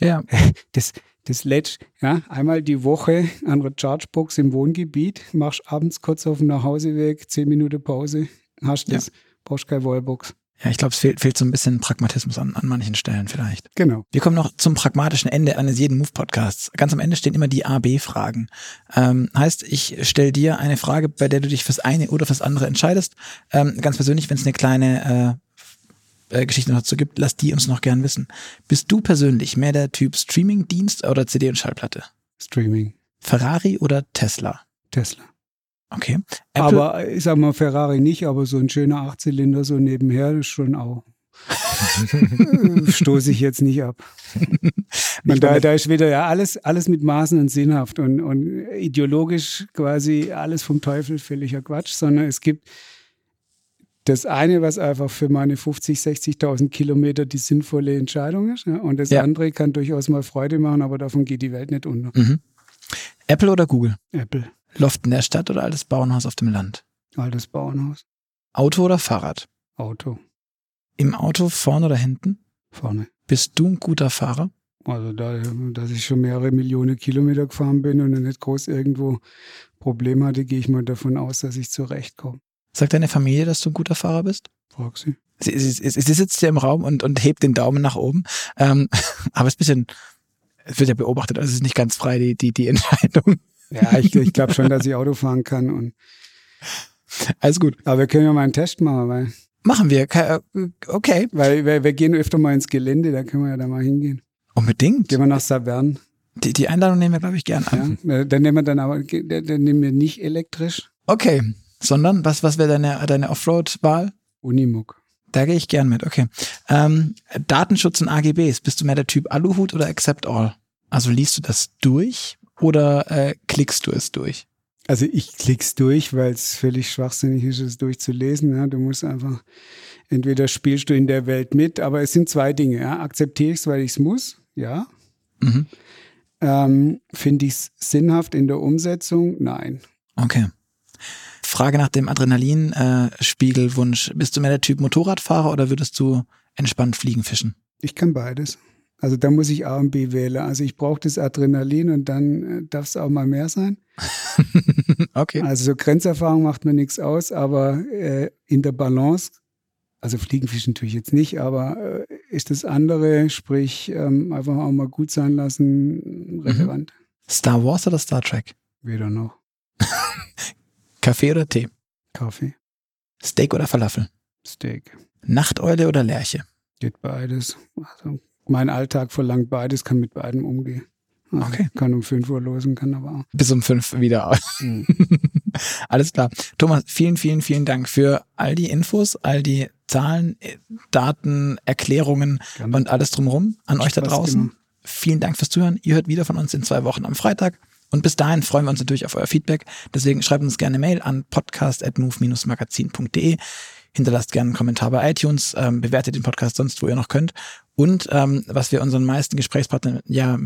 Ja. Das, das lädst, ja, einmal die Woche an der Chargebox im Wohngebiet, machst abends kurz auf dem Nachhauseweg, 10 Minuten Pause, hast das, brauchst keine Wallbox. Ja, ich glaube, es fehlt, fehlt so ein bisschen Pragmatismus an, an manchen Stellen vielleicht. Genau. Wir kommen noch zum pragmatischen Ende eines jeden Move-Podcasts. Ganz am Ende stehen immer die A-B-Fragen. Ähm, heißt, ich stelle dir eine Frage, bei der du dich fürs eine oder fürs andere entscheidest. Ähm, ganz persönlich, wenn es eine kleine äh, äh, Geschichte noch dazu gibt, lass die uns noch gern wissen. Bist du persönlich mehr der Typ Streaming-Dienst oder CD und Schallplatte? Streaming, Ferrari oder Tesla? Tesla. Okay. Apple, Aber ich sag mal Ferrari nicht, aber so ein schöner Achtzylinder so nebenher ist schon auch. Stoße ich jetzt nicht ab. Und da, da ist wieder ja alles, alles mit Maßen und sinnhaft und, und ideologisch quasi alles vom Teufel völliger Quatsch, sondern es gibt das eine, was einfach für meine 50, 60.000 Kilometer die sinnvolle Entscheidung ist. Ja, und das Ja. andere kann durchaus mal Freude machen, aber davon geht die Welt nicht unter. mhm. Apple oder Google? Apple, Loft in der Stadt oder altes Bauernhaus auf dem Land? altes Bauernhaus, Auto oder Fahrrad? Auto, Im Auto vorne oder hinten? vorne. Bist du ein guter Fahrer? Also da, dass ich schon mehrere Millionen Kilometer gefahren bin und nicht groß irgendwo Probleme hatte, gehe ich mal davon aus, dass ich zurechtkomme. Sagt deine Familie, dass du ein guter Fahrer bist? Frag sie. Sie, sie, sie, sitzt ja im Raum und, und hebt den Daumen nach oben. Ähm, aber es ist ein bisschen, es wird ja beobachtet, also es ist nicht ganz frei, die, die, die Entscheidung. Ja, ich, ich glaube schon, dass ich Auto fahren kann. Und, Alles gut. aber wir können ja mal einen Test machen, weil, Machen wir. Äh, Okay. weil wir, wir gehen öfter mal ins Gelände, da können wir ja da mal hingehen. Unbedingt. Gehen wir nach Savern. Die, die Einladung nehmen wir, glaube ich, gern an. Ja? Dann nehmen wir dann aber, dann dann nehmen wir nicht elektrisch. Okay. Sondern, was, was wäre deine, deine Offroad-Wahl? Unimog. Da gehe ich gern mit, okay. Ähm, Datenschutz und AGBs. Bist du mehr der Typ Aluhut oder Accept All? Also liest du das durch oder äh, klickst du es durch? Also ich klick's durch, weil es völlig schwachsinnig ist, es durchzulesen. Ja. Du musst einfach, entweder spielst du in der Welt mit, aber es sind zwei Dinge. Ja. Akzeptiere ich es, weil ich es muss, ja. Mhm. Ähm, Finde ich es sinnhaft in der Umsetzung? Nein. Okay. Frage nach dem Adrenalin-Spiegelwunsch. Bist du mehr der Typ Motorradfahrer oder würdest du entspannt fliegen, fischen? Ich kann beides. Also da muss ich A und B wählen. Also ich brauche das Adrenalin und dann äh, darf es auch mal mehr sein. okay. Also so Grenzerfahrung macht mir nichts aus, aber äh, in der Balance, also Fliegenfischen tue ich jetzt nicht, aber äh, ist das andere, sprich ähm, einfach auch mal gut sein lassen, relevant. Star Wars oder Star Trek? Weder noch. Kaffee oder Tee? Kaffee, Steak oder Falafel? Steak. Nachteule oder Lerche? Geht beides. Also mein Alltag verlangt beides, kann mit beidem umgehen. Also Okay. Kann um 5 Uhr losen, kann aber auch. Bis um fünf wieder. Mhm. Alles klar. Thomas, vielen, vielen, vielen Dank für all die Infos, all die Zahlen, äh, Daten, Erklärungen Gerne. und alles drumherum an euch da draußen. gemacht. Vielen Dank fürs Zuhören. Ihr hört wieder von uns in zwei Wochen am Freitag. Und bis dahin freuen wir uns natürlich auf euer Feedback. Deswegen schreibt uns gerne Mail an podcast.move-magazin.de. Hinterlasst gerne einen Kommentar bei iTunes, ähm, bewertet den Podcast sonst, wo ihr noch könnt. Und ähm, was wir unseren meisten Gesprächspartnern ja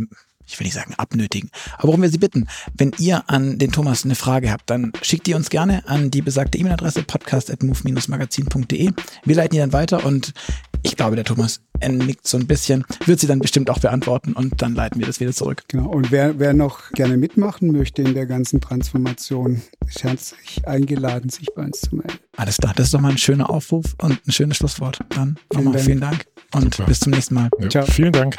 ich will nicht sagen abnötigen, aber worum wir Sie bitten, wenn ihr an den Thomas eine Frage habt, dann schickt die uns gerne an die besagte E-Mail-Adresse podcast.move-magazin.de. Wir leiten die dann weiter und ich glaube, der Thomas nickt so ein bisschen, wird sie dann bestimmt auch beantworten und dann leiten wir das wieder zurück. Genau. Und wer, wer noch gerne mitmachen möchte in der ganzen Transformation, ist herzlich eingeladen, sich bei uns zu melden. Alles klar, das ist doch mal ein schöner Aufruf und ein schönes Schlusswort. Dann nochmal Dank. vielen Dank und Super. bis zum nächsten Mal. Ja, Ciao. Vielen Dank.